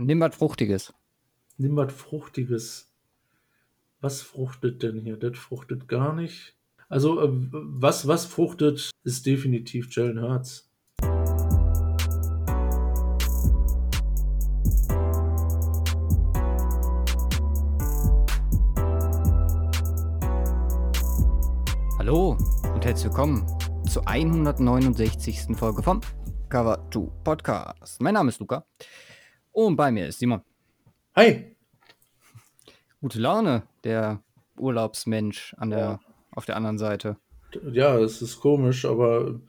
nimm was Fruchtiges. Nimm was Fruchtiges. Was fruchtet denn hier? Das fruchtet gar nicht. Also, äh, was, was fruchtet, ist definitiv Jalen Hurts. Hallo und herzlich willkommen zur 169. Folge vom Cover 2 Podcast. Mein Name ist Luca und bei mir ist Simon. Hi! Gute Laune, der Urlaubsmensch an der, auf der anderen Seite. Ja, es ist komisch, aber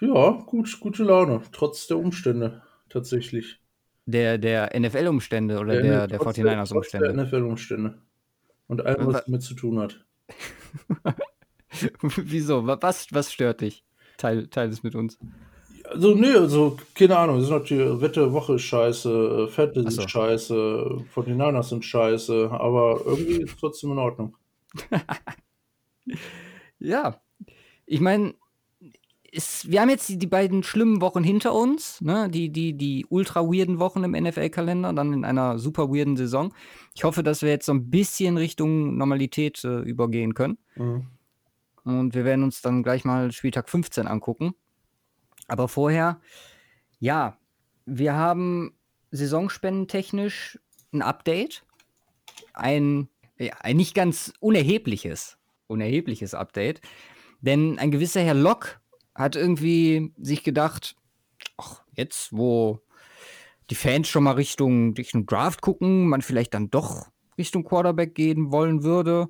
ja, gut, gute Laune, trotz der Umstände tatsächlich. Der, der NFL-Umstände oder der, der, der 49ers-Umstände? Der NFL-Umstände. Und allem, was damit zu tun hat. Wieso? Was, was stört dich? Teil, teil es mit uns. Also, nee, also, keine Ahnung, es ist natürlich, Wette, Woche scheiße, äh, sind so. scheiße, 49ers sind scheiße, aber irgendwie ist es trotzdem in Ordnung. ja, ich meine, wir haben jetzt die, die, beiden schlimmen Wochen hinter uns, ne? die, die, die ultra weirden Wochen im NFL-Kalender, dann in einer super weirden Saison. Ich hoffe, dass wir jetzt so ein bisschen Richtung Normalität äh, übergehen können. Mhm. Und wir werden uns dann gleich mal Spieltag 15 angucken. Aber vorher, ja, wir haben saisonspendentechnisch ein Update. Ein, ja, ein nicht ganz unerhebliches, unerhebliches Update. Denn ein gewisser Herr Locke hat irgendwie sich gedacht, ach, jetzt, wo die Fans schon mal Richtung, Richtung Draft gucken, man vielleicht dann doch Richtung Quarterback gehen wollen würde,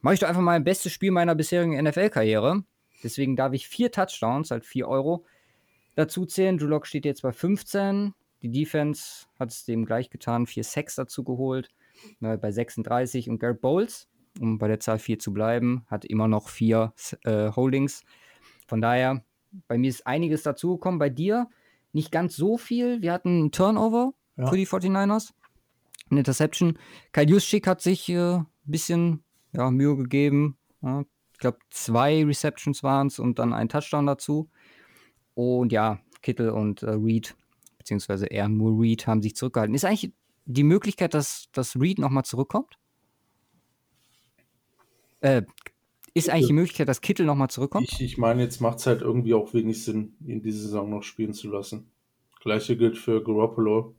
mache ich doch einfach mal ein bestes Spiel meiner bisherigen NFL-Karriere. Deswegen darf ich vier Touchdowns, halt 4 Euro, dazu zählen. Drew Lock steht jetzt bei 15. Die Defense hat es dem gleich getan, vier Sacks dazu geholt, bei 36. Und Garrett Bowles, um bei der Zahl 4 zu bleiben, hat immer noch vier äh, Holdings. Von daher, bei mir ist einiges dazugekommen. Bei dir nicht ganz so viel. Wir hatten einen Turnover ja. für die 49ers. Eine Interception. Kyle Juszczyk hat sich ein äh, bisschen ja, Mühe gegeben. Ja, glaube, zwei Receptions waren es und dann ein Touchdown dazu. Und ja, Kittel und äh, Reed, beziehungsweise eher nur Reed, haben sich zurückgehalten. Ist eigentlich die Möglichkeit, dass, dass Reed nochmal zurückkommt? Äh, ist eigentlich die Möglichkeit, dass Kittel nochmal zurückkommt? Ich, ich meine, jetzt macht es halt irgendwie auch wenig Sinn, ihn diese Saison noch spielen zu lassen. Gleiche gilt für Garoppolo.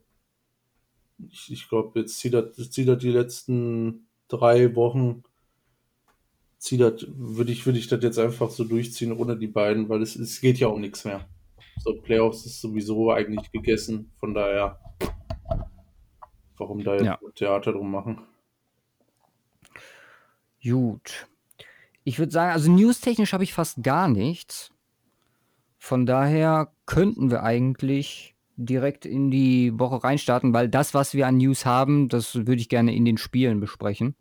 Ich, ich glaube, jetzt zieht er, zieht er die letzten drei Wochen zieh das, würde ich, würde ich das jetzt einfach so durchziehen ohne die beiden, weil es, es geht ja um nichts mehr. So, Playoffs ist sowieso eigentlich gegessen, von daher, warum da jetzt ja. Theater drum machen? Gut. Ich würde sagen, also newstechnisch habe ich fast gar nichts. Von daher könnten wir eigentlich direkt in die Woche reinstarten, weil das, was wir an News haben, das würde ich gerne in den Spielen besprechen.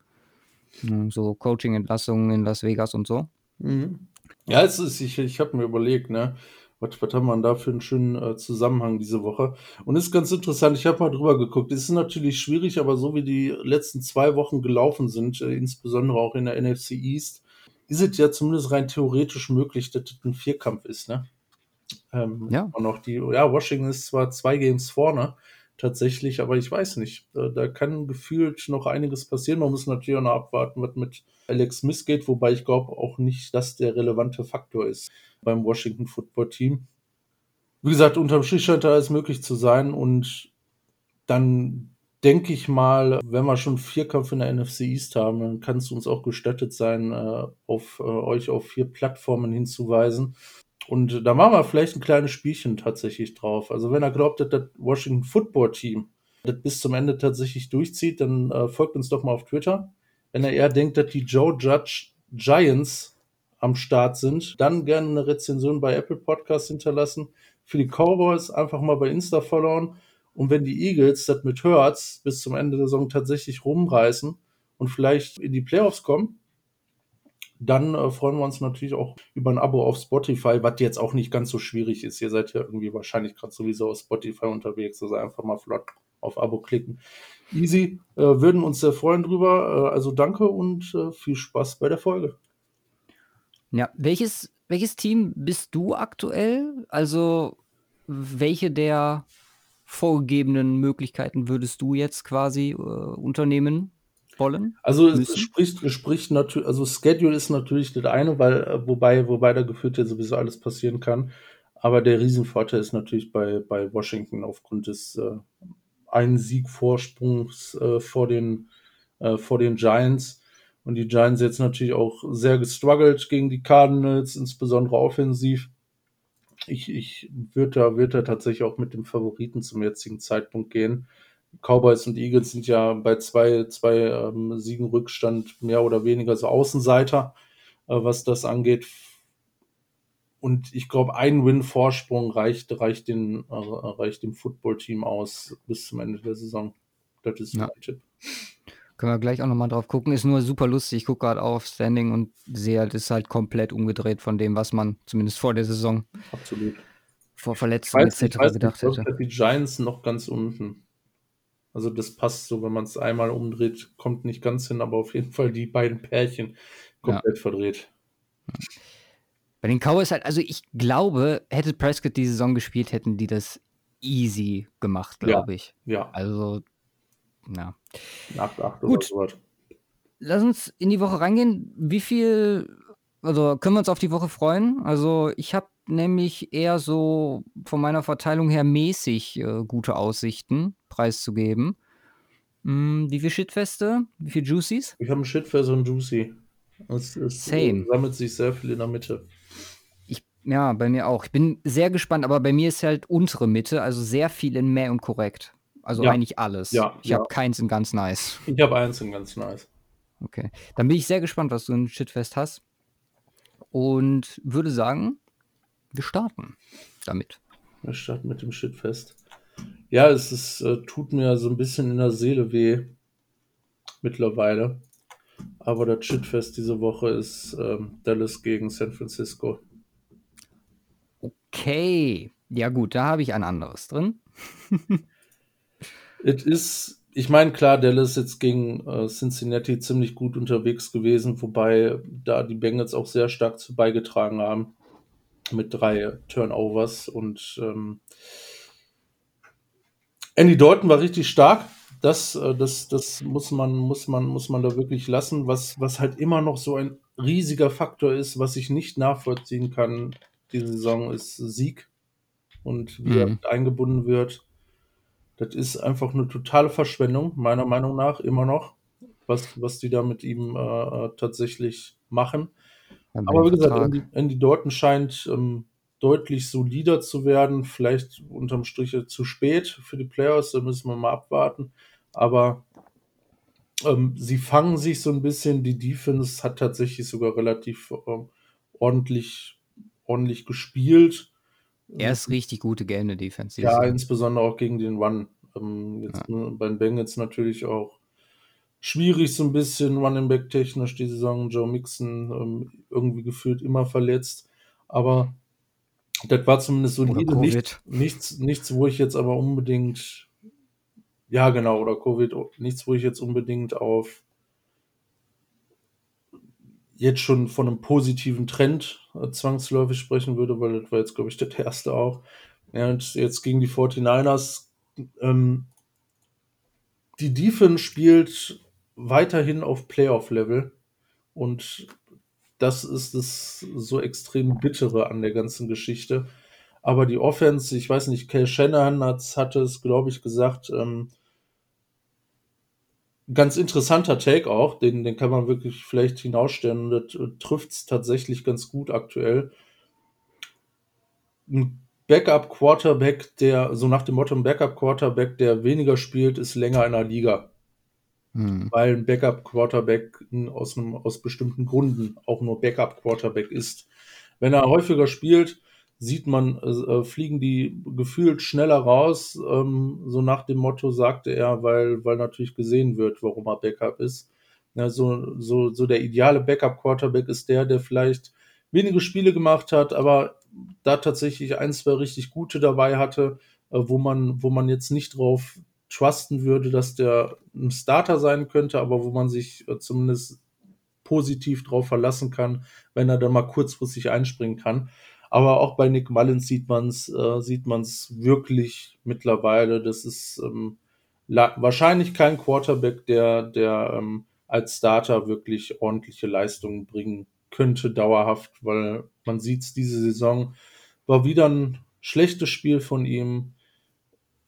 Ne, so Coaching-Entlassungen in Las Vegas und so. Mhm. Ja, es ist, ich, ich habe mir überlegt, ne, was, was haben wir da für einen schönen äh, Zusammenhang diese Woche? Und ist ganz interessant, ich habe mal drüber geguckt. Es ist natürlich schwierig, aber so wie die letzten zwei Wochen gelaufen sind, äh, insbesondere auch in der NFC East, ist es ja zumindest rein theoretisch möglich, dass das ein Vierkampf ist, ne? Ähm, ja. Und auch die, ja, Washington ist zwar zwei Games vorne, tatsächlich, aber ich weiß nicht. Da, kann gefühlt noch einiges passieren. Man muss natürlich auch noch abwarten, was mit Alex Smith geht, wobei ich glaube auch nicht, dass der relevante Faktor ist beim Washington Football Team. Wie gesagt, unterm Strich scheint da alles möglich zu sein und dann denke ich mal, wenn wir schon Vierkampf in der NFC East haben, dann kann es uns auch gestattet sein, äh, auf äh, euch auf vier Plattformen hinzuweisen. Und da machen wir vielleicht ein kleines Spielchen tatsächlich drauf. Also wenn er glaubt, dass das Washington Football Team das bis zum Ende tatsächlich durchzieht, dann äh, folgt uns doch mal auf Twitter. Wenn er eher denkt, dass die Joe Judge Giants am Start sind, dann gerne eine Rezension bei Apple Podcasts hinterlassen. Für die Cowboys einfach mal bei Insta followen. Und wenn die Eagles das mit Hurts bis zum Ende der Saison tatsächlich rumreißen und vielleicht in die Playoffs kommen, dann äh, freuen wir uns natürlich auch über ein Abo auf Spotify, was jetzt auch nicht ganz so schwierig ist. Ihr seid ja irgendwie wahrscheinlich gerade sowieso auf Spotify unterwegs, also einfach mal flott auf Abo klicken. Easy, äh, würden uns sehr freuen drüber. Äh, also danke und äh, viel Spaß bei der Folge. Ja, welches, welches Team bist du aktuell? Also welche der vorgegebenen Möglichkeiten würdest du jetzt quasi äh, unternehmen wollen? Also es müssen? spricht, spricht natürlich, also Schedule ist natürlich das eine, weil, äh, wobei, wobei da gefühlt ja sowieso alles passieren kann. Aber der Riesenvorteil ist natürlich bei, bei Washington aufgrund des äh, einen Siegvorsprungs äh, vor, den, äh, vor den Giants. Und die Giants jetzt natürlich auch sehr gestruggelt gegen die Cardinals, insbesondere offensiv. Ich, ich würde da, würd da tatsächlich auch mit dem Favoriten zum jetzigen Zeitpunkt gehen. Cowboys und Eagles sind ja bei zwei, zwei ähm, Siegen Rückstand mehr oder weniger so Außenseiter, äh, was das angeht. Und ich glaube, ein Win-Vorsprung reicht, reicht, den, äh, reicht dem Football-Team aus bis zum Ende der Saison. Das ist ja. mein Tipp. Können wir gleich auch nochmal drauf gucken. Ist nur super lustig. Ich gucke gerade auf Standing und sehe, das ist halt komplett umgedreht von dem, was man zumindest vor der Saison Absolut. vor Verletzungen etc. gedacht hätte. Die Giants noch ganz unten. Also das passt so, wenn man es einmal umdreht, kommt nicht ganz hin, aber auf jeden Fall die beiden Pärchen komplett ja. verdreht. Bei den Cowboys halt, also ich glaube, hätte Prescott die Saison gespielt, hätten die das easy gemacht, glaube ja. ich. Ja. Also, ja. Nach acht Gut. Oder so. Lass uns in die Woche reingehen. Wie viel, also können wir uns auf die Woche freuen? Also ich habe nämlich eher so von meiner Verteilung her mäßig äh, gute Aussichten preiszugeben. Hm, wie viel Shitfeste? Wie viel Juicies? Ich habe ein Shitfest und Juicy. Es, es Same. sammelt sich sehr viel in der Mitte. Ich, ja, bei mir auch. Ich bin sehr gespannt, aber bei mir ist halt untere Mitte, also sehr viel in mehr und korrekt. Also ja. eigentlich alles. Ja, ich ja. habe keins in ganz nice. Ich habe eins in ganz nice. Okay. Dann bin ich sehr gespannt, was du in Shitfest hast. Und würde sagen, wir starten damit. Wir starten mit dem Shitfest. Ja, es ist, äh, tut mir so ein bisschen in der Seele weh mittlerweile. Aber das Shitfest diese Woche ist ähm, Dallas gegen San Francisco. Okay. Ja, gut, da habe ich ein anderes drin. Es ist, ich meine, klar, Dallas jetzt gegen äh, Cincinnati ziemlich gut unterwegs gewesen, wobei da die Bengals auch sehr stark zu beigetragen haben mit drei Turnovers und ähm, Andy Dalton war richtig stark. Das, äh, das, das muss man, muss man, muss man da wirklich lassen. Was, was halt immer noch so ein riesiger Faktor ist, was ich nicht nachvollziehen kann, diese Saison ist Sieg und wie mhm. er eingebunden wird. Das ist einfach eine totale Verschwendung, meiner Meinung nach, immer noch, was, was die da mit ihm äh, äh tatsächlich machen. Aber wie gesagt, Andy, Andy Dalton scheint ähm, deutlich solider zu werden. Vielleicht unterm Strich zu spät für die Playoffs, da müssen wir mal abwarten. Aber ähm, sie fangen sich so ein bisschen. Die Defense hat tatsächlich sogar relativ ähm, ordentlich, ordentlich gespielt. Er ist richtig gute Game der Defense. Ja, insbesondere auch gegen den Run. Ähm, jetzt ja. bei den Bengals natürlich auch schwierig, so ein bisschen Running Back technisch die Saison. Joe Mixon ähm, irgendwie gefühlt immer verletzt. Aber das war zumindest solide. Nichts, nichts, nichts, wo ich jetzt aber unbedingt, ja genau, oder Covid, nichts, wo ich jetzt unbedingt auf jetzt schon von einem positiven Trend äh, zwangsläufig sprechen würde, weil das war jetzt, glaube ich, der erste auch. Ja, und jetzt gegen die 49ers. Ähm, die Defense spielt weiterhin auf Playoff-Level. Und das ist das so extrem bittere an der ganzen Geschichte. Aber die Offense, ich weiß nicht, Kay Shanahan hatte es, glaube ich, gesagt, ähm, ganz interessanter Take auch, den, den kann man wirklich vielleicht hinausstellen das äh, trifft es tatsächlich ganz gut aktuell. Ein Backup-Quarterback, der, so nach dem Motto, ein Backup-Quarterback, der weniger spielt, ist länger in der Liga. Hm. Weil ein Backup-Quarterback aus, aus bestimmten Gründen auch nur Backup-Quarterback ist. Wenn er häufiger spielt, sieht man, äh, äh, fliegen die gefühlt schneller raus. Ähm, so nach dem Motto sagte er, weil, weil natürlich gesehen wird, warum er Backup ist. Ja, so, so, so der ideale Backup-Quarterback ist der, der vielleicht wenige Spiele gemacht hat, aber da tatsächlich ein, zwei richtig gute dabei hatte, äh, wo, man, wo man jetzt nicht drauf trusten würde, dass der ein Starter sein könnte, aber wo man sich äh, zumindest positiv drauf verlassen kann, wenn er dann mal kurzfristig einspringen kann. Aber auch bei Nick Mullins sieht man es äh, sieht man's wirklich mittlerweile. Das ist ähm, wahrscheinlich kein Quarterback, der, der ähm, als Starter wirklich ordentliche Leistungen bringen könnte, dauerhaft, weil man sieht es diese Saison. War wieder ein schlechtes Spiel von ihm.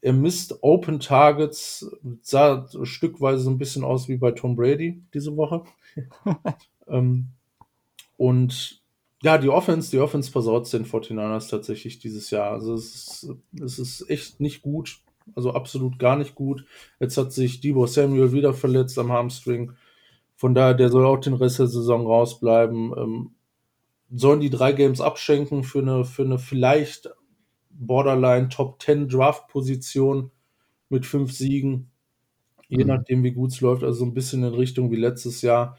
Er misst Open Targets, sah stückweise so ein bisschen aus wie bei Tom Brady diese Woche. ähm, und ja, die Offense, die Offense versaut den 49ers tatsächlich dieses Jahr. Also es ist, es ist echt nicht gut. Also absolut gar nicht gut. Jetzt hat sich Debo Samuel wieder verletzt am Hamstring. Von daher, der soll auch den Rest der Saison rausbleiben. Ähm, sollen die drei Games abschenken für eine, für eine vielleicht Borderline Top 10 Draft Position mit fünf Siegen. Je mhm. nachdem, wie gut es läuft. Also so ein bisschen in Richtung wie letztes Jahr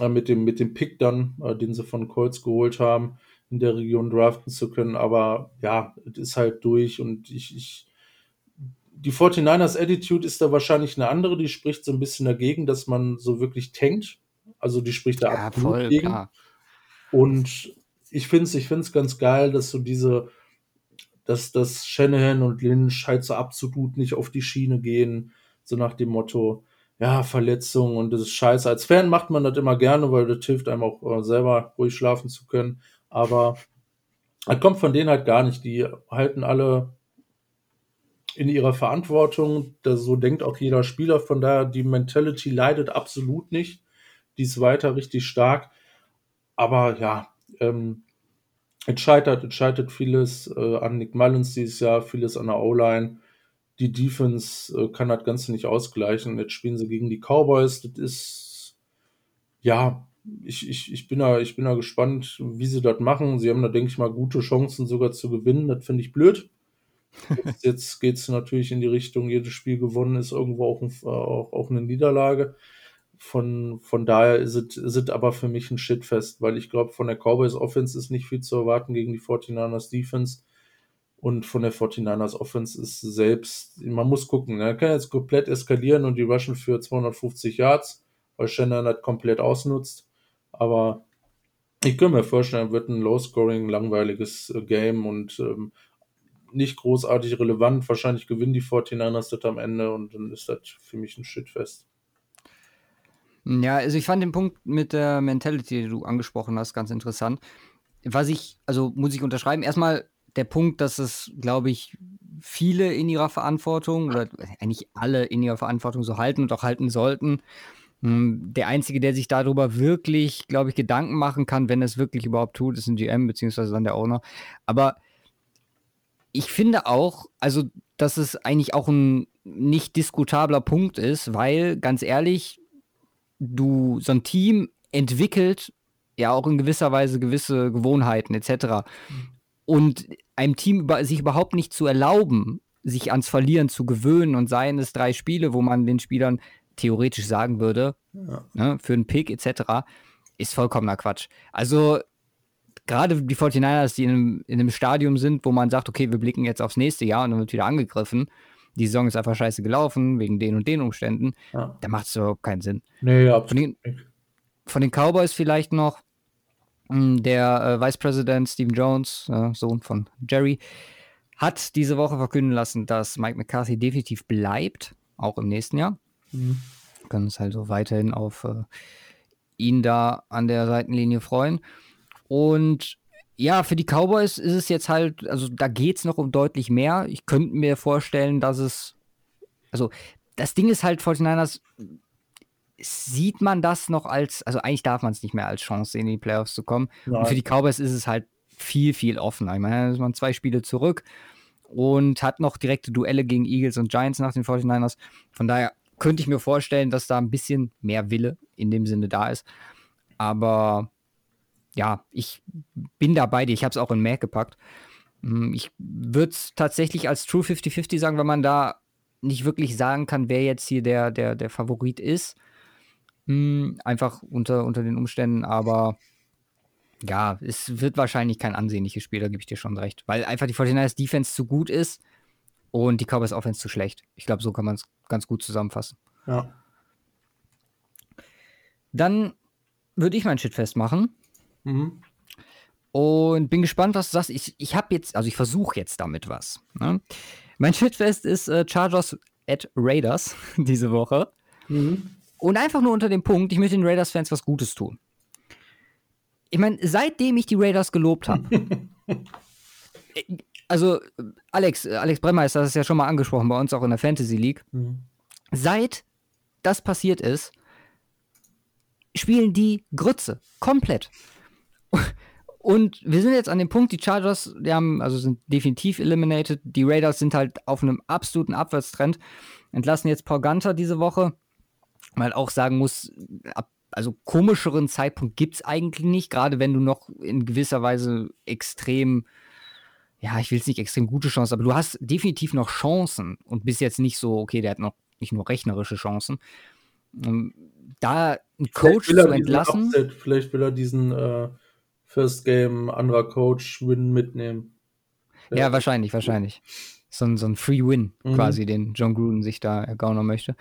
äh, mit, dem, mit dem Pick dann, äh, den sie von Colts geholt haben, in der Region draften zu können. Aber ja, es ist halt durch und ich, ich die 49ers Attitude ist da wahrscheinlich eine andere, die spricht so ein bisschen dagegen, dass man so wirklich tankt. Also die spricht da ja, absolut voll, gegen. Klar. Und ich finde es ich find's ganz geil, dass so diese, dass das Shanahan und Lynch halt so absolut nicht auf die Schiene gehen, so nach dem Motto, ja, Verletzung und das ist scheiße. Als Fan macht man das immer gerne, weil das hilft einem auch äh, selber ruhig schlafen zu können. Aber das kommt von denen halt gar nicht. Die halten alle in ihrer Verantwortung. Das, so denkt auch jeder Spieler. Von daher, die Mentality leidet absolut nicht. Die ist weiter richtig stark. Aber ja, ähm, es scheitert, es scheitert vieles äh, an Nick Mullins dieses Jahr, vieles an der O-Line. Die Defense äh, kann das Ganze nicht ausgleichen. Jetzt spielen sie gegen die Cowboys. Das ist, ja, ich, ich, ich, bin da, ich bin da gespannt, wie sie das machen. Sie haben da, denke ich mal, gute Chancen sogar zu gewinnen. Das finde ich blöd. Jetzt, jetzt geht es natürlich in die Richtung, jedes Spiel gewonnen ist irgendwo auch, ein, auch, auch eine Niederlage. Von, von daher ist es aber für mich ein Shitfest, weil ich glaube, von der Cowboys Offense ist nicht viel zu erwarten gegen die 49ers Defense. Und von der 49ers Offense ist selbst, man muss gucken, er ne? kann jetzt komplett eskalieren und die rushen für 250 Yards, weil Shannon das komplett ausnutzt. Aber ich könnte mir vorstellen, wird ein low-scoring, langweiliges äh, Game und ähm, nicht großartig relevant. Wahrscheinlich gewinnen die 49ers das am Ende und dann ist das für mich ein Shitfest. Ja, also ich fand den Punkt mit der Mentality, die du angesprochen hast, ganz interessant. Was ich, also muss ich unterschreiben, erstmal der Punkt, dass es, glaube ich, viele in ihrer Verantwortung oder eigentlich alle in ihrer Verantwortung so halten und auch halten sollten. Hm, der Einzige, der sich darüber wirklich, glaube ich, Gedanken machen kann, wenn es wirklich überhaupt tut, ist ein GM, beziehungsweise dann der Owner. Aber ich finde auch, also, dass es eigentlich auch ein nicht diskutabler Punkt ist, weil ganz ehrlich, du so ein Team entwickelt ja auch in gewisser Weise gewisse Gewohnheiten etc. Und einem Team über, sich überhaupt nicht zu erlauben, sich ans Verlieren zu gewöhnen und seien es drei Spiele, wo man den Spielern theoretisch sagen würde, ja. ne, für einen Pick etc., ist vollkommener Quatsch. Also gerade die 49ers, die in einem, in einem Stadium sind, wo man sagt, okay, wir blicken jetzt aufs nächste Jahr und dann wird wieder angegriffen. Die Saison ist einfach scheiße gelaufen, wegen den und den Umständen. Ja. Da macht es überhaupt keinen Sinn. Nee, absolut. Von den, von den Cowboys vielleicht noch hm, der äh, Vice President Stephen Jones, äh, Sohn von Jerry, hat diese Woche verkünden lassen, dass Mike McCarthy definitiv bleibt, auch im nächsten Jahr. Mhm. Wir können uns also weiterhin auf äh, ihn da an der Seitenlinie freuen. Und ja, für die Cowboys ist es jetzt halt, also da geht es noch um deutlich mehr. Ich könnte mir vorstellen, dass es, also das Ding ist halt, 49ers, sieht man das noch als, also eigentlich darf man es nicht mehr als Chance sehen, in die Playoffs zu kommen. Nein. Und für die Cowboys ist es halt viel, viel offener. Ich meine, da ist man zwei Spiele zurück und hat noch direkte Duelle gegen Eagles und Giants nach den 49ers. Von daher könnte ich mir vorstellen, dass da ein bisschen mehr Wille in dem Sinne da ist. Aber ja, ich bin da bei dir. Ich habe es auch in Mac gepackt. Hm, ich würde es tatsächlich als True 50-50 sagen, weil man da nicht wirklich sagen kann, wer jetzt hier der, der, der Favorit ist. Hm, einfach unter, unter den Umständen, aber ja, es wird wahrscheinlich kein ansehnliches Spiel, da gebe ich dir schon recht. Weil einfach die 49ers Defense zu gut ist und die Cowboys Offense zu schlecht. Ich glaube, so kann man es ganz gut zusammenfassen. Ja. Dann würde ich mein Shit festmachen. Mhm. Und bin gespannt, was du sagst. Ich, ich habe jetzt, also ich versuche jetzt damit was. Ne? Mein Shitfest ist äh, Chargers at Raiders diese Woche. Mhm. Und einfach nur unter dem Punkt, ich möchte den Raiders-Fans was Gutes tun. Ich meine, seitdem ich die Raiders gelobt habe, also Alex, Alex Bremmeister hat es ja schon mal angesprochen bei uns auch in der Fantasy League. Mhm. Seit das passiert ist, spielen die Grütze komplett. Und wir sind jetzt an dem Punkt, die Chargers, die haben, also sind definitiv eliminated. Die Raiders sind halt auf einem absoluten Abwärtstrend. Entlassen jetzt Paul Gunter diese Woche. Man auch sagen muss, ab, also komischeren Zeitpunkt gibt es eigentlich nicht, gerade wenn du noch in gewisser Weise extrem, ja, ich will es nicht extrem gute Chancen, aber du hast definitiv noch Chancen und bist jetzt nicht so, okay, der hat noch nicht nur rechnerische Chancen. Ähm, da einen Coach zu entlassen. Upset, vielleicht will er diesen äh First Game anderer Coach Win mitnehmen. Ja, ja wahrscheinlich, wahrscheinlich. So ein, so ein Free Win mhm. quasi, den John Gruden sich da ergaunern möchte.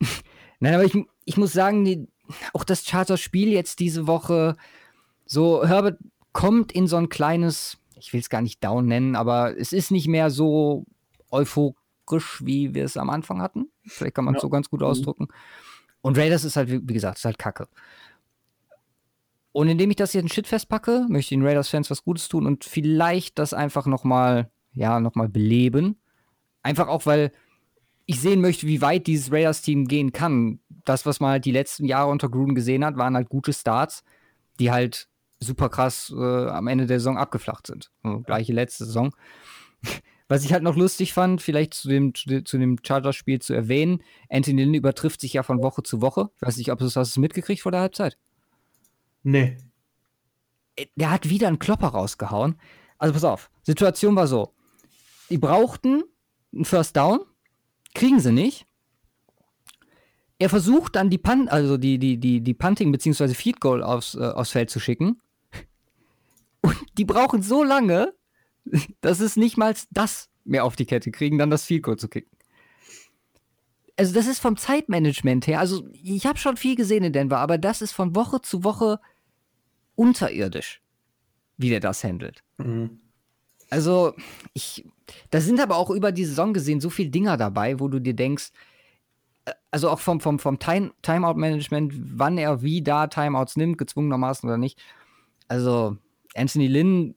Nein, aber ich, ich muss sagen, die, auch das Charter-Spiel jetzt diese Woche, so Herbert kommt in so ein kleines, ich will es gar nicht down nennen, aber es ist nicht mehr so euphorisch, wie wir es am Anfang hatten. Vielleicht kann man es ja. so ganz gut mhm. ausdrücken. Und Raiders ist halt, wie gesagt, ist halt kacke. Und indem ich das hier in Shit festpacke, möchte ich den Raiders-Fans was Gutes tun und vielleicht das einfach nochmal, ja, nochmal beleben. Einfach auch, weil ich sehen möchte, wie weit dieses Raiders-Team gehen kann. Das, was man halt die letzten Jahre unter Gruden gesehen hat, waren halt gute Starts, die halt super krass äh, am Ende der Saison abgeflacht sind. Also, gleiche letzte Saison. Was ich halt noch lustig fand, vielleicht zu dem, zu dem Chargers-Spiel zu erwähnen, Anthony Lynn übertrifft sich ja von Woche zu Woche. Ich weiß nicht, ob du das mitgekriegt vor der Halbzeit. Nee. Äh, der hat wieder einen Klopper rausgehauen. Also pass auf, Situation war so. Die brauchten einen First Down, kriegen sie nicht. Er versucht dann die Punt, also die, die, die, die Punting bzw. Feed Goal aufs, äh, aufs Feld zu schicken. Und die brauchen so lange, dass es nicht mal das mehr auf die Kette kriegen, dann das Field Goal zu kicken. Also das ist vom Zeitmanagement her, also ich habe schon viel gesehen in Denver, aber das ist von Woche zu Woche unterirdisch, wie der das handelt. Mhm. Also, ich, da sind aber auch über die Saison gesehen so viele Dinger dabei, wo du dir denkst, äh, also auch vom, vom, vom Time, Timeout-Management, wann er wie da Timeouts nimmt, gezwungenermaßen oder nicht. Also, Anthony Lynn,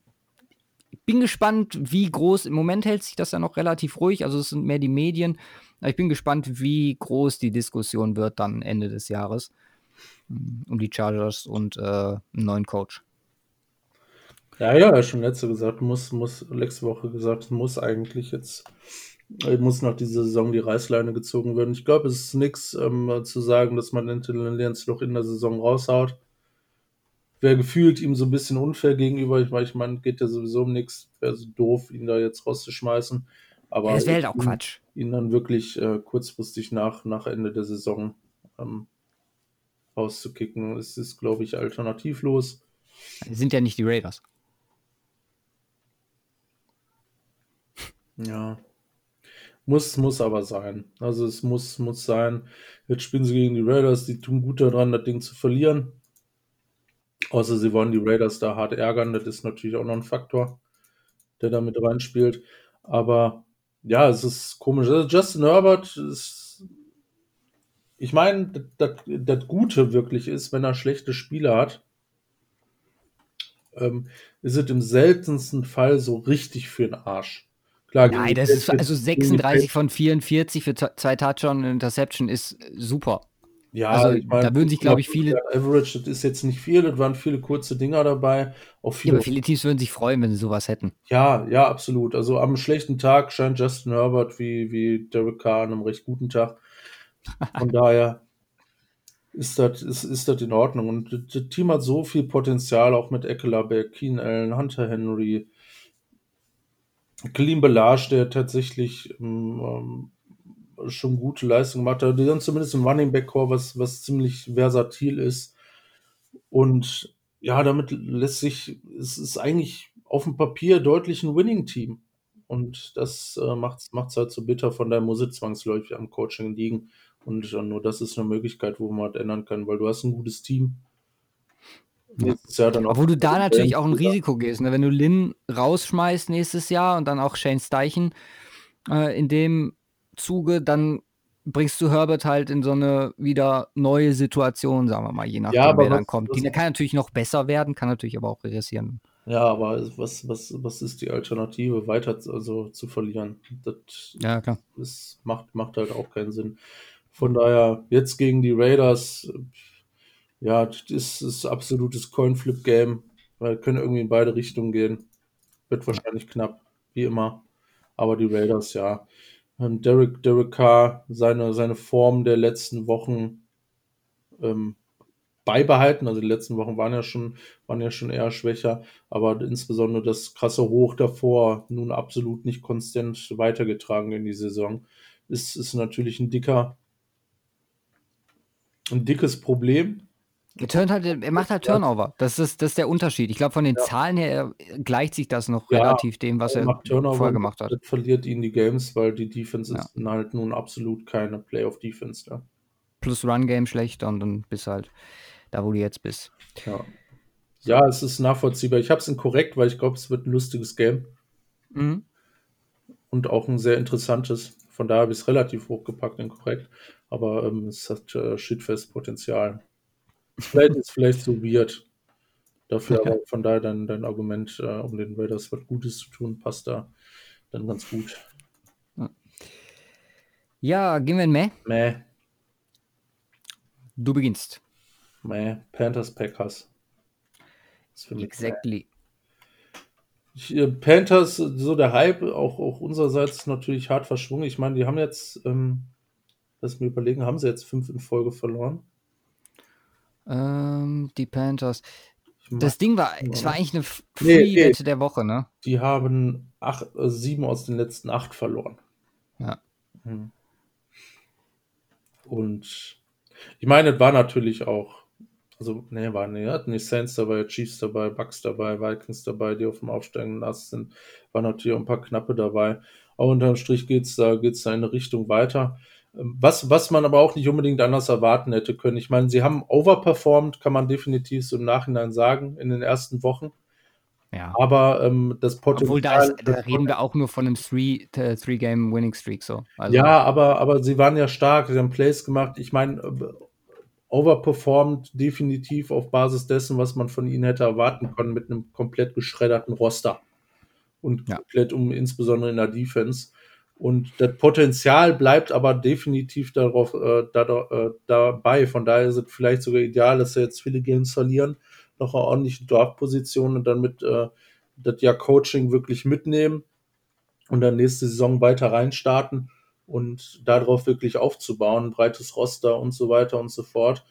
ich bin gespannt, wie groß, im Moment hält sich das ja noch relativ ruhig, also es sind mehr die Medien. Ich bin gespannt, wie groß die Diskussion wird dann Ende des Jahres um die Chargers und äh, einen neuen Coach. Ja, ja, er schon letzte gesagt, muss, muss, letzte Woche gesagt, muss eigentlich jetzt, äh, muss nach dieser Saison die Reißleine gezogen werden. Ich glaube, es ist nichts ähm, zu sagen, dass man Intelligenz noch in der Saison raushaut. Wäre gefühlt ihm so ein bisschen unfair gegenüber. Ich meine, ich mein, geht ja sowieso um nichts. Wäre so doof, ihn da jetzt rauszuschmeißen. Aber ja, das wäre halt auch Quatsch. Ihn dann wirklich äh, kurzfristig nach, nach Ende der Saison ähm, rauszukicken. Es ist, glaube ich, alternativlos. Sind ja nicht die Raiders. Ja. Muss, muss aber sein. Also es muss, muss sein. Jetzt spielen sie gegen die Raiders, die tun gut daran, das Ding zu verlieren. Außer sie wollen die Raiders da hart ärgern, das ist natürlich auch noch ein Faktor, der da mit reinspielt. Aber ja, es ist komisch. Also Justin Herbert ist ich meine, das Gute wirklich ist, wenn er schlechte Spiele hat, ähm, ist es im seltensten Fall so richtig für den Arsch. Klar, Nein, das ist also 36 von 44 für zwei Touchdown und Interception ist super. Ja, also, ich mein, da würden sich, glaube ich, viele. Average, das ist jetzt nicht viel, das waren viele kurze Dinger dabei. Auch viele, ja, aber viele Teams würden sich freuen, wenn sie sowas hätten. Ja, ja, absolut. Also am schlechten Tag scheint Justin Herbert wie, wie Derek Carr an einem recht guten Tag. Von daher ist das ist, ist in Ordnung. Und das Team hat so viel Potenzial, auch mit Eckler, Keen Allen, Hunter Henry, Klim Belage, der tatsächlich ähm, ähm, schon gute Leistung gemacht hat. Die sind zumindest im Running Back Core, was, was ziemlich versatil ist. Und ja, damit lässt sich, es ist eigentlich auf dem Papier deutlich ein Winning-Team. Und das äh, macht es halt so bitter, von daher muss es zwangsläufig am Coaching liegen. Und nur das ist eine Möglichkeit, wo man was ändern kann, weil du hast ein gutes Team. nächstes Jahr dann auch. Obwohl du da natürlich auch ein Risiko gehst, ne? wenn du Lin rausschmeißt nächstes Jahr und dann auch Shane Steichen äh, in dem Zuge, dann bringst du Herbert halt in so eine wieder neue Situation, sagen wir mal, je nachdem, ja, wer dann kommt. Die kann natürlich noch besser werden, kann natürlich aber auch regressieren. Ja, aber was, was, was ist die Alternative, weiter also zu verlieren? Das ja, klar. Das macht, macht halt auch keinen Sinn. Von daher, jetzt gegen die Raiders, ja, das ist absolutes Coin-Flip-Game, weil können irgendwie in beide Richtungen gehen. Wird wahrscheinlich knapp, wie immer. Aber die Raiders, ja. Ähm, Derek, Derek Carr, seine, seine Form der letzten Wochen ähm, beibehalten. Also die letzten Wochen waren ja schon, waren ja schon eher schwächer, aber insbesondere das krasse Hoch davor nun absolut nicht konstant weitergetragen in die Saison. Ist, ist natürlich ein dicker, ein dickes Problem. Er, halt, er macht halt Turnover. Das ist, das ist der Unterschied. Ich glaube, von den ja. Zahlen her gleicht sich das noch ja, relativ dem, was er, er vorher gemacht hat. verliert ihn die Games, weil die Defense ja. ist halt nun absolut keine Playoff-Defense. Ja. Plus Run-Game schlechter und dann bist halt da, wo du jetzt bist. Ja, ja es ist nachvollziehbar. Ich habe es in korrekt, weil ich glaube, es wird ein lustiges Game. Mhm. Und auch ein sehr interessantes. Von daher habe ich es relativ hochgepackt in korrekt. Aber ähm, es hat äh, Shitfest-Potenzial. Vielleicht ist vielleicht so weird. Dafür aber von daher dein, dein Argument, äh, um den Raiders was Gutes zu tun, passt da dann ganz gut. Ja, gehen wir in Mäh? Mäh. Du beginnst. Mäh. Panthers, Packers. Exactly. Ich, äh, Panthers, so der Hype, auch, auch unsererseits natürlich hart verschwungen. Ich meine, die haben jetzt, ähm, lass mir überlegen, haben sie jetzt fünf in Folge verloren? Ähm, die Panthers. Das Ding war, es war eigentlich eine Free-Wette nee, der Woche, ne? Die haben acht, äh, sieben aus den letzten acht verloren. Ja. Hm. Und ich meine, es war natürlich auch, also, ne, war ne, hatten die Saints dabei, Chiefs dabei, Bucks dabei, Vikings dabei, die auf dem aufsteigenden Ast sind, waren natürlich auch ein paar knappe dabei. Aber unterm Strich geht's da, geht's da in eine Richtung weiter. Was, was man aber auch nicht unbedingt anders erwarten hätte können. Ich meine, sie haben overperformed, kann man definitiv so im Nachhinein sagen, in den ersten Wochen. Ja. Aber ähm, das Potenzial. Obwohl, da, ist, da reden wir auch nur von einem Three-Game-Winning-Streak. so. Also, ja, aber, aber sie waren ja stark, sie haben Plays gemacht. Ich meine, äh, overperformed definitiv auf Basis dessen, was man von ihnen hätte erwarten können, mit einem komplett geschredderten Roster. Und ja. komplett um, insbesondere in der Defense. Und das Potenzial bleibt aber definitiv darauf, äh, da, äh, dabei. Von daher ist es vielleicht sogar ideal, dass sie jetzt viele Games verlieren, noch eine ordentliche Draftposition und dann mit äh, das Jahr Coaching wirklich mitnehmen und dann nächste Saison weiter reinstarten und darauf wirklich aufzubauen, breites Roster und so weiter und so fort.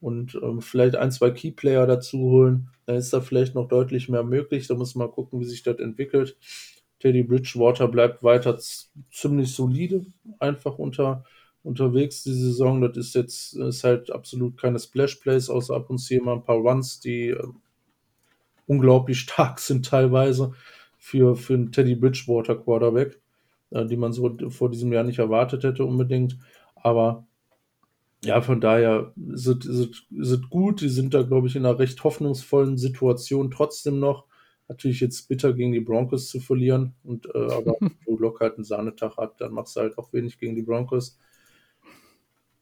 Und ähm, vielleicht ein, zwei Keyplayer dazu holen, dann ist da vielleicht noch deutlich mehr möglich. Da muss man gucken, wie sich das entwickelt. Teddy Bridgewater bleibt weiter ziemlich solide, einfach unter, unterwegs die Saison. Das ist jetzt ist halt absolut keine Splash Plays, außer ab und zu mal ein paar Runs, die äh, unglaublich stark sind teilweise für, für einen Teddy Bridgewater Quarterback, die man so vor diesem Jahr nicht erwartet hätte unbedingt. Aber ja, von daher sind es gut. Die sind da, glaube ich, in einer recht hoffnungsvollen Situation trotzdem noch. Natürlich jetzt bitter gegen die Broncos zu verlieren. Und äh, aber wenn Joe Lock halt einen Sahnetag hat, dann machst du halt auch wenig gegen die Broncos.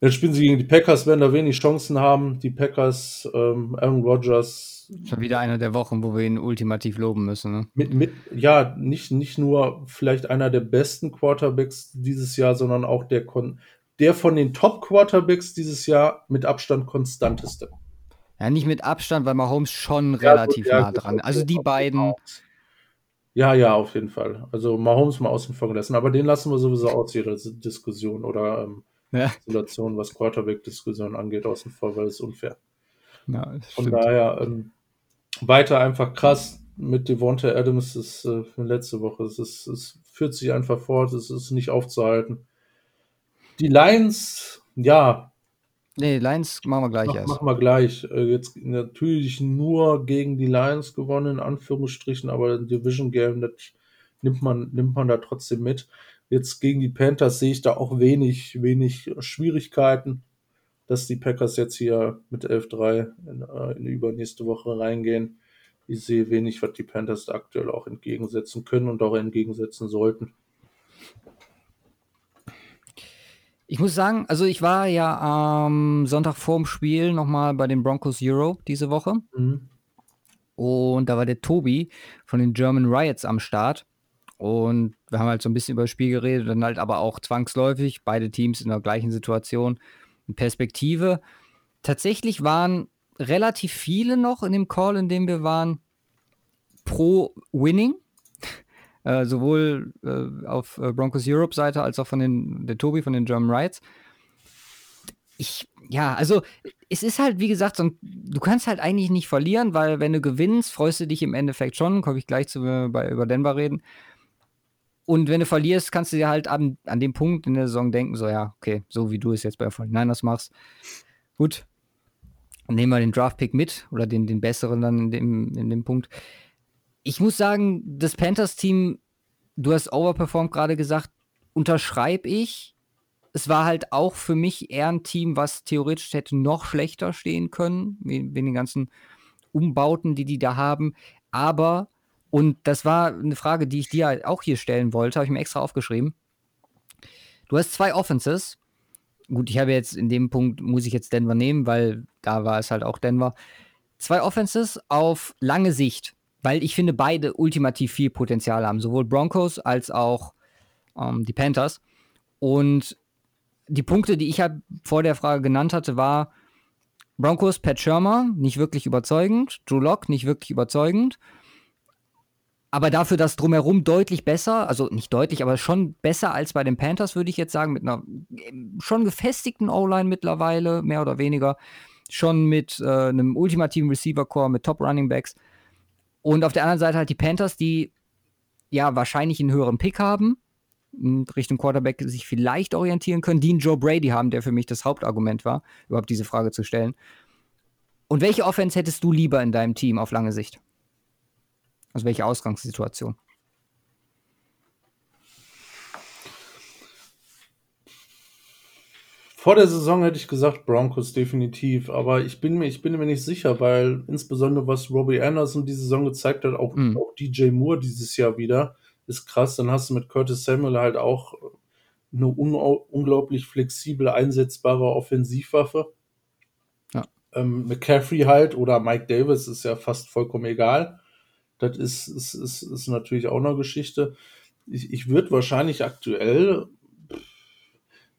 Jetzt spielen sie gegen die Packers, werden da wenig Chancen haben. Die Packers, ähm, Aaron Rodgers. Schon wieder eine der Wochen, wo wir ihn ultimativ loben müssen. Ne? Mit, mit, ja, nicht, nicht nur vielleicht einer der besten Quarterbacks dieses Jahr, sondern auch der, der von den Top-Quarterbacks dieses Jahr mit Abstand konstanteste. Ja, nicht mit Abstand, weil Mahomes schon ja, relativ ja, nah dran. Also die beiden. Ja, ja, auf jeden Fall. Also Mahomes mal außen vor gelassen, aber den lassen wir sowieso aus jeder Diskussion oder ähm, ja. Situation, was Quarterback-Diskussion angeht, außen vor, weil es unfair. Ja, Von daher ähm, weiter einfach krass mit Devonta Adams ist äh, letzte Woche. Es, ist, es führt sich einfach fort, es ist nicht aufzuhalten. Die Lions, ja, Nee, Lions machen wir gleich Mach, erst. Machen wir gleich. Äh, jetzt natürlich nur gegen die Lions gewonnen, in Anführungsstrichen, aber ein Division Game, das nimmt man, nimmt man da trotzdem mit. Jetzt gegen die Panthers sehe ich da auch wenig, wenig Schwierigkeiten. dass die Packers jetzt hier mit 11-3 in, äh, in die übernächste Woche reingehen. Ich sehe wenig, was die Panthers aktuell auch entgegensetzen können und auch entgegensetzen sollten. Ich muss sagen, also ich war ja am Sonntag vorm Spiel nochmal bei den Broncos Euro diese Woche. Mhm. Und da war der Tobi von den German Riots am Start. Und wir haben halt so ein bisschen über das Spiel geredet, dann halt aber auch zwangsläufig, beide Teams in der gleichen Situation, in Perspektive. Tatsächlich waren relativ viele noch in dem Call, in dem wir waren, pro Winning. Äh, sowohl äh, auf äh, Broncos Europe Seite als auch von den, der Tobi von den German Rights. Ich, ja, also es ist halt, wie gesagt, so, du kannst halt eigentlich nicht verlieren, weil wenn du gewinnst, freust du dich im Endeffekt schon, komme ich gleich zu, bei, über Denver reden. Und wenn du verlierst, kannst du dir halt an, an dem Punkt in der Saison denken, so ja, okay, so wie du es jetzt bei 49ers machst, gut, nehmen wir den Draft-Pick mit oder den, den besseren dann in dem, in dem Punkt ich muss sagen, das Panthers-Team, du hast overperformed gerade gesagt, unterschreibe ich. Es war halt auch für mich eher ein Team, was theoretisch hätte noch schlechter stehen können, wegen den ganzen Umbauten, die die da haben. Aber, und das war eine Frage, die ich dir auch hier stellen wollte, habe ich mir extra aufgeschrieben. Du hast zwei Offenses. Gut, ich habe jetzt in dem Punkt, muss ich jetzt Denver nehmen, weil da war es halt auch Denver. Zwei Offenses auf lange Sicht weil ich finde, beide ultimativ viel Potenzial haben, sowohl Broncos als auch ähm, die Panthers. Und die Punkte, die ich halt vor der Frage genannt hatte, war Broncos, Pat Shermer, nicht wirklich überzeugend, Drew Lock, nicht wirklich überzeugend. Aber dafür das drumherum deutlich besser, also nicht deutlich, aber schon besser als bei den Panthers, würde ich jetzt sagen, mit einer schon gefestigten O-Line mittlerweile, mehr oder weniger. Schon mit äh, einem ultimativen Receiver-Core, mit Top-Running-Backs. Und auf der anderen Seite halt die Panthers, die ja wahrscheinlich einen höheren Pick haben, Richtung Quarterback sich vielleicht orientieren können, die einen Joe Brady haben, der für mich das Hauptargument war, überhaupt diese Frage zu stellen. Und welche Offense hättest du lieber in deinem Team auf lange Sicht? Also welche Ausgangssituation? Vor der Saison hätte ich gesagt Broncos definitiv, aber ich bin mir, ich bin mir nicht sicher, weil insbesondere was Robbie Anderson diese Saison gezeigt hat, auch, mhm. auch DJ Moore dieses Jahr wieder, ist krass. Dann hast du mit Curtis Samuel halt auch eine un unglaublich flexible, einsetzbare Offensivwaffe. Ja. Ähm, McCaffrey halt oder Mike Davis ist ja fast vollkommen egal. Das ist, ist, ist, ist natürlich auch eine Geschichte. Ich, ich würde wahrscheinlich aktuell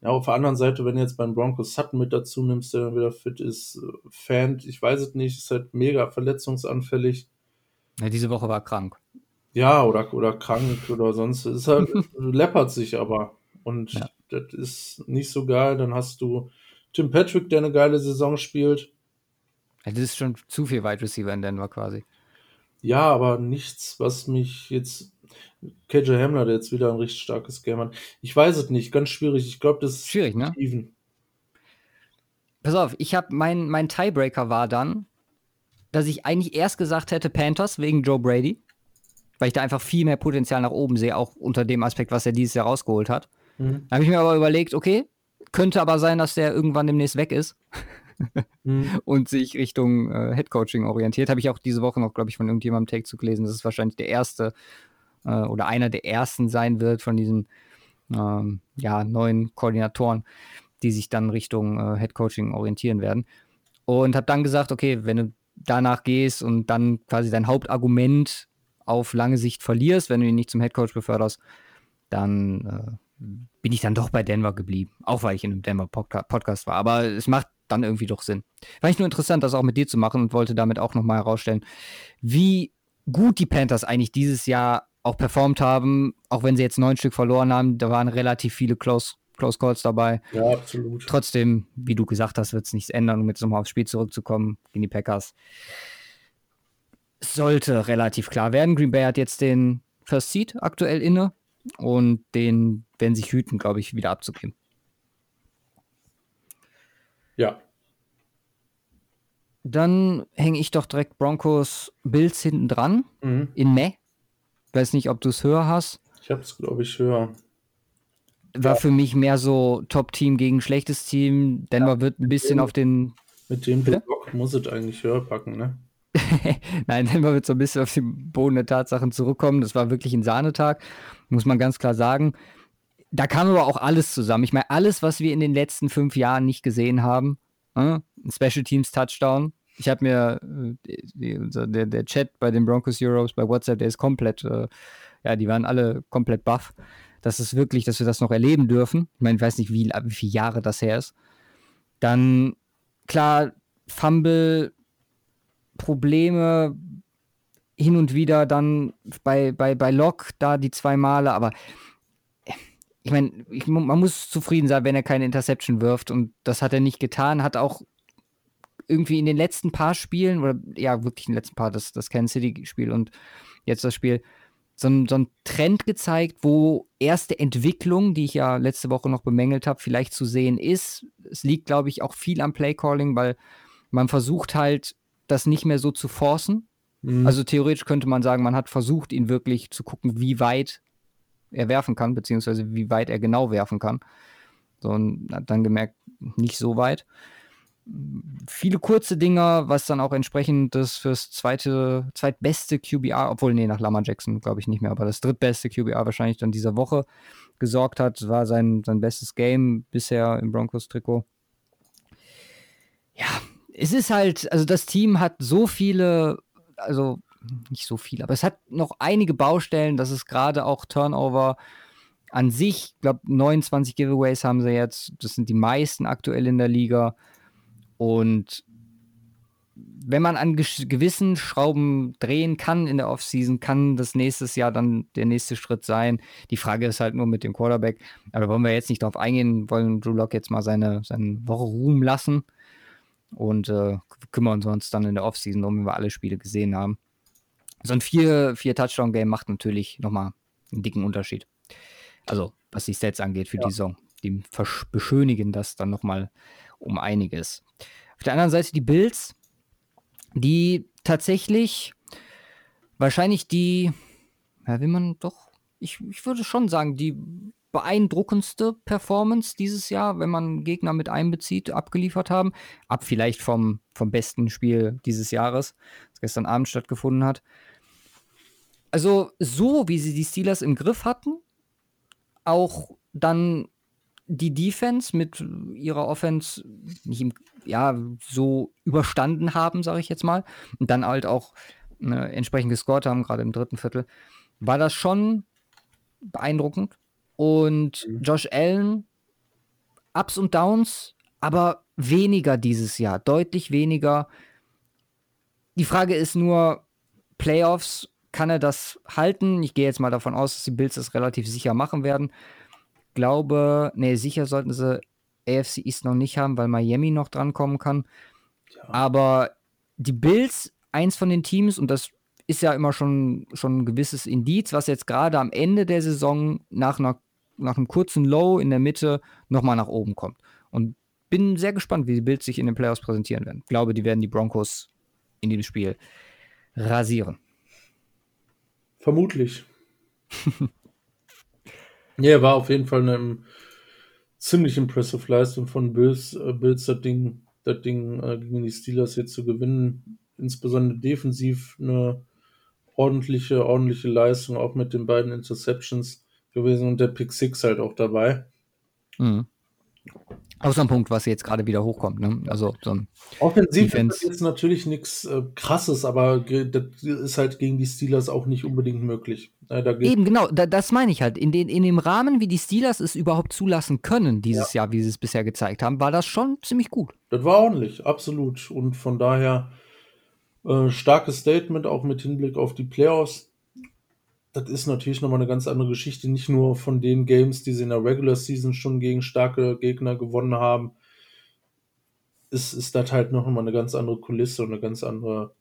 ja, auf der anderen Seite, wenn du jetzt beim Broncos Sutton mit dazu nimmst, der dann wieder fit ist, äh, Fan, ich weiß es nicht, ist halt mega verletzungsanfällig. Ja, diese Woche war krank. Ja, oder, oder krank oder sonst. Ist halt, läppert sich aber. Und ja. das ist nicht so geil. Dann hast du Tim Patrick, der eine geile Saison spielt. Das ist schon zu viel Wide Receiver in Denver quasi. Ja, aber nichts, was mich jetzt KJ Hamler, der jetzt wieder ein richtig starkes Game hat. Ich weiß es nicht, ganz schwierig. Ich glaube, das ist schwierig, ne? Even. Pass auf, ich habe mein, mein Tiebreaker war dann, dass ich eigentlich erst gesagt hätte Panthers wegen Joe Brady, weil ich da einfach viel mehr Potenzial nach oben sehe, auch unter dem Aspekt, was er dieses Jahr rausgeholt hat. Mhm. Da habe ich mir aber überlegt, okay, könnte aber sein, dass der irgendwann demnächst weg ist. Mhm. und sich Richtung äh, Headcoaching orientiert. Habe ich auch diese Woche noch, glaube ich, von irgendjemandem Take zu gelesen. Das ist wahrscheinlich der erste äh, oder einer der ersten sein wird von diesen ähm, ja, neuen Koordinatoren, die sich dann Richtung äh, Head Coaching orientieren werden. Und habe dann gesagt, okay, wenn du danach gehst und dann quasi dein Hauptargument auf lange Sicht verlierst, wenn du ihn nicht zum Head Coach beförderst, dann äh, bin ich dann doch bei Denver geblieben. Auch weil ich in einem Denver Podca Podcast war. Aber es macht dann irgendwie doch Sinn. Fand ich nur interessant, das auch mit dir zu machen und wollte damit auch nochmal herausstellen, wie gut die Panthers eigentlich dieses Jahr auch performt haben, auch wenn sie jetzt neun Stück verloren haben, da waren relativ viele Close, Close Calls dabei. Ja, absolut. Trotzdem, wie du gesagt hast, wird es nichts ändern, um jetzt nochmal aufs Spiel zurückzukommen gegen die Packers. Sollte relativ klar werden. Green Bay hat jetzt den First Seed aktuell inne und den werden sich hüten, glaube ich, wieder abzugeben. Ja. Dann hänge ich doch direkt Broncos Bills hinten dran mhm. in Meh. Weiß nicht, ob du es höher hast. Ich habe es, glaube ich, höher. war für mich mehr so Top-Team gegen schlechtes Team. Denver ja, wird ein bisschen auf den. Mit dem Block muss es eigentlich höher packen, ne? Nein, Denver wird so ein bisschen auf den Boden der Tatsachen zurückkommen. Das war wirklich ein Sahnetag, muss man ganz klar sagen. Da kam aber auch alles zusammen. Ich meine, alles, was wir in den letzten fünf Jahren nicht gesehen haben. Äh, ein Special Teams Touchdown. Ich habe mir äh, der, der Chat bei den Broncos Euros bei WhatsApp, der ist komplett, äh, ja, die waren alle komplett baff. Das ist wirklich, dass wir das noch erleben dürfen. Ich meine, ich weiß nicht, wie, wie viele Jahre das her ist. Dann, klar, Fumble, Probleme hin und wieder dann bei, bei, bei Locke da die zwei Male, aber ich meine, man muss zufrieden sein, wenn er keine Interception wirft und das hat er nicht getan, hat auch irgendwie in den letzten paar Spielen, oder ja, wirklich in den letzten paar, das, das Kansas City-Spiel und jetzt das Spiel, so, so einen Trend gezeigt, wo erste Entwicklung, die ich ja letzte Woche noch bemängelt habe, vielleicht zu sehen ist. Es liegt, glaube ich, auch viel am Playcalling, weil man versucht halt, das nicht mehr so zu forcen. Mhm. Also theoretisch könnte man sagen, man hat versucht, ihn wirklich zu gucken, wie weit er werfen kann, beziehungsweise wie weit er genau werfen kann. So, und hat dann gemerkt, nicht so weit. Viele kurze Dinger, was dann auch entsprechend das fürs zweite, zweitbeste QBR, obwohl, nee, nach Lamar Jackson glaube ich nicht mehr, aber das drittbeste QBR wahrscheinlich dann dieser Woche gesorgt hat. War sein, sein bestes Game bisher im Broncos-Trikot. Ja, es ist halt, also das Team hat so viele, also nicht so viel, aber es hat noch einige Baustellen. Das ist gerade auch Turnover an sich. Ich glaube, 29 Giveaways haben sie jetzt. Das sind die meisten aktuell in der Liga. Und wenn man an gewissen Schrauben drehen kann in der Offseason, kann das nächstes Jahr dann der nächste Schritt sein. Die Frage ist halt nur mit dem Quarterback. Aber wollen wir jetzt nicht drauf eingehen, wollen Drew Lock jetzt mal seine, seine Woche ruhen lassen und äh, kümmern uns dann in der Offseason um, wenn wir alle Spiele gesehen haben so ein 4-Touchdown-Game macht natürlich nochmal einen dicken Unterschied. Also, was die Stats angeht für ja. die Saison. Die beschönigen das dann nochmal um einiges. Auf der anderen Seite die Bills, die tatsächlich wahrscheinlich die, ja, will man doch, ich, ich würde schon sagen, die beeindruckendste Performance dieses Jahr, wenn man Gegner mit einbezieht, abgeliefert haben. Ab vielleicht vom, vom besten Spiel dieses Jahres, das gestern Abend stattgefunden hat also so wie sie die Steelers im Griff hatten, auch dann die Defense mit ihrer Offense nicht im, ja, so überstanden haben, sage ich jetzt mal, und dann halt auch ne, entsprechend gescored haben, gerade im dritten Viertel, war das schon beeindruckend. Und mhm. Josh Allen, Ups und Downs, aber weniger dieses Jahr, deutlich weniger. Die Frage ist nur, Playoffs kann er das halten? Ich gehe jetzt mal davon aus, dass die Bills das relativ sicher machen werden. Glaube, nee, sicher sollten sie AFC East noch nicht haben, weil Miami noch drankommen kann. Ja. Aber die Bills, eins von den Teams, und das ist ja immer schon, schon ein gewisses Indiz, was jetzt gerade am Ende der Saison nach, einer, nach einem kurzen Low in der Mitte nochmal nach oben kommt. Und bin sehr gespannt, wie die Bills sich in den Playoffs präsentieren werden. Ich glaube, die werden die Broncos in dem Spiel rasieren. Vermutlich. ja, war auf jeden Fall eine ziemlich impressive Leistung von Bills, äh, Bills das Ding, das Ding äh, gegen die Steelers jetzt zu gewinnen. Insbesondere defensiv eine ordentliche, ordentliche Leistung, auch mit den beiden Interceptions gewesen und der Pick Six halt auch dabei. Mhm. So ein Punkt, was jetzt gerade wieder hochkommt. Ne? Also so ein Offensiv Defense. ist jetzt natürlich nichts äh, Krasses, aber das ist halt gegen die Steelers auch nicht unbedingt möglich. Äh, Eben, genau, da, das meine ich halt. In, den, in dem Rahmen, wie die Steelers es überhaupt zulassen können, dieses ja. Jahr, wie sie es bisher gezeigt haben, war das schon ziemlich gut. Das war ordentlich, absolut. Und von daher äh, starkes Statement, auch mit Hinblick auf die Playoffs das ist natürlich nochmal eine ganz andere Geschichte. Nicht nur von den Games, die sie in der Regular Season schon gegen starke Gegner gewonnen haben. Ist, ist das halt nochmal eine ganz andere Kulisse und eine ganz andere,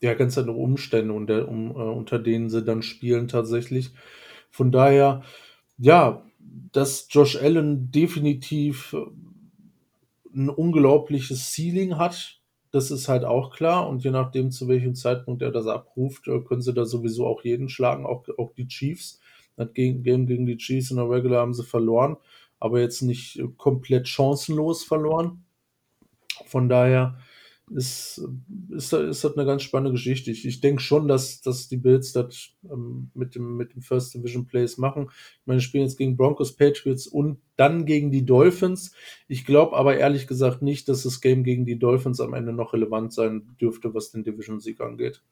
ja, ganz andere Umstände, unter, um, äh, unter denen sie dann spielen tatsächlich. Von daher, ja, dass Josh Allen definitiv ein unglaubliches Ceiling hat, das ist halt auch klar. Und je nachdem, zu welchem Zeitpunkt er das abruft, äh, können sie da sowieso auch jeden schlagen, auch, auch die Chiefs. Das Game gegen die Chiefs in der Regular haben sie verloren, aber jetzt nicht komplett chancenlos verloren. Von daher ist, ist, ist das eine ganz spannende Geschichte. Ich, ich denke schon, dass, dass die Bills das ähm, mit, dem, mit dem First Division Plays machen. Ich meine, spielen jetzt gegen Broncos, Patriots und dann gegen die Dolphins. Ich glaube aber ehrlich gesagt nicht, dass das Game gegen die Dolphins am Ende noch relevant sein dürfte, was den Division-Sieg angeht.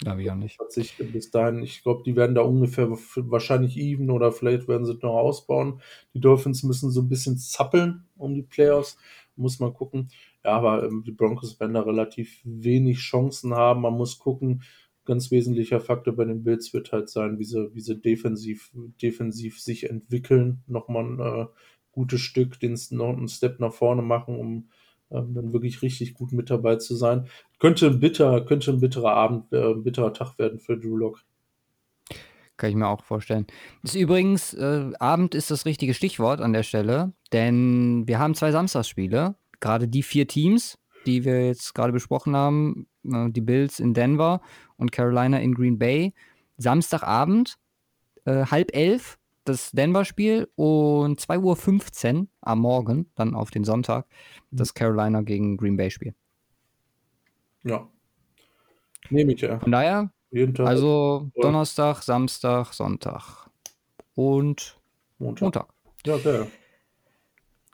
Glaube ich auch nicht. Sich bis dahin, ich glaube, die werden da ungefähr wahrscheinlich even oder vielleicht werden sie noch ausbauen. Die Dolphins müssen so ein bisschen zappeln um die Playoffs. Muss man gucken. Ja, aber ähm, die Broncos werden da relativ wenig Chancen haben. Man muss gucken. Ganz wesentlicher Faktor bei den Bills wird halt sein, wie sie, wie sie defensiv, defensiv sich entwickeln. Nochmal ein äh, gutes Stück, den einen Step nach vorne machen, um ähm, dann wirklich richtig gut mit dabei zu sein. Könnte ein bitter, könnte ein bitterer Abend, äh, ein bitterer Tag werden für Drew Lock. Kann ich mir auch vorstellen. Ist übrigens, äh, Abend ist das richtige Stichwort an der Stelle, denn wir haben zwei Samstagsspiele. Gerade die vier Teams, die wir jetzt gerade besprochen haben, äh, die Bills in Denver und Carolina in Green Bay. Samstagabend, äh, halb elf, das Denver-Spiel und 2.15 Uhr am Morgen, dann auf den Sonntag, das Carolina gegen Green Bay-Spiel. Ja. Nehme ich ja. Von daher, also Donnerstag, Samstag, Sonntag und Montag. Montag. Ja, geil.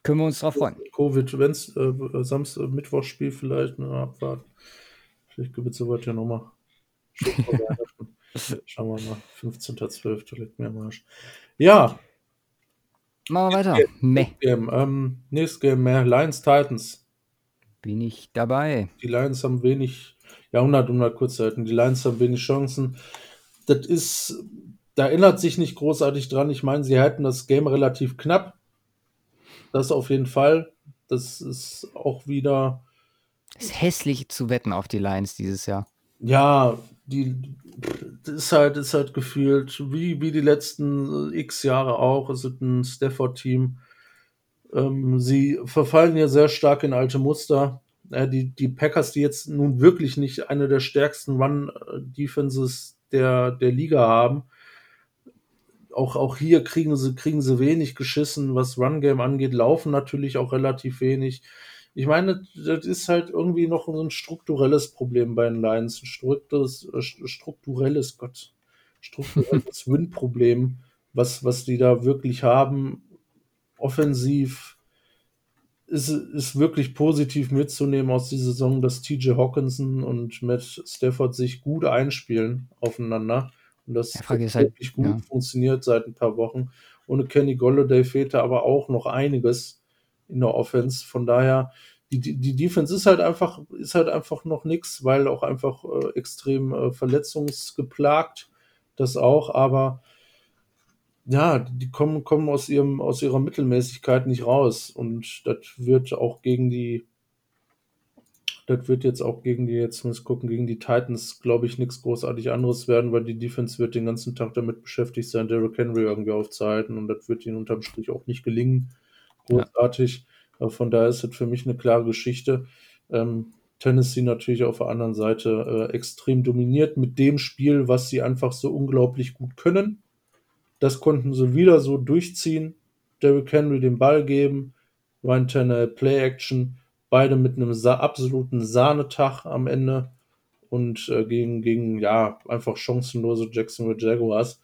Können wir uns drauf freuen. Covid, wenn es äh, Samstag, Mittwochspiel vielleicht, ne, abwarten. Vielleicht gibt es soweit ja nochmal. Schauen wir mal. 15.12. liegt mir am Arsch. Ja. Machen wir weiter. Meh. Game, ähm, nächstes Game, mehr Lions Titans. Bin ich dabei. Die Lions haben wenig, ja, 100, 100 Kurzzeiten. Die Lions haben wenig Chancen. Das ist, da erinnert sich nicht großartig dran. Ich meine, sie halten das Game relativ knapp. Das auf jeden Fall. Das ist auch wieder. Es ist hässlich zu wetten auf die Lions dieses Jahr. Ja, die das ist halt, ist halt gefühlt, wie, wie die letzten x Jahre auch. Es ist ein Stafford-Team. Ähm, sie verfallen ja sehr stark in alte Muster. Äh, die, die Packers, die jetzt nun wirklich nicht eine der stärksten Run-Defenses der, der Liga haben, auch, auch hier kriegen sie, kriegen sie wenig geschissen, was Run-Game angeht, laufen natürlich auch relativ wenig. Ich meine, das ist halt irgendwie noch so ein strukturelles Problem bei den Lions. Ein strukturelles, äh, strukturelles Gott, strukturelles Win-Problem, was, was die da wirklich haben. Offensiv ist, ist wirklich positiv mitzunehmen aus dieser Saison, dass TJ Hawkinson und Matt Stafford sich gut einspielen aufeinander. Und das hat ist halt, wirklich gut ja. funktioniert seit ein paar Wochen. Ohne Kenny Golladay fehlte aber auch noch einiges in der Offense. Von daher, die, die, die Defense ist halt einfach, ist halt einfach noch nichts, weil auch einfach äh, extrem äh, verletzungsgeplagt. Das auch, aber ja, die kommen, kommen aus ihrem, aus ihrer Mittelmäßigkeit nicht raus. Und das wird auch gegen die, das wird jetzt auch gegen die, jetzt muss gucken, gegen die Titans, glaube ich, nichts großartig anderes werden, weil die Defense wird den ganzen Tag damit beschäftigt sein, Derrick Henry irgendwie aufzuhalten und das wird ihnen unterm Strich auch nicht gelingen. Großartig. Aber von daher ist das für mich eine klare Geschichte. Ähm, Tennessee natürlich auf der anderen Seite äh, extrem dominiert mit dem Spiel, was sie einfach so unglaublich gut können. Das konnten sie wieder so durchziehen. Derrick Henry den Ball geben, Ryan Tannehill Play Action, beide mit einem sa absoluten Sahnetag am Ende und äh, gegen, gegen, ja, einfach chancenlose Jacksonville Jaguars.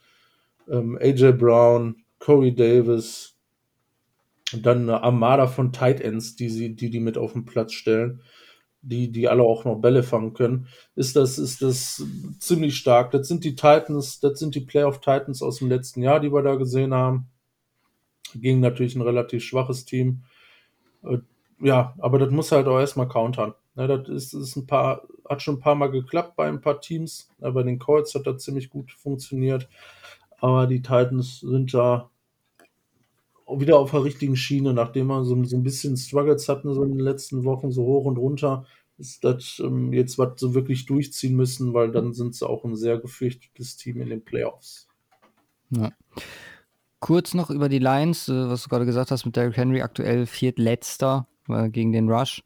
Ähm, AJ Brown, Corey Davis, dann eine Armada von Tight Ends, die sie, die, die mit auf den Platz stellen, die, die alle auch noch Bälle fangen können, ist das, ist das ziemlich stark. Das sind die Titans, das sind die Playoff Titans aus dem letzten Jahr, die wir da gesehen haben. Gegen natürlich ein relativ schwaches Team. Ja, aber das muss halt auch erstmal countern. Ja, das ist, ist ein paar, hat schon ein paar Mal geklappt bei ein paar Teams. Ja, bei den Colts hat das ziemlich gut funktioniert. Aber die Titans sind da wieder auf der richtigen Schiene, nachdem man so, so ein bisschen Struggles hatten so in den letzten Wochen, so hoch und runter, ist das ähm, jetzt was so wirklich durchziehen müssen, weil dann sind sie auch ein sehr gefürchtetes Team in den Playoffs. Ja. Kurz noch über die Lions, äh, was du gerade gesagt hast mit Derrick Henry, aktuell viertletzter äh, gegen den Rush.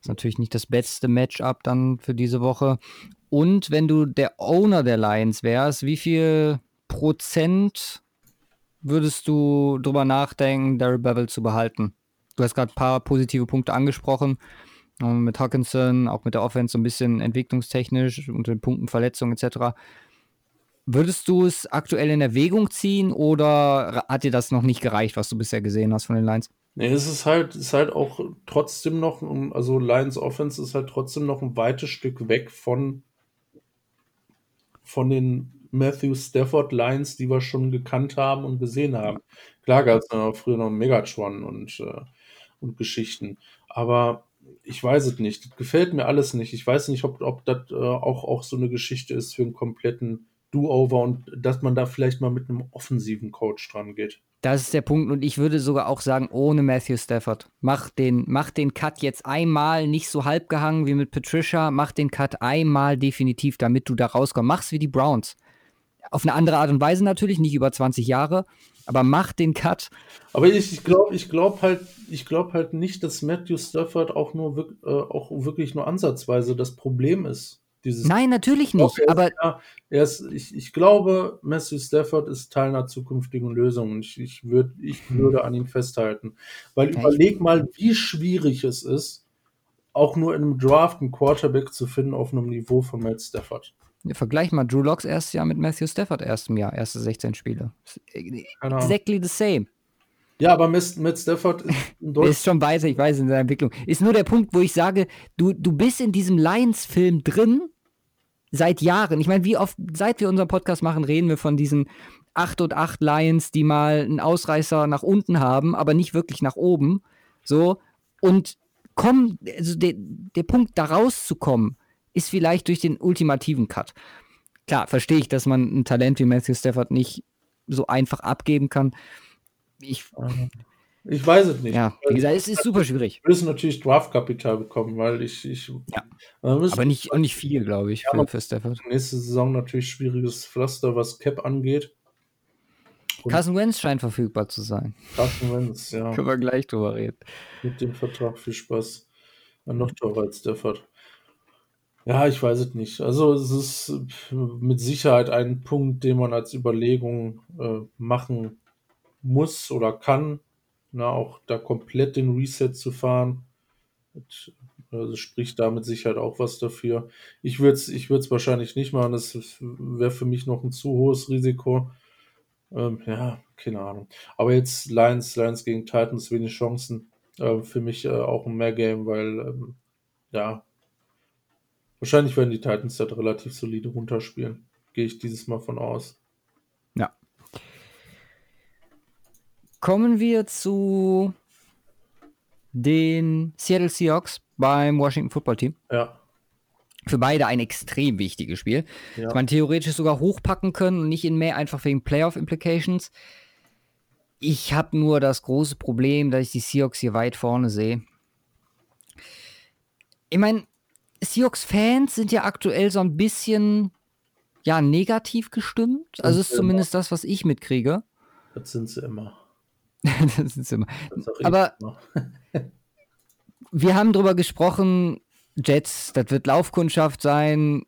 Ist natürlich nicht das beste Matchup dann für diese Woche. Und wenn du der Owner der Lions wärst, wie viel Prozent würdest du drüber nachdenken, Daryl Bevel zu behalten? Du hast gerade ein paar positive Punkte angesprochen. Mit Hawkinson, auch mit der Offense so ein bisschen entwicklungstechnisch und den Punkten Verletzungen etc. Würdest du es aktuell in Erwägung ziehen oder hat dir das noch nicht gereicht, was du bisher gesehen hast von den Lions? Nee, es ist halt, ist halt auch trotzdem noch, also Lions Offense ist halt trotzdem noch ein weites Stück weg von, von den Matthew Stafford Lions, die wir schon gekannt haben und gesehen haben. Klar gab es früher noch Megatron und, äh, und Geschichten, aber ich weiß es nicht. Das gefällt mir alles nicht. Ich weiß nicht, ob, ob das äh, auch, auch so eine Geschichte ist für einen kompletten Do-Over und dass man da vielleicht mal mit einem offensiven Coach dran geht. Das ist der Punkt. Und ich würde sogar auch sagen, ohne Matthew Stafford. Mach den, mach den Cut jetzt einmal, nicht so halb gehangen wie mit Patricia. Mach den Cut einmal definitiv, damit du da rauskommst. Mach's wie die Browns. Auf eine andere Art und Weise natürlich, nicht über 20 Jahre, aber mach den Cut. Aber ich, ich glaube ich glaub halt, glaub halt nicht, dass Matthew Stafford auch nur äh, auch wirklich nur ansatzweise das Problem ist. Dieses Nein, natürlich nicht. Glaub, aber ja, ist, ich, ich glaube, Matthew Stafford ist Teil einer zukünftigen Lösung ich, ich, würd, ich hm. würde an ihm festhalten. Weil ja, überleg mal, wie schwierig es ist, auch nur in einem Draft einen Quarterback zu finden auf einem Niveau von Matt Stafford. Ja, vergleich mal Drew Locks erstes Jahr mit Matthew Stafford erstem Jahr, erste 16 Spiele. Exactly the same. Ja, aber Matt Stafford ist, ist schon weiter, ich weiß, in der Entwicklung. Ist nur der Punkt, wo ich sage, du, du bist in diesem Lions-Film drin seit Jahren. Ich meine, wie oft, seit wir unseren Podcast machen, reden wir von diesen 8 und 8 Lions, die mal einen Ausreißer nach unten haben, aber nicht wirklich nach oben. So. Und komm, also der, der Punkt, da rauszukommen, ist vielleicht durch den ultimativen Cut. Klar, verstehe ich, dass man ein Talent wie Matthew Stafford nicht so einfach abgeben kann. Ich, ich weiß es nicht. Ja, wie gesagt, es ist super schwierig. Wir müssen natürlich Draftkapital bekommen, weil ich. ich ja. Aber nicht, auch nicht viel, glaube ich, ja, für, Stafford. Nächste Saison natürlich schwieriges Pflaster, was Cap angeht. Und Carson Wentz scheint verfügbar zu sein. Carson Wentz, ja. Können wir gleich drüber reden. Mit dem Vertrag viel Spaß. Noch teurer als Stafford. Ja, ich weiß es nicht. Also es ist mit Sicherheit ein Punkt, den man als Überlegung äh, machen muss oder kann, na, auch da komplett den Reset zu fahren. Also spricht da mit Sicherheit auch was dafür. Ich würde es ich wahrscheinlich nicht machen, das wäre für mich noch ein zu hohes Risiko. Ähm, ja, keine Ahnung. Aber jetzt Lions, Lions gegen Titans, wenig Chancen. Äh, für mich äh, auch ein Mehr-Game, weil ähm, ja, wahrscheinlich werden die Titans das relativ solide runterspielen. Gehe ich dieses Mal von aus. Kommen wir zu den Seattle Seahawks beim Washington Football Team. Ja. Für beide ein extrem wichtiges Spiel. Ja. Das man theoretisch sogar hochpacken können und nicht in mehr einfach wegen Playoff-Implications. Ich habe nur das große Problem, dass ich die Seahawks hier weit vorne sehe. Ich meine, Seahawks-Fans sind ja aktuell so ein bisschen ja, negativ gestimmt. Also ist zumindest das, was ich mitkriege. Das sind sie immer. das ist immer. Aber wir haben darüber gesprochen, Jets, das wird Laufkundschaft sein.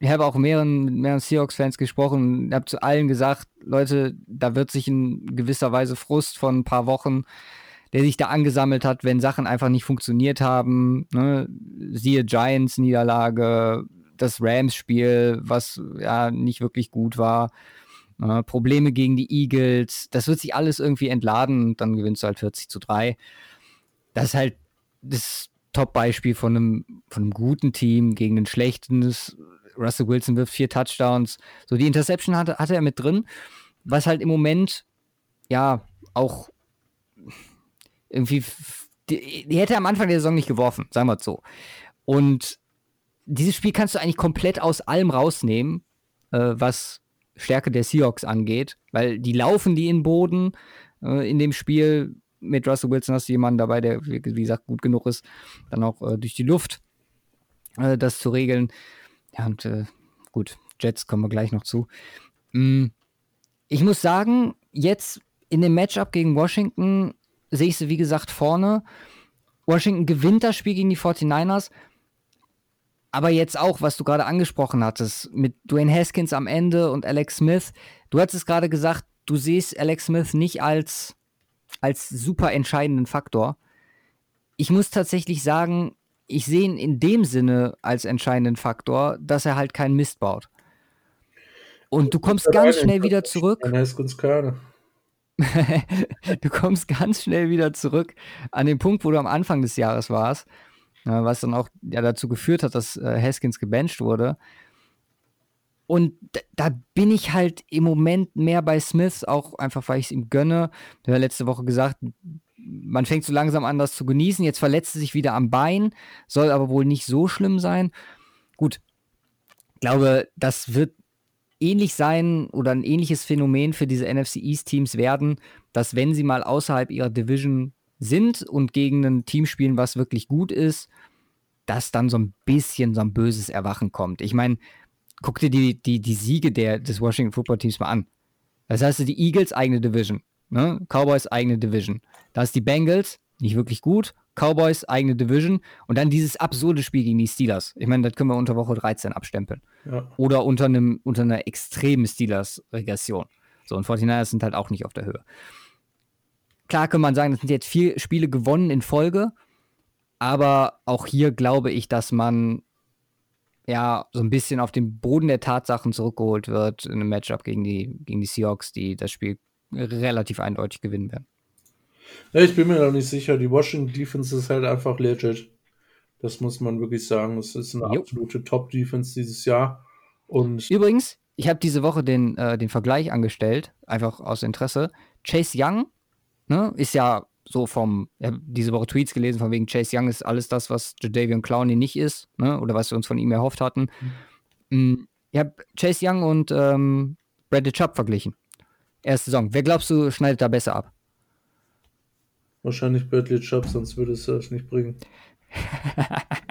Ich habe auch mehreren, mit mehreren Seahawks-Fans gesprochen. Ich habe zu allen gesagt, Leute, da wird sich in gewisser Weise Frust von ein paar Wochen, der sich da angesammelt hat, wenn Sachen einfach nicht funktioniert haben. Ne? Siehe Giants-Niederlage, das Rams-Spiel, was ja nicht wirklich gut war. Äh, Probleme gegen die Eagles. Das wird sich alles irgendwie entladen und dann gewinnst du halt 40 zu 3. Das ist halt das Top-Beispiel von einem, von einem guten Team gegen ein schlechtes. Russell Wilson wirft vier Touchdowns. So, die Interception hatte, hatte er mit drin, was halt im Moment ja auch irgendwie. Die, die hätte er am Anfang der Saison nicht geworfen, sagen wir es so. Und dieses Spiel kannst du eigentlich komplett aus allem rausnehmen, äh, was Stärke der Seahawks angeht, weil die laufen die in den Boden äh, in dem Spiel. Mit Russell Wilson hast du jemanden dabei, der, wie gesagt, gut genug ist, dann auch äh, durch die Luft äh, das zu regeln. Ja, und äh, gut, Jets kommen wir gleich noch zu. Mm, ich muss sagen, jetzt in dem Matchup gegen Washington sehe ich sie, wie gesagt, vorne. Washington gewinnt das Spiel gegen die 49ers. Aber jetzt auch, was du gerade angesprochen hattest, mit Dwayne Haskins am Ende und Alex Smith. Du hattest gerade gesagt, du siehst Alex Smith nicht als, als super entscheidenden Faktor. Ich muss tatsächlich sagen, ich sehe ihn in dem Sinne als entscheidenden Faktor, dass er halt keinen Mist baut. Und du kommst ganz schnell wieder zurück. du kommst ganz schnell wieder zurück an den Punkt, wo du am Anfang des Jahres warst, was dann auch ja, dazu geführt hat, dass äh, Haskins gebencht wurde. Und da bin ich halt im Moment mehr bei Smith, auch einfach, weil ich es ihm gönne. Du hast letzte Woche gesagt, man fängt so langsam an, das zu genießen. Jetzt verletzt er sich wieder am Bein, soll aber wohl nicht so schlimm sein. Gut, ich glaube, das wird ähnlich sein oder ein ähnliches Phänomen für diese NFC East Teams werden, dass wenn sie mal außerhalb ihrer Division sind und gegen ein Team spielen, was wirklich gut ist, dass dann so ein bisschen so ein böses Erwachen kommt. Ich meine, guck dir die, die, die Siege der, des Washington Football Teams mal an. Das heißt, die Eagles eigene Division, ne? Cowboys eigene Division. Da ist die Bengals nicht wirklich gut, Cowboys eigene Division und dann dieses absurde Spiel gegen die Steelers. Ich meine, das können wir unter Woche 13 abstempeln. Ja. Oder unter, einem, unter einer extremen Steelers-Regression. So, und 49ers sind halt auch nicht auf der Höhe. Klar kann man sagen, das sind jetzt vier Spiele gewonnen in Folge, aber auch hier glaube ich, dass man ja so ein bisschen auf den Boden der Tatsachen zurückgeholt wird in einem Matchup gegen die, gegen die Seahawks, die das Spiel relativ eindeutig gewinnen werden. Ja, ich bin mir noch nicht sicher. Die Washington Defense ist halt einfach legit. Das muss man wirklich sagen. Es ist eine jo. absolute Top-Defense dieses Jahr. Und Übrigens, ich habe diese Woche den, äh, den Vergleich angestellt, einfach aus Interesse. Chase Young ne, ist ja so vom, ich habe diese Woche Tweets gelesen, von wegen Chase Young ist alles das, was Jadavion Clowney nicht ist, ne, oder was wir uns von ihm erhofft hatten. Mhm. Ich habe Chase Young und ähm, Bradley Chubb verglichen. Erste Saison. Wer glaubst du, schneidet da besser ab? Wahrscheinlich Bradley Chubb, sonst würde es das nicht bringen.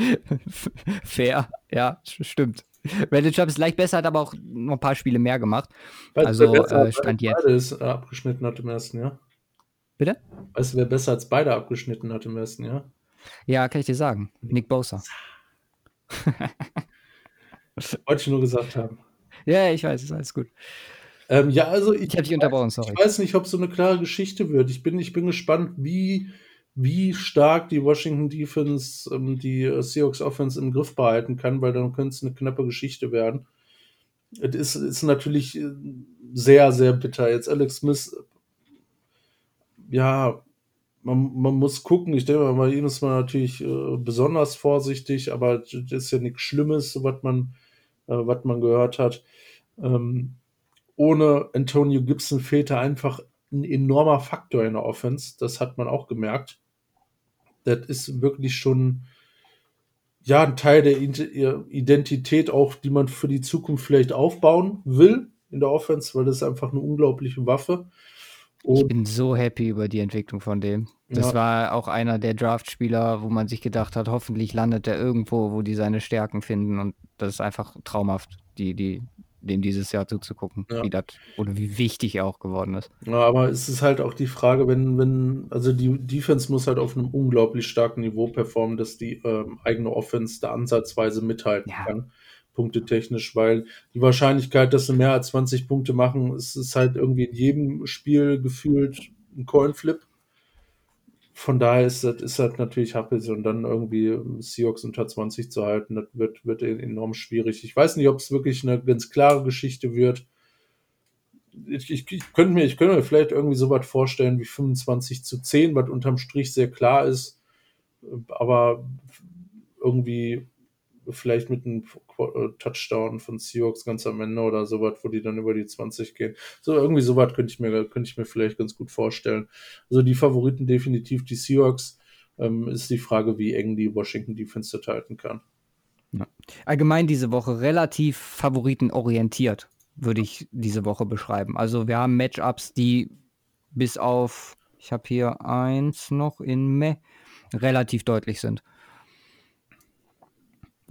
Fair, ja, stimmt. Bradley Chubb ist leicht besser, hat aber auch noch ein paar Spiele mehr gemacht. Weil also äh, stand jetzt. Beides äh, abgeschnitten hat im ersten Jahr. Bitte? Weißt du, wer besser als beide abgeschnitten hat im ersten Jahr? Ja, kann ich dir sagen. Nick Bosa. Wollte ich nur gesagt haben. Ja, ich weiß, ist alles gut. Ähm, ja, also ich, ich habe dich unterbrochen, sorry. Ich weiß nicht, ob es so eine klare Geschichte wird. Ich bin, ich bin gespannt, wie, wie stark die Washington Defense ähm, die äh, Seahawks Offense im Griff behalten kann, weil dann könnte es eine knappe Geschichte werden. Es ist, ist natürlich äh, sehr, sehr bitter. Jetzt Alex Smith, ja, man, man muss gucken. Ich denke mal, bei ihm ist man natürlich äh, besonders vorsichtig, aber das ist ja nichts Schlimmes, was man, äh, man gehört hat. Ähm, ohne Antonio Gibson fehlte einfach ein enormer Faktor in der Offense. Das hat man auch gemerkt. Das ist wirklich schon ja ein Teil der Identität auch, die man für die Zukunft vielleicht aufbauen will in der Offense, weil das ist einfach eine unglaubliche Waffe. Und ich bin so happy über die Entwicklung von dem. Das ja. war auch einer der Draftspieler, wo man sich gedacht hat, hoffentlich landet er irgendwo, wo die seine Stärken finden. Und das ist einfach traumhaft, die, die dem dieses Jahr zuzugucken, ja. wie das oder wie wichtig er auch geworden ist. Ja, aber es ist halt auch die Frage, wenn, wenn, also die Defense muss halt auf einem unglaublich starken Niveau performen, dass die ähm, eigene Offense da ansatzweise mithalten ja. kann, punktetechnisch, weil die Wahrscheinlichkeit, dass sie mehr als 20 Punkte machen, ist, ist halt irgendwie in jedem Spiel gefühlt ein Coinflip von daher ist das, ist das natürlich Happels und dann irgendwie Seahawks unter 20 zu halten, das wird, wird enorm schwierig. Ich weiß nicht, ob es wirklich eine ganz klare Geschichte wird. Ich, ich, ich, könnte mir, ich könnte mir vielleicht irgendwie so was vorstellen wie 25 zu 10, was unterm Strich sehr klar ist, aber irgendwie vielleicht mit einem Touchdown von Seahawks ganz am Ende oder sowas, wo die dann über die 20 gehen. So irgendwie sowas könnte ich mir, könnte ich mir vielleicht ganz gut vorstellen. Also die Favoriten definitiv die Seahawks. Ähm, ist die Frage, wie eng die Washington Defense halten kann. Ja. Allgemein diese Woche relativ favoritenorientiert, würde ich diese Woche beschreiben. Also wir haben Matchups, die bis auf, ich habe hier eins noch in Meh, relativ deutlich sind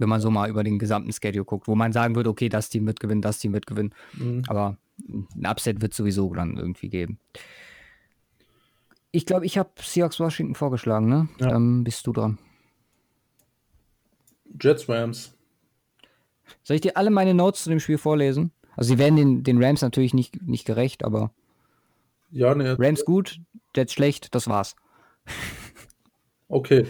wenn man so mal über den gesamten Schedule guckt, wo man sagen würde, okay, das Team wird gewinnen, das Team wird gewinnen. Mhm. Aber ein Upset wird sowieso dann irgendwie geben. Ich glaube, ich habe Seahawks Washington vorgeschlagen, ne? Ja. Ähm, bist du dran. Jets Rams. Soll ich dir alle meine Notes zu dem Spiel vorlesen? Also sie werden den, den Rams natürlich nicht, nicht gerecht, aber ja, ne, Rams gut, Jets schlecht, das war's. Okay.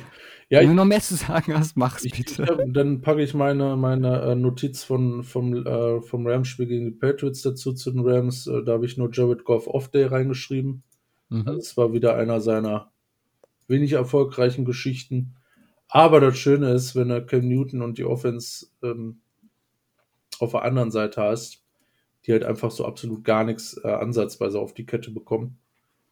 Ja, Wenn du noch mehr zu sagen hast, mach's ich, bitte. Ich, dann packe ich meine, meine äh, Notiz von, vom, äh, vom Rams-Spiel gegen die Patriots dazu zu den Rams. Äh, da habe ich nur Jared Goff Off-Day reingeschrieben. Mhm. Das also war wieder einer seiner wenig erfolgreichen Geschichten. Aber das Schöne ist, wenn er Cam Newton und die Offense ähm, auf der anderen Seite hast, die halt einfach so absolut gar nichts äh, ansatzweise auf die Kette bekommen,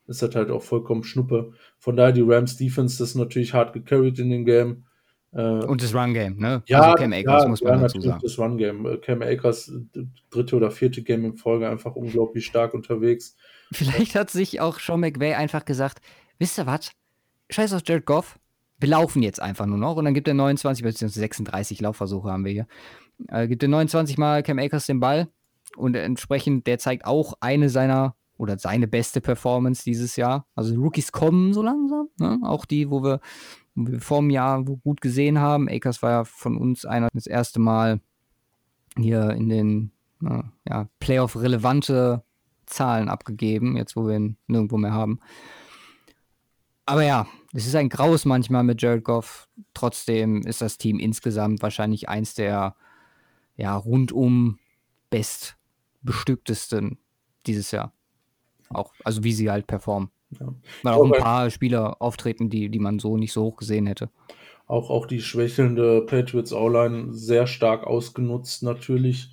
ist das halt auch vollkommen Schnuppe. Von daher die Rams Defense das ist natürlich hart gecarried in dem Game. Äh, und das Run Game, ne? Ja, also Cam Akers ja, muss man ja, dazu sagen. Das Run Game. Äh, Cam Akers dritte oder vierte Game in Folge einfach unglaublich stark unterwegs. Vielleicht hat sich auch Sean McVay einfach gesagt, wisst ihr was? Scheiß auf Jared Goff. Wir laufen jetzt einfach nur noch und dann gibt er 29 bzw. 36 Laufversuche haben wir hier. Äh, gibt er 29 Mal Cam Akers den Ball und entsprechend, der zeigt auch eine seiner oder seine beste Performance dieses Jahr. Also Rookies kommen so langsam, ne? auch die, wo wir, wo wir vor dem Jahr gut gesehen haben. Akers war ja von uns einer das erste Mal hier in den ja, Playoff-relevante Zahlen abgegeben, jetzt wo wir ihn nirgendwo mehr haben. Aber ja, es ist ein Graus manchmal mit Jared Goff. Trotzdem ist das Team insgesamt wahrscheinlich eins der ja, rundum bestbestücktesten dieses Jahr. Auch, also wie sie halt performen. Ja. Weil auch ein paar Spieler auftreten, die, die man so nicht so hoch gesehen hätte. Auch, auch die schwächelnde Patriots O-Line sehr stark ausgenutzt, natürlich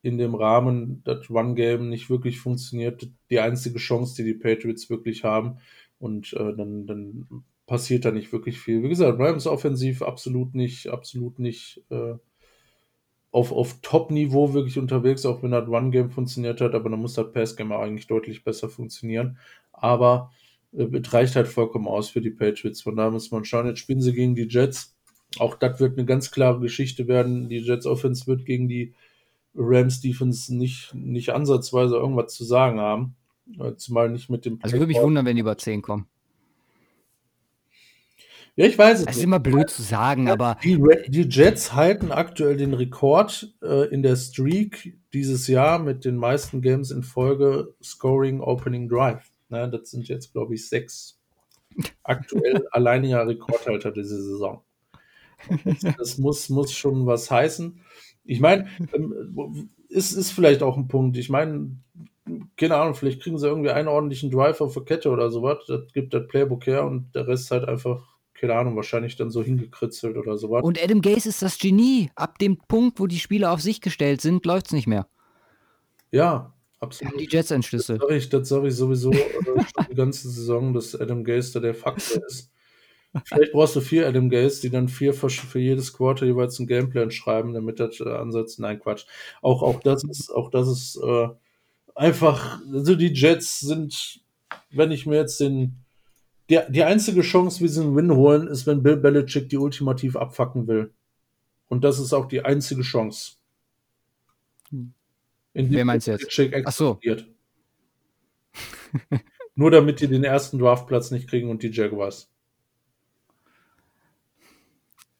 in dem Rahmen, das Run-Game nicht wirklich funktioniert. Die einzige Chance, die die Patriots wirklich haben. Und äh, dann, dann passiert da nicht wirklich viel. Wie gesagt, Rams offensiv absolut nicht, absolut nicht äh, auf, auf Top-Niveau wirklich unterwegs, auch wenn das Run-Game funktioniert hat, aber dann muss das Pass-Game eigentlich deutlich besser funktionieren. Aber äh, es reicht halt vollkommen aus für die Patriots. Von daher muss man schauen, jetzt spielen sie gegen die Jets. Auch das wird eine ganz klare Geschichte werden. Die Jets Offense wird gegen die Rams Defense nicht, nicht ansatzweise irgendwas zu sagen haben. Äh, zumal nicht mit dem. Also würde mich wundern, wenn die über 10 kommen. Ja, ich weiß es. Das ist immer blöd zu sagen, aber. Die, die Jets halten aktuell den Rekord äh, in der Streak dieses Jahr mit den meisten Games in Folge Scoring Opening Drive. Na, das sind jetzt, glaube ich, sechs. Aktuell alleiniger Rekordhalter diese Saison. Das, das, muss, muss schon was heißen. Ich meine, ähm, ist, ist vielleicht auch ein Punkt. Ich meine, keine Ahnung, vielleicht kriegen sie irgendwie einen ordentlichen Drive auf der Kette oder sowas. Das gibt das Playbook her und der Rest halt einfach keine Ahnung, wahrscheinlich dann so hingekritzelt oder sowas. Und Adam Gaze ist das Genie. Ab dem Punkt, wo die Spieler auf sich gestellt sind, läuft es nicht mehr. Ja, absolut. Die Jets entschlüsselt. Das sage ich, das sag ich sowieso äh, die ganze Saison, dass Adam Gaze da der Faktor ist. Vielleicht brauchst du vier Adam Gaze, die dann vier für, für, jedes Quarter jeweils einen Gameplan schreiben, damit das äh, ansetzt. Nein, Quatsch. Auch, auch das ist, auch das ist äh, einfach, also die Jets sind, wenn ich mir jetzt den die, die einzige Chance, wie sie einen Win holen, ist, wenn Bill Belichick die ultimativ abfacken will. Und das ist auch die einzige Chance. In Wer meinst du jetzt? Belichick Ach so. Nur damit die den ersten Draftplatz nicht kriegen und die Jaguars.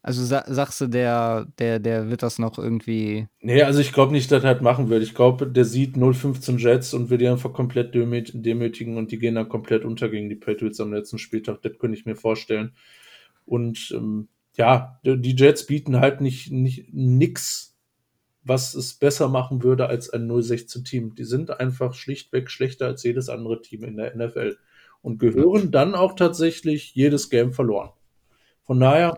Also sa sagst du, der, der, der wird das noch irgendwie. Nee, also ich glaube nicht, dass er das machen wird. Ich glaube, der sieht 015 Jets und will die einfach komplett demütigen und die gehen dann komplett unter gegen die Patriots am letzten Spieltag. Das könnte ich mir vorstellen. Und ähm, ja, die Jets bieten halt nicht, nicht was es besser machen würde als ein 016-Team. Die sind einfach schlichtweg schlechter als jedes andere Team in der NFL und gehören dann auch tatsächlich jedes Game verloren. Von daher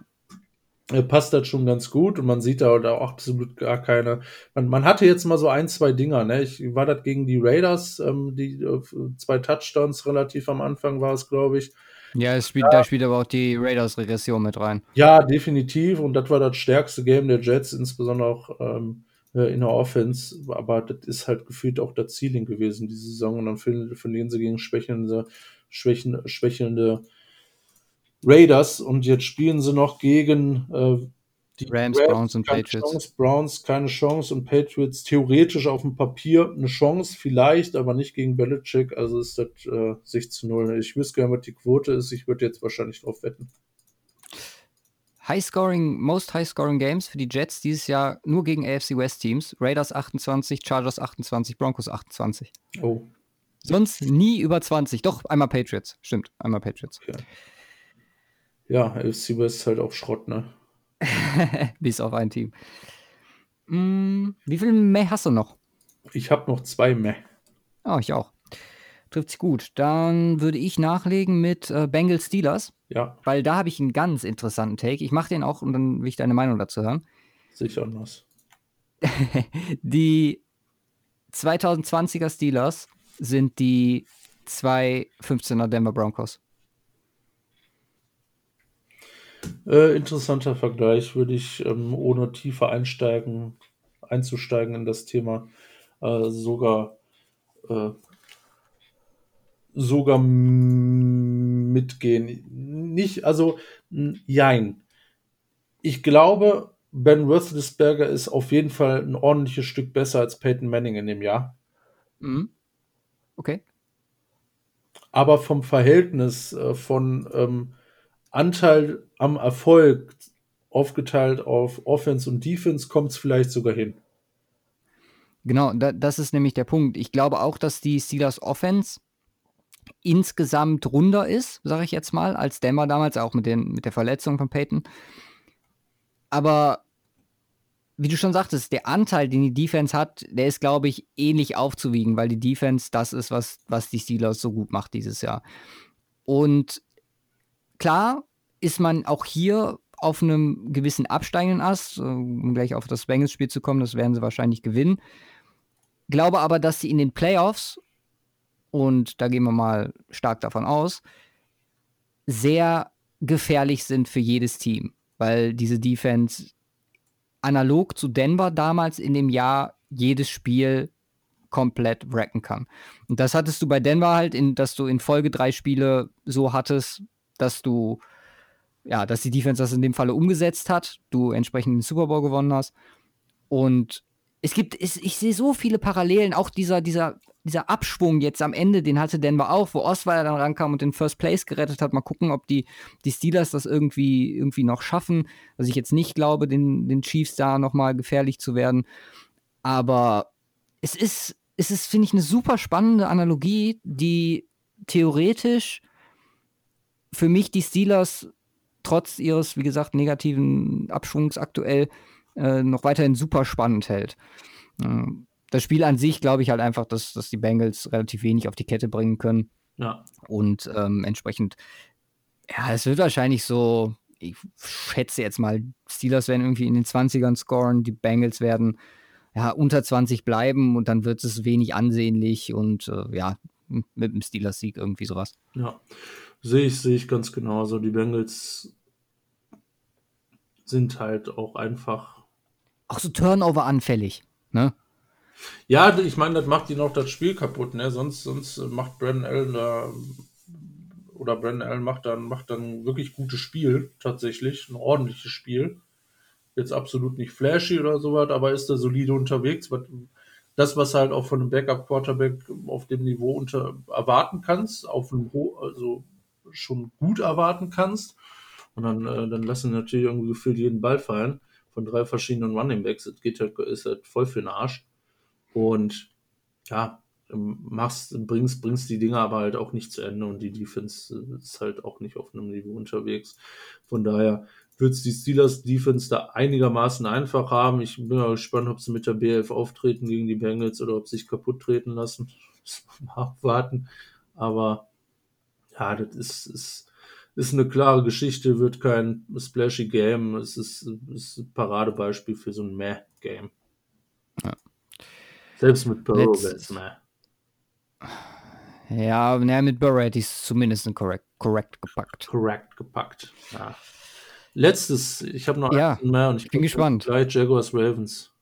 passt das schon ganz gut und man sieht da auch absolut gar keine. Man, man hatte jetzt mal so ein, zwei Dinger, ne? Ich war das gegen die Raiders, ähm, die äh, zwei Touchdowns relativ am Anfang war es, glaube ich. Ja, spielt, ja. da spielt aber auch die Raiders-Regression mit rein. Ja, definitiv. Und das war das stärkste Game der Jets, insbesondere auch ähm, äh, in der Offense. Aber das ist halt gefühlt auch das Ceiling gewesen, diese Saison. Und dann verlieren sie gegen schwächelnde, schwächen, schwächelnde Raiders und jetzt spielen sie noch gegen äh, die Rams, Rams, Browns und Patriots. Chance, Browns keine Chance und Patriots theoretisch auf dem Papier eine Chance, vielleicht, aber nicht gegen Belichick. Also ist das äh, 6 zu 0. Ich wüsste gerne, was die Quote ist. Ich würde jetzt wahrscheinlich drauf wetten. High-Scoring, Most High-Scoring Games für die Jets dieses Jahr nur gegen AFC West Teams. Raiders 28, Chargers 28, Broncos 28. Oh. Sonst nie über 20. Doch, einmal Patriots. Stimmt, einmal Patriots. Okay. Ja, AFC West ist halt auch Schrott, ne? Bis auf ein Team. Hm, wie viel mehr hast du noch? Ich habe noch zwei mehr. Oh, ich auch. Trifft sich gut. Dann würde ich nachlegen mit äh, Bengals Steelers. Ja. Weil da habe ich einen ganz interessanten Take. Ich mache den auch und dann will ich deine Meinung dazu hören. Sicher anders. die 2020er Steelers sind die 215er Denver Broncos. Äh, interessanter Vergleich, würde ich ähm, ohne tiefer einsteigen, einzusteigen in das Thema äh, sogar äh, sogar mitgehen. Nicht, also jein. Ich glaube, Ben Roethlisberger ist auf jeden Fall ein ordentliches Stück besser als Peyton Manning in dem Jahr. Mhm. Okay. Aber vom Verhältnis äh, von ähm, Anteil am Erfolg aufgeteilt auf Offense und Defense kommt es vielleicht sogar hin. Genau, da, das ist nämlich der Punkt. Ich glaube auch, dass die Steelers Offense insgesamt runder ist, sage ich jetzt mal, als Denver damals, auch mit, den, mit der Verletzung von Peyton. Aber wie du schon sagtest, der Anteil, den die Defense hat, der ist, glaube ich, ähnlich aufzuwiegen, weil die Defense das ist, was, was die Steelers so gut macht dieses Jahr. Und klar ist man auch hier auf einem gewissen absteigenden Ast, um gleich auf das Bengals-Spiel zu kommen, das werden sie wahrscheinlich gewinnen. Glaube aber, dass sie in den Playoffs und da gehen wir mal stark davon aus, sehr gefährlich sind für jedes Team, weil diese Defense analog zu Denver damals in dem Jahr jedes Spiel komplett wrecken kann. Und das hattest du bei Denver halt, in, dass du in Folge drei Spiele so hattest, dass du, ja, dass die Defense das in dem Falle umgesetzt hat, du entsprechend den Super Bowl gewonnen hast. Und es gibt, es, ich sehe so viele Parallelen, auch dieser, dieser dieser Abschwung jetzt am Ende, den hatte Denver auch, wo Osweiler dann rankam und den First Place gerettet hat. Mal gucken, ob die, die Steelers das irgendwie, irgendwie noch schaffen. Was ich jetzt nicht glaube, den, den Chiefs da nochmal gefährlich zu werden. Aber es ist, es ist, finde ich, eine super spannende Analogie, die theoretisch für mich die Steelers trotz ihres, wie gesagt, negativen Abschwungs aktuell äh, noch weiterhin super spannend hält. Ähm, das Spiel an sich glaube ich halt einfach, dass, dass die Bengals relativ wenig auf die Kette bringen können. Ja. Und ähm, entsprechend, ja, es wird wahrscheinlich so, ich schätze jetzt mal, Steelers werden irgendwie in den 20ern scoren, die Bengals werden ja unter 20 bleiben und dann wird es wenig ansehnlich und äh, ja, mit dem Steelers-Sieg irgendwie sowas. Ja, sehe ich, sehe ich ganz genauso. Die Bengals sind halt auch einfach. Auch so Turnover anfällig, ne? Ja, ich meine, das macht ihnen auch das Spiel kaputt, ne? Sonst, sonst macht Brandon Allen da oder Brandon Allen macht dann, macht dann wirklich gutes Spiel, tatsächlich, ein ordentliches Spiel. Jetzt absolut nicht flashy oder sowas, aber ist da solide unterwegs. Das, was halt auch von einem Backup-Quarterback auf dem Niveau unter erwarten kannst, auf einem Ho also schon gut erwarten kannst. Und dann, äh, dann lassen natürlich irgendwie gefühlt jeden Ball fallen von drei verschiedenen Running Backs. Das geht halt, ist halt voll für den Arsch. Und ja, machst, bringst, bringst die Dinger aber halt auch nicht zu Ende und die Defense ist halt auch nicht auf einem Niveau unterwegs. Von daher wird es die Steelers Defense da einigermaßen einfach haben. Ich bin mal gespannt, ob sie mit der BF auftreten gegen die Bengals oder ob sie sich kaputt treten lassen. Abwarten. Aber ja, das ist, ist, ist eine klare Geschichte, wird kein splashy Game. Es ist, ist ein Paradebeispiel für so ein Meh-Game. Ja. Selbst mit Burrow es mehr. Ja, ne, mit Burrow hätte ich es zumindest korrekt, korrekt gepackt. Korrekt gepackt, ja. Letztes, ich habe noch ja, mehr und ich bin gespannt. Gleich Jaguars Ravens.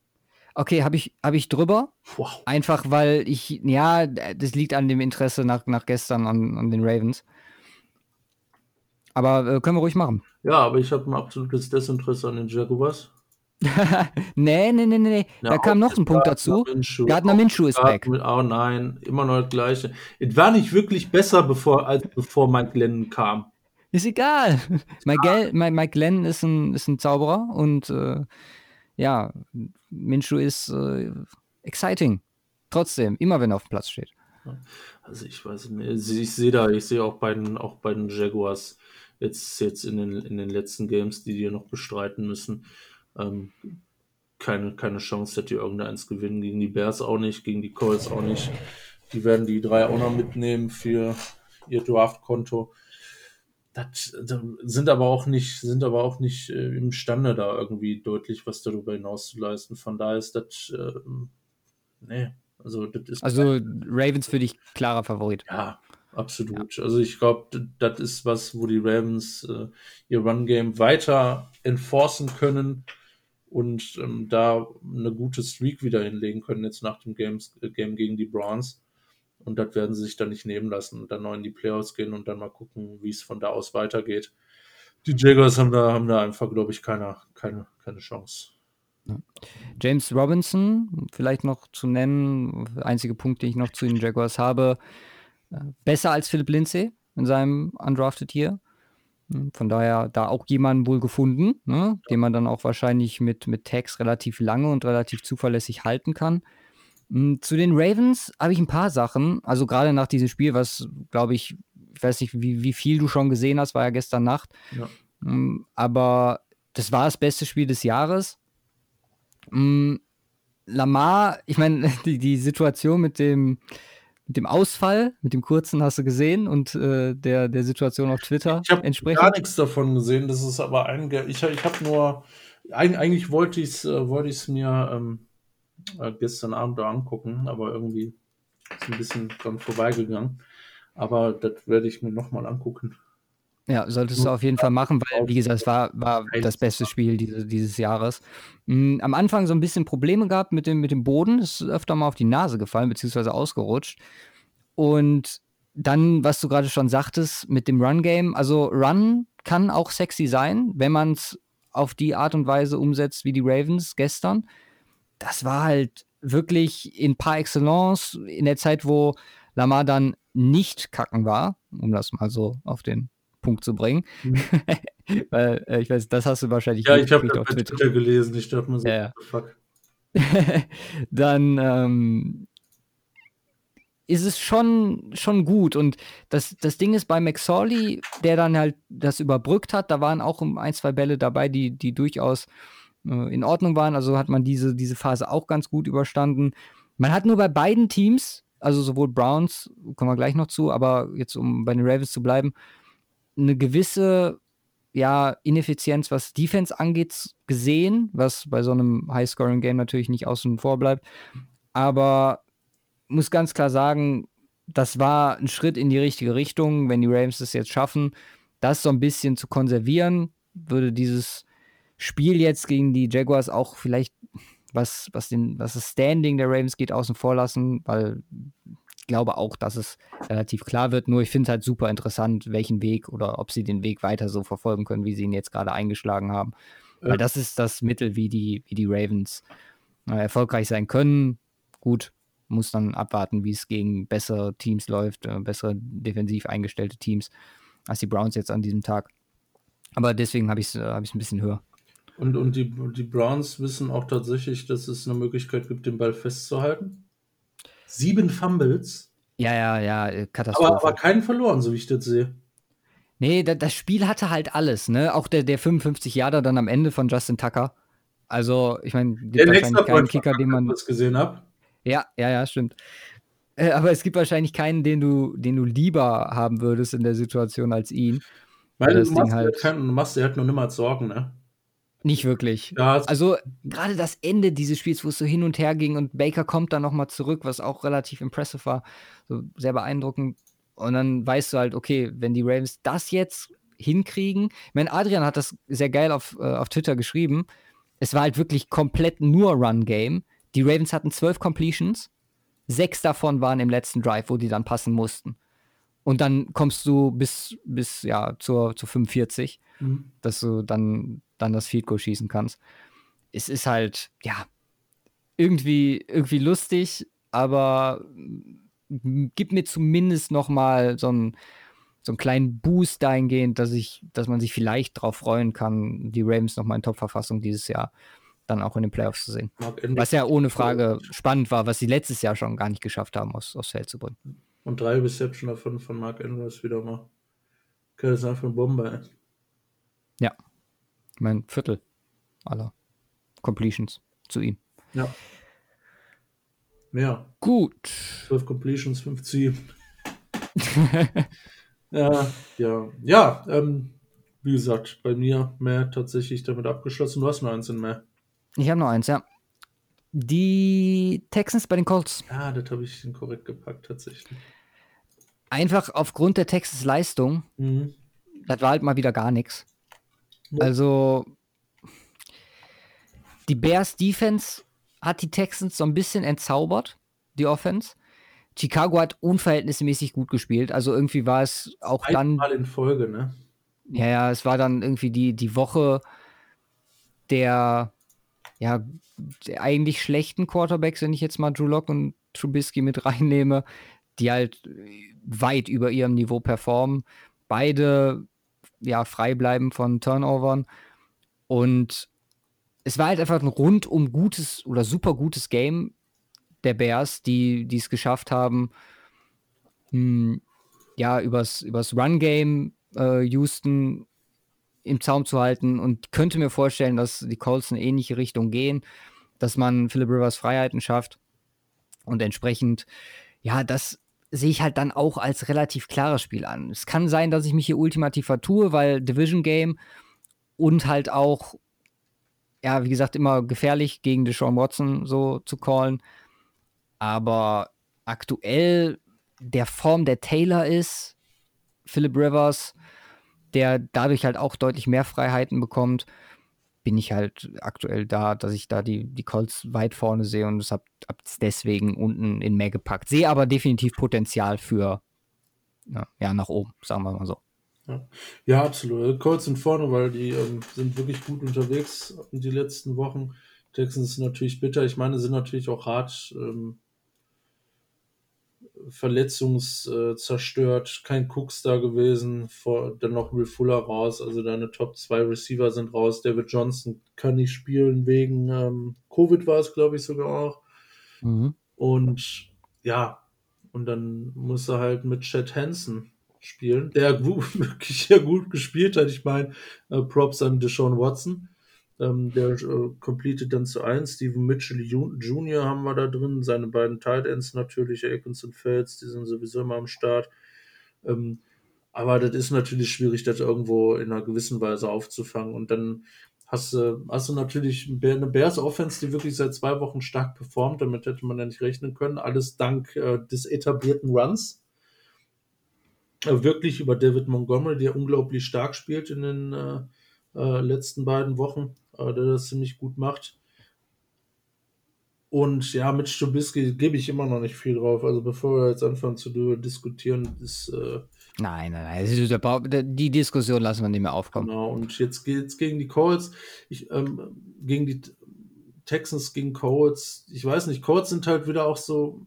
Okay, habe ich, hab ich drüber. Wow. Einfach weil ich, ja, das liegt an dem Interesse nach, nach gestern an, an den Ravens. Aber äh, können wir ruhig machen. Ja, aber ich habe ein absolutes Desinteresse an den Jaguars. nee, nee, nee, nee. Ja, da kam noch ein Punkt dazu. Gardner Minshew ist weg. Oh nein, immer noch das Gleiche. Es war nicht wirklich besser, bevor, als bevor Mike Lennon kam. ist egal. Mike, Mike Glenn ist ein, ist ein Zauberer und äh, ja, Minshu ist äh, exciting. Trotzdem, immer wenn er auf dem Platz steht. Also ich weiß nicht, ich sehe da, ich sehe auch bei den, auch bei den Jaguars jetzt, jetzt in, den, in den letzten Games, die die noch bestreiten müssen, ähm, keine, keine Chance, dass die irgendeins gewinnen. Gegen die Bears auch nicht, gegen die Colts auch nicht. Die werden die drei auch noch mitnehmen für ihr Draftkonto. Das, das sind aber auch nicht, sind aber auch nicht äh, imstande, da irgendwie deutlich was darüber hinaus zu leisten. Von daher ist das, äh, nee, also das ist. Also Ravens für dich klarer Favorit. Ja, absolut. Ja. Also ich glaube, das ist was, wo die Ravens äh, ihr Run-Game weiter enforcen können und ähm, da eine gute Streak wieder hinlegen können jetzt nach dem Games, äh, Game gegen die Browns. Und das werden sie sich dann nicht nehmen lassen und dann noch in die Playoffs gehen und dann mal gucken, wie es von da aus weitergeht. Die Jaguars haben da, haben da einfach, glaube ich, keine, keine, keine Chance. James Robinson, vielleicht noch zu nennen, einzige Punkt, den ich noch zu den Jaguars habe, äh, besser als Philipp Lindsay in seinem Undrafted hier. Hm, von daher da auch jemanden wohl gefunden, ne, den man dann auch wahrscheinlich mit, mit Tags relativ lange und relativ zuverlässig halten kann. Hm, zu den Ravens habe ich ein paar Sachen. Also gerade nach diesem Spiel, was glaube ich, ich weiß nicht, wie, wie viel du schon gesehen hast, war ja gestern Nacht. Ja. Hm, aber das war das beste Spiel des Jahres. Hm, Lamar, ich meine, die, die Situation mit dem, mit dem Ausfall, mit dem kurzen hast du gesehen und äh, der, der Situation auf Twitter ich entsprechend. gar nichts davon gesehen, das ist aber ein, ich, ich habe nur, eigentlich wollte ich es äh, wollte mir ähm, äh, gestern Abend da angucken, aber irgendwie ist ein bisschen dran vorbeigegangen. Aber das werde ich mir nochmal angucken. Ja, solltest du auf jeden Fall machen, weil, wie gesagt, es war, war das beste Spiel diese, dieses Jahres. Mhm, am Anfang so ein bisschen Probleme gehabt mit dem, mit dem Boden, ist öfter mal auf die Nase gefallen, beziehungsweise ausgerutscht. Und dann, was du gerade schon sagtest, mit dem Run-Game, also Run kann auch sexy sein, wenn man es auf die Art und Weise umsetzt wie die Ravens gestern das war halt wirklich in par excellence in der Zeit, wo Lamar dann nicht kacken war, um das mal so auf den Punkt zu bringen. Mhm. Weil, äh, ich weiß, das hast du wahrscheinlich Ja, ich habe auf Twitter. Twitter gelesen, ich dachte mir so, ja. fuck. dann ähm, ist es schon, schon gut. Und das, das Ding ist bei McSorley, der dann halt das überbrückt hat, da waren auch ein, zwei Bälle dabei, die, die durchaus äh, in Ordnung waren. Also hat man diese, diese Phase auch ganz gut überstanden. Man hat nur bei beiden Teams, also sowohl Browns, kommen wir gleich noch zu, aber jetzt um bei den Ravens zu bleiben, eine gewisse ja, Ineffizienz, was Defense angeht, gesehen, was bei so einem High-Scoring-Game natürlich nicht außen vor bleibt. Aber muss ganz klar sagen, das war ein Schritt in die richtige Richtung. Wenn die Ravens das jetzt schaffen, das so ein bisschen zu konservieren, würde dieses Spiel jetzt gegen die Jaguars auch vielleicht was, was, den, was das Standing der Ravens geht, außen vor lassen, weil ich glaube auch, dass es relativ klar wird. Nur ich finde es halt super interessant, welchen Weg oder ob sie den Weg weiter so verfolgen können, wie sie ihn jetzt gerade eingeschlagen haben. Ja. Weil das ist das Mittel, wie die, wie die Ravens äh, erfolgreich sein können. Gut, muss dann abwarten, wie es gegen bessere Teams läuft, äh, bessere defensiv eingestellte Teams als die Browns jetzt an diesem Tag. Aber deswegen habe ich es äh, hab ein bisschen höher. Und, und die, die Browns wissen auch tatsächlich, dass es eine Möglichkeit gibt, den Ball festzuhalten. Sieben Fumbles. Ja, ja, ja, äh, Katastrophe. Aber, aber keinen verloren, so wie ich das sehe. Nee, da, das Spiel hatte halt alles, ne? Auch der, der 55 Jahre dann am Ende von Justin Tucker. Also, ich meine, gibt wahrscheinlich keinen Kicker, den man. Das gesehen habe. Ja, ja, ja, stimmt. Äh, aber es gibt wahrscheinlich keinen, den du, den du lieber haben würdest in der Situation als ihn. Weil, Weil du, machst halt, du machst dir halt noch niemals Sorgen, ne? Nicht wirklich. Ja, also gerade das Ende dieses Spiels, wo es so hin und her ging und Baker kommt dann nochmal zurück, was auch relativ impressive war, so sehr beeindruckend. Und dann weißt du halt, okay, wenn die Ravens das jetzt hinkriegen, ich meine, Adrian hat das sehr geil auf, äh, auf Twitter geschrieben. Es war halt wirklich komplett nur Run-Game. Die Ravens hatten zwölf Completions, sechs davon waren im letzten Drive, wo die dann passen mussten. Und dann kommst du bis, bis ja, zur, zur 45, mhm. dass du dann dann das Field Goal schießen kannst. Es ist halt, ja, irgendwie, irgendwie lustig, aber gibt mir zumindest noch mal so ein, so einen kleinen Boost dahingehend, dass ich, dass man sich vielleicht darauf freuen kann, die Ravens nochmal in Top-Verfassung dieses Jahr dann auch in den Playoffs zu sehen. Was ja ohne Frage spannend war, was sie letztes Jahr schon gar nicht geschafft haben, aus, aufs Feld zu bringen. Und drei Reception davon von Mark Andrews wieder mal. Das ist einfach eine Bombe, ey. Ja. Ich meine, Viertel aller Completions zu ihm. Ja. Mehr. Gut. 12 Completions, 5 Ziel. ja, ja. Ja, ähm, wie gesagt, bei mir mehr tatsächlich damit abgeschlossen. Du hast nur eins in mehr. Ich habe noch eins, ja. Die Texans bei den Colts. Ja, das habe ich korrekt gepackt, tatsächlich. Einfach aufgrund der Texans Leistung, mhm. das war halt mal wieder gar nichts. Also, die Bears Defense hat die Texans so ein bisschen entzaubert, die Offense. Chicago hat unverhältnismäßig gut gespielt. Also irgendwie war es auch dann. Mal in Folge, ne? Ja, ja, es war dann irgendwie die, die Woche der ja, eigentlich schlechten Quarterbacks, wenn ich jetzt mal Drew Lock und Trubisky mit reinnehme, die halt weit über ihrem Niveau performen. Beide ja frei bleiben von Turnovern. Und es war halt einfach ein rundum gutes oder super gutes Game der Bears, die es geschafft haben, mh, hm, ja, übers, übers Run-Game äh, Houston im Zaum zu halten und könnte mir vorstellen, dass die Colts in ähnliche Richtung gehen, dass man Philip Rivers Freiheiten schafft und entsprechend, ja, das sehe ich halt dann auch als relativ klares Spiel an. Es kann sein, dass ich mich hier ultimativ vertue, weil Division Game und halt auch, ja, wie gesagt, immer gefährlich gegen Deshaun Watson so zu callen. Aber aktuell der Form der Taylor ist, Philip Rivers, der dadurch halt auch deutlich mehr Freiheiten bekommt, bin ich halt aktuell da, dass ich da die, die Colts weit vorne sehe und es habe es deswegen unten in mehr gepackt. Sehe aber definitiv Potenzial für ja, ja, nach oben, sagen wir mal so. Ja, ja absolut. Colts sind vorne, weil die ähm, sind wirklich gut unterwegs in die letzten Wochen. Texans sind natürlich bitter. Ich meine, sind natürlich auch hart. Ähm, verletzungszerstört, kein Cooks da gewesen, vor, dann noch Will Fuller raus, also deine Top 2 Receiver sind raus, David Johnson kann nicht spielen wegen ähm, Covid war es, glaube ich, sogar auch. Mhm. Und ja, und dann muss er halt mit Chad Hansen spielen, der wirklich sehr gut gespielt hat. Ich meine, äh, Props an Deshaun Watson. Ähm, der äh, completed dann zu 1. Steven Mitchell Jr. haben wir da drin. Seine beiden Tight Ends natürlich, Akins und Felds, die sind sowieso immer am Start. Ähm, aber das ist natürlich schwierig, das irgendwo in einer gewissen Weise aufzufangen. Und dann hast du, hast du natürlich eine Bears Offense, die wirklich seit zwei Wochen stark performt. Damit hätte man ja nicht rechnen können. Alles dank äh, des etablierten Runs. Äh, wirklich über David Montgomery, der unglaublich stark spielt in den äh, äh letzten beiden Wochen äh, der das ziemlich gut macht. Und ja, mit Stubisky gebe ich immer noch nicht viel drauf. Also bevor wir jetzt anfangen zu diskutieren, ist. Äh, nein, nein, nein. Die Diskussion lassen wir nicht mehr aufkommen. Genau, und jetzt geht es gegen die Colts. Ich, ähm, gegen die Texans gegen Colts. Ich weiß nicht, Colts sind halt wieder auch so.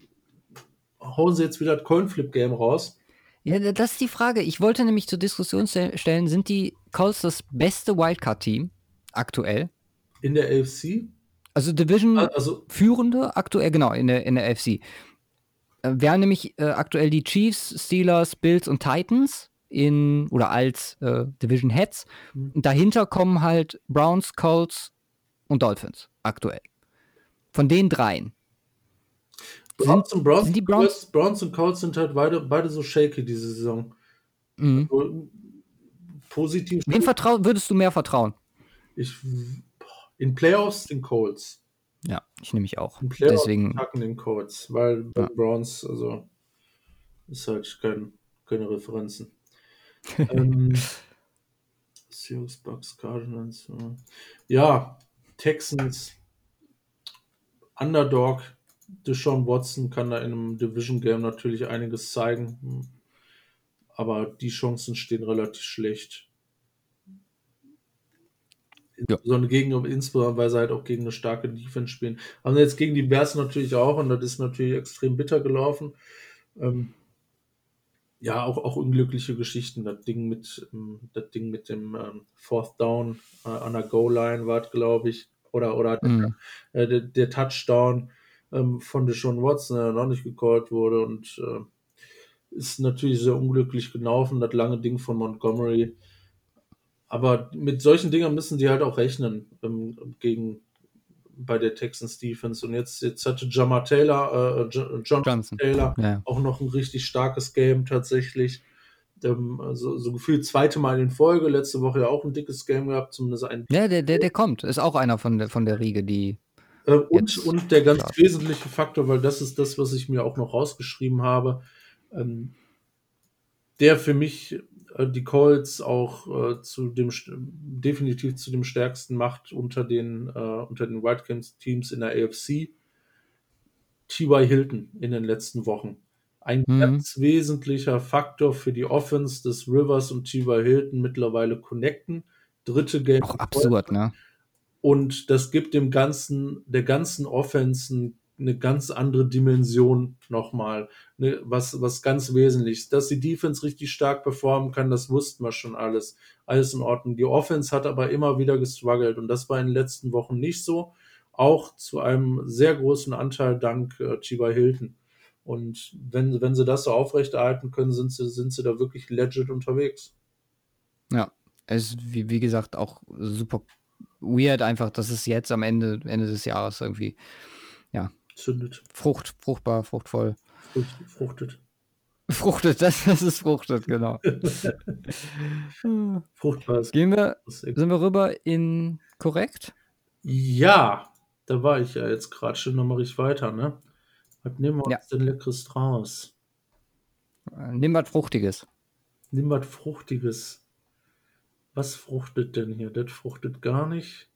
Hauen sie jetzt wieder das Coinflip-Game raus? Ja, das ist die Frage. Ich wollte nämlich zur Diskussion stellen: Sind die Colts das beste Wildcard-Team? Aktuell. In der AFC? Also Division also, führende aktuell, genau, in der, in der AFC. Äh, wir haben nämlich äh, aktuell die Chiefs, Steelers, Bills und Titans in oder als äh, Division Heads. Mhm. Und dahinter kommen halt Browns, Colts und Dolphins aktuell. Von den dreien. Browns und Browns, sind die Browns? Browns und Colts sind halt beide, beide so shaky diese Saison. Mhm. Also, positiv. Wem würdest du mehr vertrauen? Ich, in Playoffs den Colts. Ja, ich nehme mich auch. In Playoffs Deswegen packen den Colts, weil bei ja. Browns, also ist halt kein, keine Referenzen. ähm, Seahawks, Bucks, Cardinals. Ja, Texans, Underdog. Deshaun Watson kann da in einem Division Game natürlich einiges zeigen. Aber die Chancen stehen relativ schlecht. Ja. Sondern gegen, insbesondere weil sie halt auch gegen eine starke Defense spielen. Haben jetzt gegen die Bears natürlich auch und das ist natürlich extrem bitter gelaufen. Ähm, ja, auch, auch unglückliche Geschichten. Das Ding mit, ähm, das Ding mit dem ähm, Fourth Down äh, an der Goal-Line war, glaube ich. Oder, oder mhm. äh, der, der, Touchdown ähm, von Deshaun Watson, der noch nicht gecallt wurde. Und äh, ist natürlich sehr unglücklich gelaufen, das lange Ding von Montgomery. Aber mit solchen Dingen müssen die halt auch rechnen ähm, gegen bei der Texans Defense. Und jetzt, jetzt hatte Jamar Taylor, äh, John Johnson. Taylor ja. auch noch ein richtig starkes Game tatsächlich. Ähm, also, so gefühlt zweite Mal in Folge, letzte Woche ja auch ein dickes Game gehabt, zumindest ein. Ja, der, der, der kommt, ist auch einer von der, von der Riege, die. Äh, und, und der ganz klar. wesentliche Faktor, weil das ist das, was ich mir auch noch rausgeschrieben habe, ähm, der für mich die Colts auch äh, zu dem definitiv zu dem stärksten macht unter den äh, unter den Wildcats Teams in der AFC. T.Y. Hilton in den letzten Wochen. Ein mhm. ganz wesentlicher Faktor für die Offense des Rivers und T.Y. Hilton mittlerweile connecten. Dritte Game. Auch absurd, ne? Und das gibt dem ganzen, der ganzen Offense einen eine ganz andere Dimension nochmal, ne, was, was ganz Wesentliches. Dass die Defense richtig stark performen kann, das wussten wir schon alles. Alles in Ordnung. Die Offense hat aber immer wieder gestruggelt und das war in den letzten Wochen nicht so. Auch zu einem sehr großen Anteil dank äh, Chiba Hilton. Und wenn, wenn sie das so aufrechterhalten können, sind sie, sind sie da wirklich legit unterwegs. Ja, es ist wie, wie gesagt auch super weird, einfach, dass es jetzt am Ende, Ende des Jahres irgendwie ja, Zündet. Frucht, fruchtbar, fruchtvoll. Frucht, fruchtet. Fruchtet, das, das ist fruchtet, genau. Fruchtbar ist. Gehen wir, sind wir rüber in korrekt? Ja, da war ich ja jetzt gerade schon, dann mache ich weiter, ne? Was nehmen wir uns ja. denn Leckeres draus? Äh, nimm was Fruchtiges. Nimm was Fruchtiges. Was fruchtet denn hier? Das fruchtet gar nicht.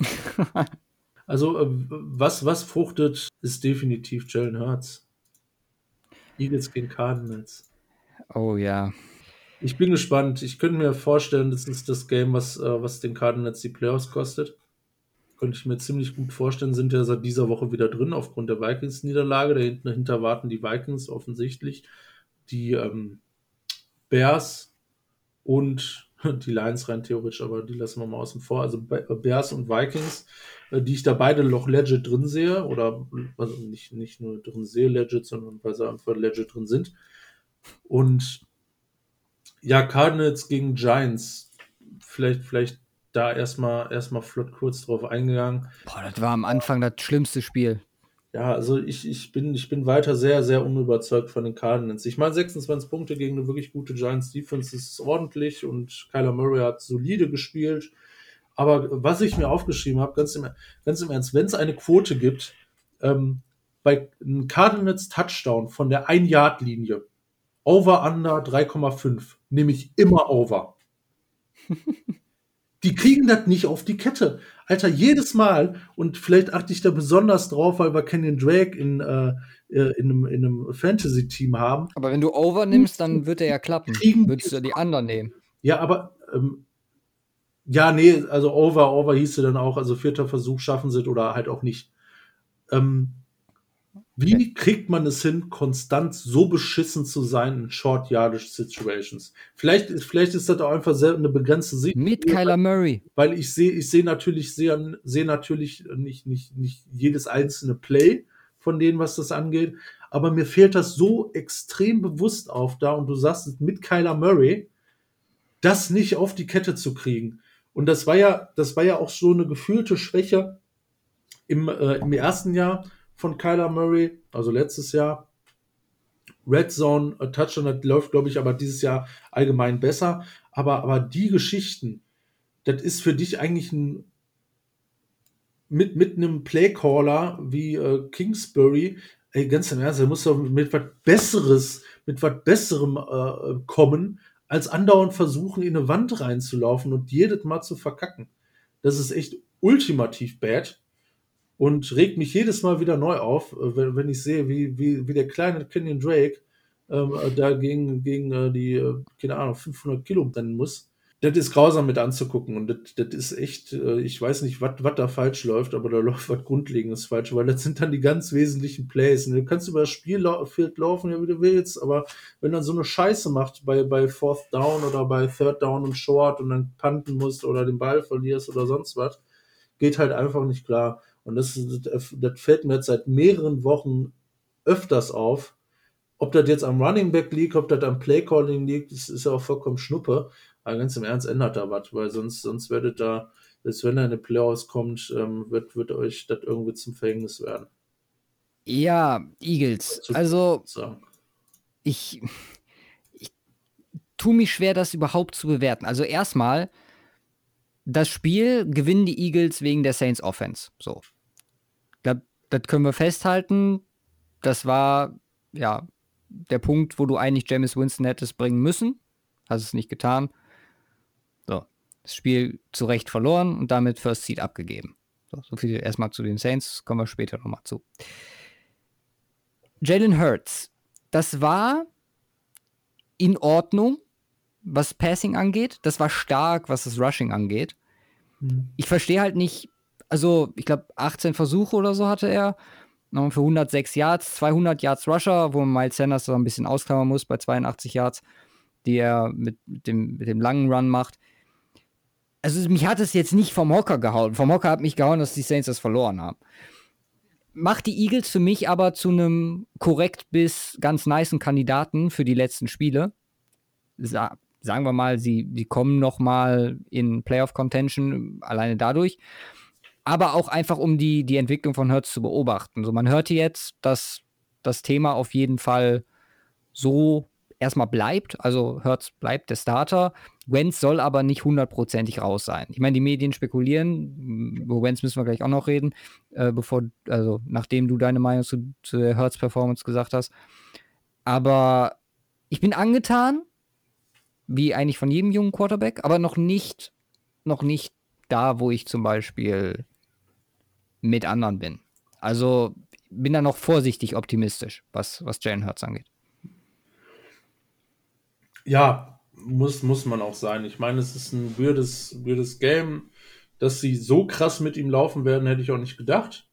Also, äh, was, was fruchtet, ist definitiv Jalen Hurts. Eagles gegen Cardinals. Oh ja. Ich bin gespannt. Ich könnte mir vorstellen, das ist das Game, was, äh, was den Cardinals die Playoffs kostet. Könnte ich mir ziemlich gut vorstellen, sind ja seit dieser Woche wieder drin aufgrund der Vikings-Niederlage. Dahinter warten die Vikings offensichtlich. Die ähm, Bears und die Lions rein theoretisch, aber die lassen wir mal außen vor. Also Bears und Vikings äh, die ich da beide noch legit drin sehe, oder also nicht, nicht nur drin sehe legit, sondern weil sie einfach legit drin sind. Und ja, Cardinals gegen Giants, vielleicht, vielleicht da erstmal erstmal flott kurz drauf eingegangen. Boah, das war am Anfang das schlimmste Spiel. Ja, also ich, ich, bin, ich bin weiter sehr, sehr unüberzeugt von den Cardinals. Ich meine, 26 Punkte gegen eine wirklich gute Giants Defense ist ordentlich und Kyler Murray hat solide gespielt. Aber was ich mir aufgeschrieben habe, ganz im, ganz im Ernst, wenn es eine Quote gibt, ähm, bei einem Cardinals Touchdown von der 1-Yard-Linie, Over-Under 3,5, nehme ich immer Over. die kriegen das nicht auf die Kette. Alter, jedes Mal, und vielleicht achte ich da besonders drauf, weil wir Kenyon Drake in, äh, äh in einem, in einem Fantasy-Team haben. Aber wenn du Over nimmst, dann wird er ja klappen. Kriegen Würdest du die anderen nehmen? Ja, aber ähm, ja, nee, also over, over hieß sie dann auch, also vierter Versuch schaffen sie oder halt auch nicht. Ähm, wie okay. kriegt man es hin, konstant so beschissen zu sein in Short Yardage Situations? Vielleicht, vielleicht ist das auch einfach eine begrenzte Sicht. Mit Kyler Murray. Weil ich sehe, ich sehe natürlich, sehe, sehe natürlich nicht, nicht, nicht jedes einzelne Play von denen, was das angeht. Aber mir fehlt das so extrem bewusst auf da und du sagst mit Kyler Murray, das nicht auf die Kette zu kriegen. Und das war ja, das war ja auch so eine gefühlte Schwäche im, äh, im ersten Jahr von Kyler Murray, also letztes Jahr. Red Zone Touchdown das läuft, glaube ich, aber dieses Jahr allgemein besser. Aber, aber die Geschichten, das ist für dich eigentlich ein mit, mit einem Playcaller wie äh, Kingsbury, ey, ganz im Ernst, er muss doch mit was Besseres, mit was Besserem äh, kommen, als andauernd versuchen, in eine Wand reinzulaufen und jedes Mal zu verkacken. Das ist echt ultimativ bad und regt mich jedes Mal wieder neu auf, äh, wenn, wenn ich sehe, wie, wie, wie der kleine Kenyon Drake ähm, da gegen, gegen äh, die, äh, keine Ahnung, 500 Kilo rennen muss. Das ist grausam mit anzugucken und das, das ist echt, äh, ich weiß nicht, was da falsch läuft, aber da läuft was Grundlegendes falsch, weil das sind dann die ganz wesentlichen Plays. Und du kannst über das Spielfeld laufen, ja, wie du willst, aber wenn dann so eine Scheiße macht bei, bei Fourth Down oder bei Third Down und Short und dann panten musst oder den Ball verlierst oder sonst was, geht halt einfach nicht klar. Und das, das, das fällt mir jetzt seit mehreren Wochen öfters auf. Ob das jetzt am Running Back liegt, ob das am Play Calling liegt, das ist ja auch vollkommen Schnuppe. Aber ganz im Ernst ändert da was, weil sonst, sonst werdet da, selbst wenn da eine Playoffs kommt, ähm, wird, wird euch das irgendwie zum Verhängnis werden. Ja, Eagles. Also, ich, ich tue mich schwer, das überhaupt zu bewerten. Also, erstmal, das Spiel gewinnen die Eagles wegen der Saints Offense. So. Das, das können wir festhalten. Das war, ja, der Punkt, wo du eigentlich James Winston hättest bringen müssen. Hast es nicht getan. Das Spiel zu Recht verloren und damit First Seed abgegeben. So, so viel erstmal zu den Saints, kommen wir später nochmal zu. Jalen Hurts, das war in Ordnung, was Passing angeht. Das war stark, was das Rushing angeht. Mhm. Ich verstehe halt nicht, also ich glaube 18 Versuche oder so hatte er. Für 106 Yards, 200 Yards Rusher, wo Miles Sanders so ein bisschen ausklammern muss bei 82 Yards, die er mit, dem, mit dem langen Run macht also mich hat es jetzt nicht vom Hocker gehauen. Vom Hocker hat mich gehauen, dass die Saints das verloren haben. Macht die Eagles für mich aber zu einem korrekt bis ganz niceen Kandidaten für die letzten Spiele. Sa sagen wir mal, sie, sie kommen noch mal in Playoff-Contention, alleine dadurch. Aber auch einfach, um die, die Entwicklung von Hertz zu beobachten. So, man hörte jetzt, dass das Thema auf jeden Fall so erstmal bleibt. Also Hertz bleibt der Starter. Wenz soll aber nicht hundertprozentig raus sein. Ich meine, die Medien spekulieren, über Wenz müssen wir gleich auch noch reden, äh, bevor, also nachdem du deine Meinung zu, zu der Hertz-Performance gesagt hast. Aber ich bin angetan, wie eigentlich von jedem jungen Quarterback, aber noch nicht, noch nicht da, wo ich zum Beispiel mit anderen bin. Also bin da noch vorsichtig optimistisch, was, was Jalen Hurts angeht. Ja, muss, muss man auch sein. Ich meine, es ist ein würdes, würdes Game. Dass sie so krass mit ihm laufen werden, hätte ich auch nicht gedacht.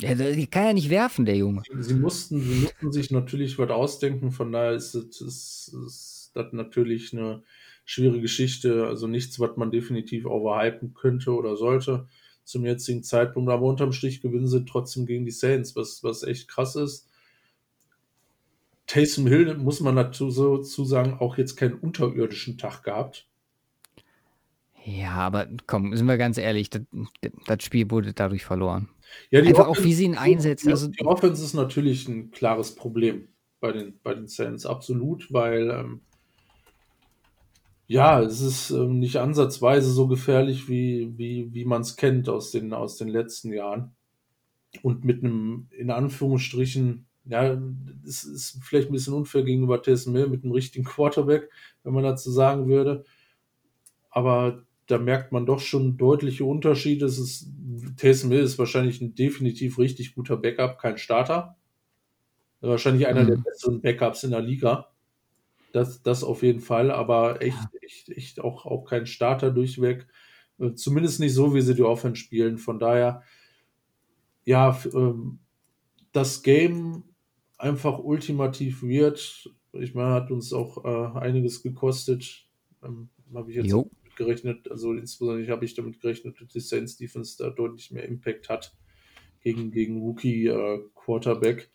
Ja, kann ja nicht werfen, der Junge. Sie, mussten, sie mussten sich natürlich was ausdenken, von daher ist das, ist, ist das natürlich eine schwierige Geschichte. Also nichts, was man definitiv overhypen könnte oder sollte zum jetzigen Zeitpunkt. Aber unterm Strich gewinnen sie trotzdem gegen die Saints, was, was echt krass ist. Taysom Hill, muss man dazu so zu sagen, auch jetzt keinen unterirdischen Tag gehabt. Ja, aber komm, sind wir ganz ehrlich, das, das Spiel wurde dadurch verloren. Ja, die Einfach Offense, auch wie sie ihn einsetzen. Also, die Offense ist natürlich ein klares Problem bei den, bei den Saints, absolut, weil ähm, ja, es ist ähm, nicht ansatzweise so gefährlich, wie, wie, wie man es kennt aus den, aus den letzten Jahren. Und mit einem, in Anführungsstrichen, ja, das ist vielleicht ein bisschen unfair gegenüber Taysom Hill mit einem richtigen Quarterback, wenn man dazu sagen würde. Aber da merkt man doch schon deutliche Unterschiede. Es ist, Taysom Hill ist wahrscheinlich ein definitiv richtig guter Backup, kein Starter. Wahrscheinlich einer mhm. der besten Backups in der Liga. Das, das auf jeden Fall, aber echt, echt, echt auch, auch kein Starter durchweg. Zumindest nicht so, wie sie die Offense spielen. Von daher, ja, ähm, das Game einfach ultimativ wird. Ich meine, hat uns auch äh, einiges gekostet. Ähm, habe ich jetzt jo. gerechnet. Also insbesondere habe ich damit gerechnet, dass die Saints Defense da deutlich mehr Impact hat gegen, gegen Rookie äh, Quarterback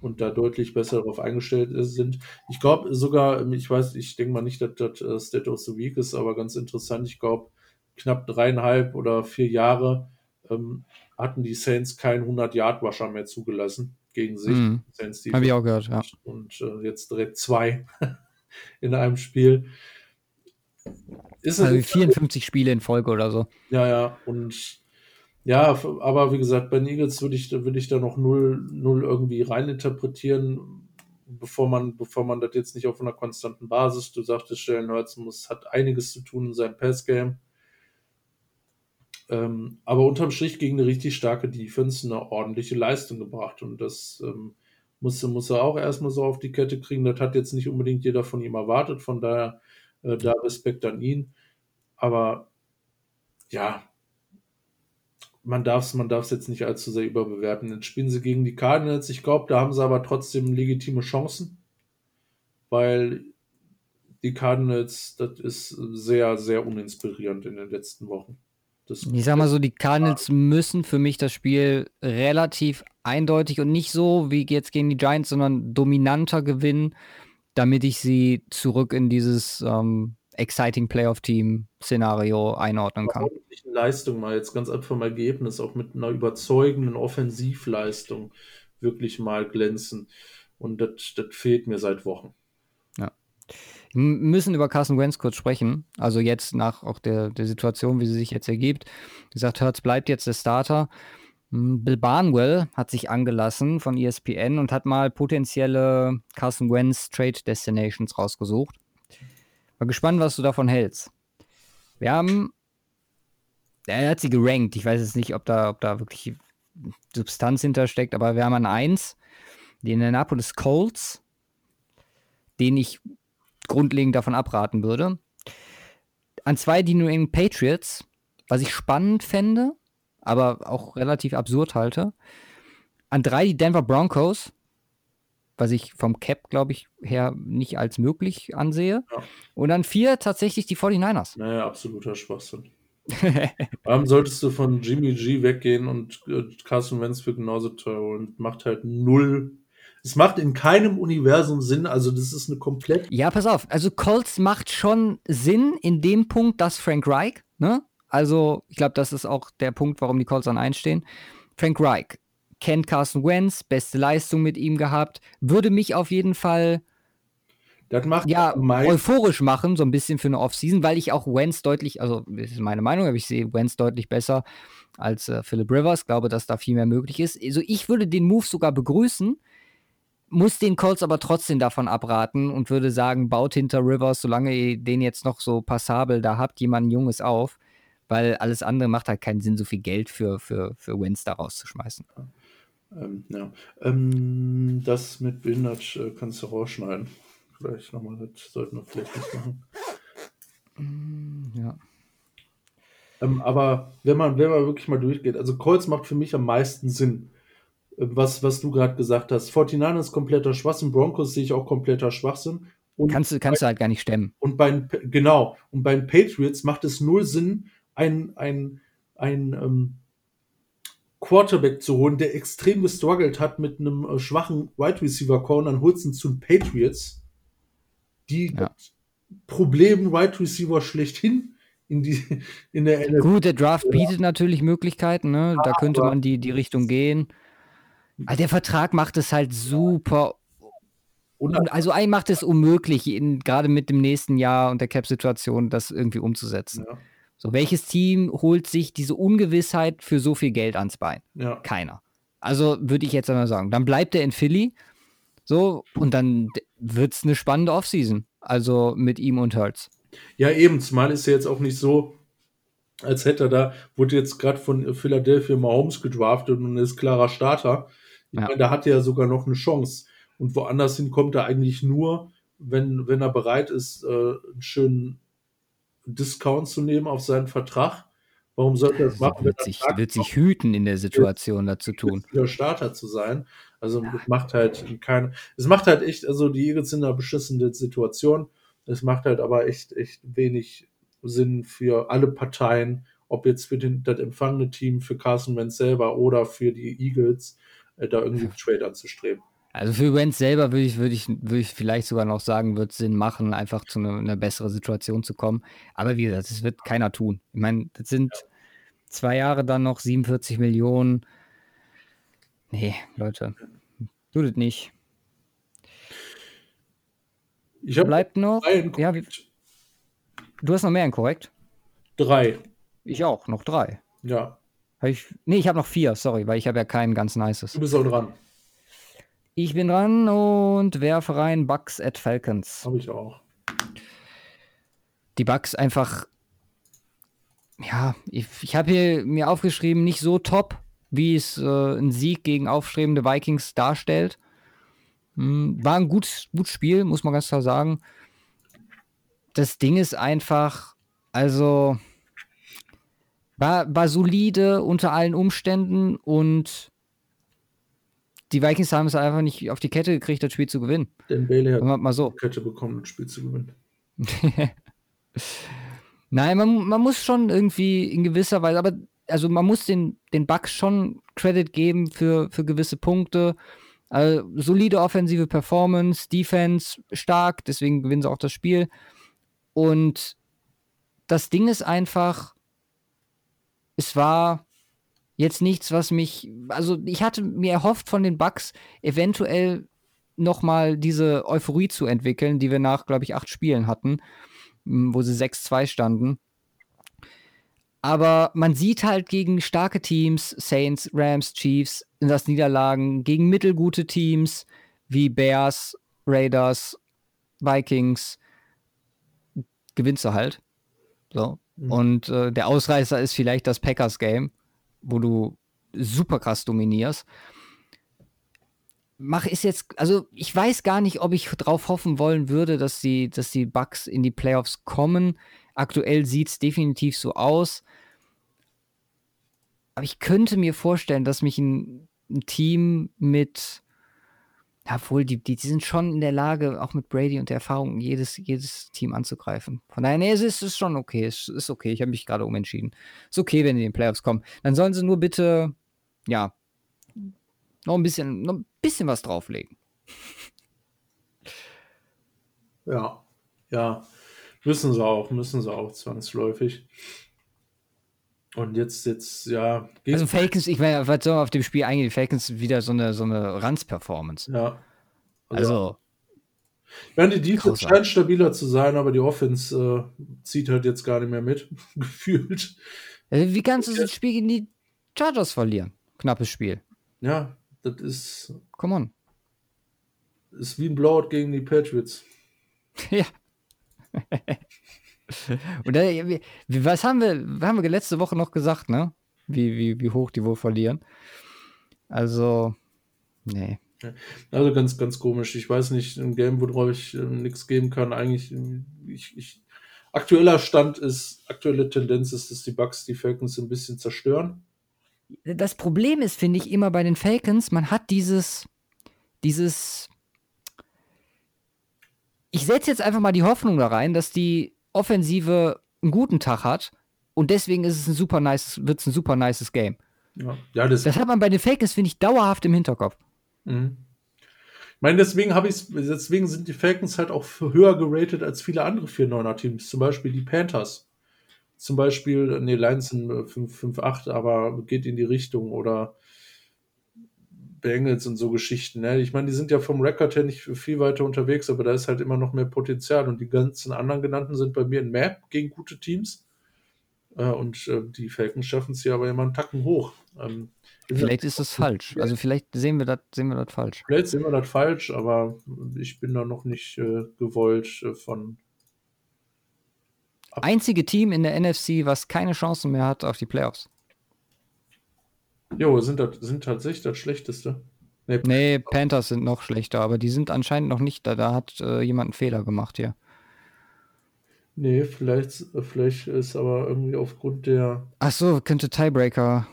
und da deutlich besser darauf eingestellt sind. Ich glaube sogar, ich weiß, ich denke mal nicht, dass das uh, State of the Week ist, aber ganz interessant. Ich glaube, knapp dreieinhalb oder vier Jahre ähm, hatten die Saints keinen 100-Yard-Washer mehr zugelassen gegen sich. Mhm. Habe ich auch gehört, ja. Und äh, jetzt direkt zwei in einem Spiel. Ist also 54 Spiele in Folge oder so. Ja, ja. Und ja, aber wie gesagt, bei Eagles würde ich, würde ich da noch null, null irgendwie reininterpretieren, bevor man, bevor man das jetzt nicht auf einer konstanten Basis, du sagtest, Jalen Hurts muss, hat einiges zu tun in seinem Passgame. Ähm, aber unterm Strich gegen eine richtig starke Defense eine ordentliche Leistung gebracht. Und das ähm, muss, muss er auch erstmal so auf die Kette kriegen. Das hat jetzt nicht unbedingt jeder von ihm erwartet. Von daher äh, da Respekt an ihn. aber ja, man darf es man darf's jetzt nicht allzu sehr überbewerten. Jetzt spielen sie gegen die Cardinals. Ich glaube, da haben sie aber trotzdem legitime Chancen, weil die Cardinals, das ist sehr, sehr uninspirierend in den letzten Wochen. Das ich sag mal so, die Cardinals müssen für mich das Spiel relativ eindeutig und nicht so wie jetzt gegen die Giants, sondern dominanter gewinnen, damit ich sie zurück in dieses ähm, exciting Playoff-Team-Szenario einordnen kann. Leistung mal jetzt ganz einfach im Ergebnis, auch mit einer überzeugenden Offensivleistung wirklich mal glänzen. Und das fehlt mir seit Wochen. Ja. Müssen über Carson Wentz kurz sprechen. Also jetzt nach auch der, der Situation, wie sie sich jetzt ergibt. Wie gesagt, Hertz bleibt jetzt der Starter. Bill Barnwell hat sich angelassen von ESPN und hat mal potenzielle Carson Wentz Trade Destinations rausgesucht. Mal gespannt, was du davon hältst. Wir haben, er hat sie gerankt. Ich weiß jetzt nicht, ob da, ob da wirklich Substanz hintersteckt, aber wir haben an 1 den Annapolis Colts, den ich grundlegend davon abraten würde. An zwei die New England Patriots, was ich spannend fände, aber auch relativ absurd halte. An drei die Denver Broncos, was ich vom Cap, glaube ich, her nicht als möglich ansehe. Ja. Und an vier tatsächlich die 49ers. Naja, absoluter Schwachsinn. Warum solltest du von Jimmy G weggehen und äh, Carson Wentz für genauso teuer und macht halt null es macht in keinem Universum Sinn, also das ist eine komplett. Ja, pass auf, also Colts macht schon Sinn in dem Punkt, dass Frank Reich, ne? Also, ich glaube, das ist auch der Punkt, warum die Colts an einstehen. Frank Reich kennt Carson Wentz, beste Leistung mit ihm gehabt, würde mich auf jeden Fall das macht ja euphorisch machen, so ein bisschen für eine Offseason, weil ich auch Wentz deutlich, also das ist meine Meinung, aber ich sehe Wentz deutlich besser als äh, Philip Rivers, glaube, dass da viel mehr möglich ist. Also ich würde den Move sogar begrüßen, muss den Colts aber trotzdem davon abraten und würde sagen, baut hinter Rivers, solange ihr den jetzt noch so passabel da habt, jemanden Junges auf, weil alles andere macht halt keinen Sinn, so viel Geld für, für, für Wins da rauszuschmeißen. Ähm, ja. Ähm, das mit behindert äh, kannst du rausschneiden. Vielleicht nochmal, das sollten wir vielleicht nicht machen. Mm, ja. Ähm, aber wenn man, wenn man wirklich mal durchgeht, also Colts macht für mich am meisten Sinn was, was du gerade gesagt hast. 49 ist kompletter Schwachsinn, Broncos sehe ich auch kompletter Schwachsinn. Und kannst du, kannst du halt gar nicht stemmen. Und bei genau, und bei den Patriots macht es null Sinn, ein, ein, ein ähm, Quarterback zu holen, der extrem gestruggelt hat mit einem äh, schwachen Wide Receiver Core und dann holst du zu den Patriots, die ja. Problem Wide Receiver schlechthin in, die, in der NFL. Gut, der Draft bietet natürlich Möglichkeiten, ne? da könnte man die, die Richtung gehen. Aber der Vertrag macht es halt super. Und also ein macht es unmöglich, gerade mit dem nächsten Jahr und der Cap-Situation, das irgendwie umzusetzen. Ja. So, welches Team holt sich diese Ungewissheit für so viel Geld ans Bein? Ja. Keiner. Also würde ich jetzt einmal sagen. Dann bleibt er in Philly. So, und dann wird es eine spannende Offseason. Also mit ihm und Hurts. Ja, eben. Zumal ist er jetzt auch nicht so, als hätte er da, wurde jetzt gerade von Philadelphia Mahomes gedraftet und ist klarer Starter. Ich ja. meine, da hat er ja sogar noch eine Chance. Und woanders hin kommt er eigentlich nur, wenn, wenn er bereit ist, äh, einen schönen Discount zu nehmen auf seinen Vertrag. Warum sollte er das machen? Wird sich, wird sich hüten in der Situation dazu tun. Wieder Starter zu sein. Also ja. macht halt kein, es macht halt echt, also die Eagles sind in einer beschissenen Situation. Es macht halt aber echt, echt wenig Sinn für alle Parteien, ob jetzt für den, das empfangene Team, für Carson Wentz selber oder für die Eagles. Äh, da irgendwie einen Trade anzustreben. Also für Wentz selber würde ich, würde ich, würde ich vielleicht sogar noch sagen, wird es Sinn machen, einfach zu einer, einer besseren Situation zu kommen. Aber wie gesagt, das wird keiner tun. Ich meine, das sind ja. zwei Jahre dann noch 47 Millionen. Nee, Leute, tut es nicht. Ich Bleibt noch. Ja, du hast noch mehr, korrekt? Drei. Ich auch, noch drei. Ja. Hab ich, nee, ich habe noch vier, sorry, weil ich habe ja keinen ganz nices. Du bist auch dran. Ich bin dran und werfe rein Bucks at Falcons. Habe ich auch. Die Bucks einfach, ja, ich, ich habe hier mir aufgeschrieben, nicht so top, wie es äh, ein Sieg gegen aufstrebende Vikings darstellt. Hm, war ein gutes, gutes Spiel, muss man ganz klar sagen. Das Ding ist einfach, Also war, war solide unter allen Umständen und die Vikings haben es einfach nicht auf die Kette gekriegt, das Spiel zu gewinnen. Denn Bailey hat mal so. die Kette bekommen, das Spiel zu gewinnen. Nein, man, man muss schon irgendwie in gewisser Weise, aber also man muss den, den Bucks schon Credit geben für, für gewisse Punkte. Also, solide offensive Performance, Defense stark, deswegen gewinnen sie auch das Spiel. Und das Ding ist einfach, es war jetzt nichts, was mich, also ich hatte mir erhofft von den Bucks eventuell noch mal diese Euphorie zu entwickeln, die wir nach, glaube ich, acht Spielen hatten, wo sie 6-2 standen. Aber man sieht halt gegen starke Teams, Saints, Rams, Chiefs, das Niederlagen, gegen mittelgute Teams wie Bears, Raiders, Vikings, gewinnst du halt. So. Mhm. Und äh, der Ausreißer ist vielleicht das Packers-Game, wo du super krass dominierst. Mach ist jetzt, also ich weiß gar nicht, ob ich drauf hoffen wollen würde, dass die, dass die Bucks in die Playoffs kommen. Aktuell sieht es definitiv so aus. Aber ich könnte mir vorstellen, dass mich ein, ein Team mit, obwohl die, die, die, sind schon in der Lage, auch mit Brady und der Erfahrung, jedes, jedes Team anzugreifen. Von daher, nee, es ist, ist schon okay. Es ist okay. Ich habe mich gerade umentschieden. Ist okay, wenn die in den Playoffs kommen. Dann sollen sie nur bitte, ja, noch ein bisschen, noch ein bisschen was drauflegen. Ja, ja. Müssen sie auch, müssen sie auch zwangsläufig. Und jetzt, jetzt, ja. Also Falcons, ich meine, was soll man auf dem Spiel eingehen? Falcons wieder so eine, so eine Ranz-Performance. Ja. Also. also ich meine, die Defense scheint stabiler zu sein, aber die Offense äh, zieht halt jetzt gar nicht mehr mit, gefühlt. Also wie kannst du so ein Spiel gegen die Chargers verlieren? Knappes Spiel. Ja, das ist. Come on. Ist wie ein Blowout gegen die Patriots. ja. Und da, was haben wir, haben wir letzte Woche noch gesagt, ne? Wie, wie, wie hoch die wohl verlieren. Also, nee. Also ganz, ganz komisch. Ich weiß nicht, ein Game, worauf ich äh, nichts geben kann. Eigentlich, ich, ich, aktueller Stand ist, aktuelle Tendenz ist, dass die Bugs die Falcons ein bisschen zerstören. Das Problem ist, finde ich, immer bei den Falcons, man hat dieses, dieses. Ich setze jetzt einfach mal die Hoffnung da rein, dass die Offensive einen guten Tag hat und deswegen ist es ein super nice, wird es ein super nices Game. Ja, ja das, das hat man bei den Falcons, finde ich, dauerhaft im Hinterkopf. Mhm. Ich meine, deswegen habe ich deswegen sind die Falcons halt auch höher geratet als viele andere 4-9er Teams, zum Beispiel die Panthers. Zum Beispiel, nee, Lions sind 5-8, aber geht in die Richtung oder Bengals und so Geschichten. Ne? Ich meine, die sind ja vom Rekord her nicht viel weiter unterwegs, aber da ist halt immer noch mehr Potenzial. Und die ganzen anderen genannten sind bei mir in Map gegen gute Teams. Äh, und äh, die Falcons schaffen es ja aber immer einen Tacken hoch. Ähm, vielleicht ist das falsch. Also vielleicht sehen wir das sehen wir das falsch. Vielleicht sehen wir das falsch, aber ich bin da noch nicht äh, gewollt äh, von. Einzige Team in der NFC, was keine Chancen mehr hat auf die Playoffs. Jo, sind, das, sind tatsächlich das Schlechteste. Nee, nee, Panthers sind noch schlechter, aber die sind anscheinend noch nicht da. Da hat äh, jemand einen Fehler gemacht hier. Nee, vielleicht, vielleicht ist aber irgendwie aufgrund der. Ach so, könnte Tiebreaker.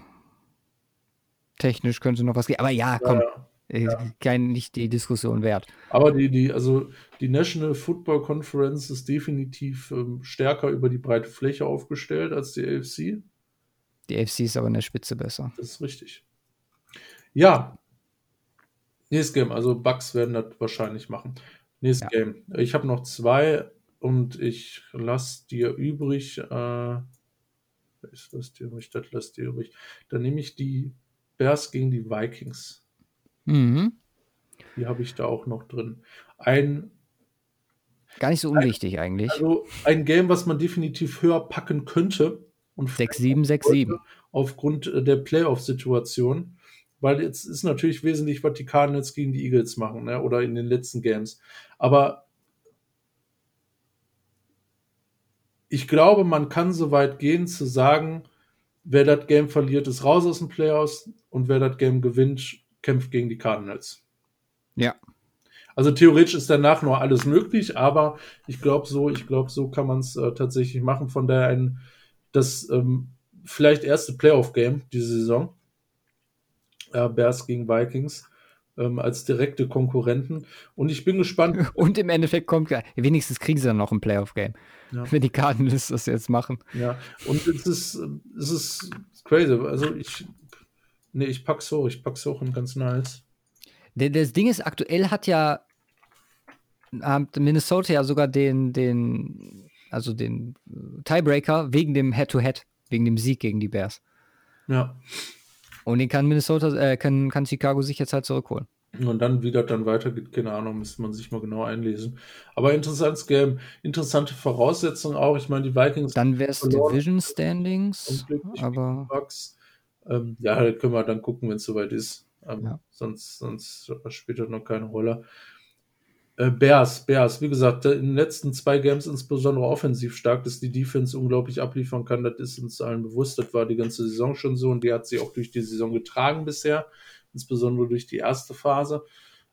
Technisch könnte noch was gehen. Aber ja, komm. Ja, äh, ja. Kein, nicht die Diskussion wert. Aber die, die, also die National Football Conference ist definitiv ähm, stärker über die breite Fläche aufgestellt als die AFC. Die AFC ist aber in der Spitze besser. Das ist richtig. Ja. Nächstes Game, also Bugs werden das wahrscheinlich machen. Nächstes ja. Game. Ich habe noch zwei und ich lasse dir übrig. Äh, ich lasse dir übrig, das lasse dir übrig. Dann nehme ich die Bears gegen die Vikings. Mhm. Die habe ich da auch noch drin. Ein Gar nicht so unwichtig ein, eigentlich. Also ein Game, was man definitiv höher packen könnte, und 6-7, 6-7. Aufgrund äh, der Playoff-Situation. Weil jetzt ist natürlich wesentlich, was die Cardinals gegen die Eagles machen, ne? oder in den letzten Games. Aber ich glaube, man kann so weit gehen zu sagen, wer das Game verliert, ist raus aus den Playoffs und wer das Game gewinnt, kämpft gegen die Cardinals. Ja. Also theoretisch ist danach nur alles möglich, aber ich glaube so, ich glaube so kann man es äh, tatsächlich machen. Von daher ein das ähm, vielleicht erste Playoff-Game diese Saison. Äh, Bears gegen Vikings ähm, als direkte Konkurrenten. Und ich bin gespannt. Und im Endeffekt kommt, wenigstens kriegen sie dann noch ein Playoff-Game. Ja. Wenn die Cardinals das jetzt machen. Ja, und es ist, es ist crazy. Also ich, nee, ich pack's hoch, ich pack's hoch und ganz nice. Das Ding ist, aktuell hat ja Minnesota ja sogar den, den, also den Tiebreaker wegen dem Head-to-Head, -Head, wegen dem Sieg gegen die Bears. Ja. Und den kann Minnesota, äh, kann, kann Chicago sich jetzt halt zurückholen. Und dann, wie das dann weitergeht, keine Ahnung, müsste man sich mal genau einlesen. Aber interessantes Game, interessante Voraussetzungen auch. Ich meine, die Vikings. Dann wäre es Division Standings. Aber. Ähm, ja, können wir dann gucken, wenn es soweit ist. Ähm, ja. Sonst, sonst spielt das noch keine Rolle. Äh, Bears, Bears, wie gesagt, in den letzten zwei Games insbesondere offensiv stark, dass die Defense unglaublich abliefern kann, das ist uns allen bewusst. Das war die ganze Saison schon so und die hat sie auch durch die Saison getragen bisher, insbesondere durch die erste Phase.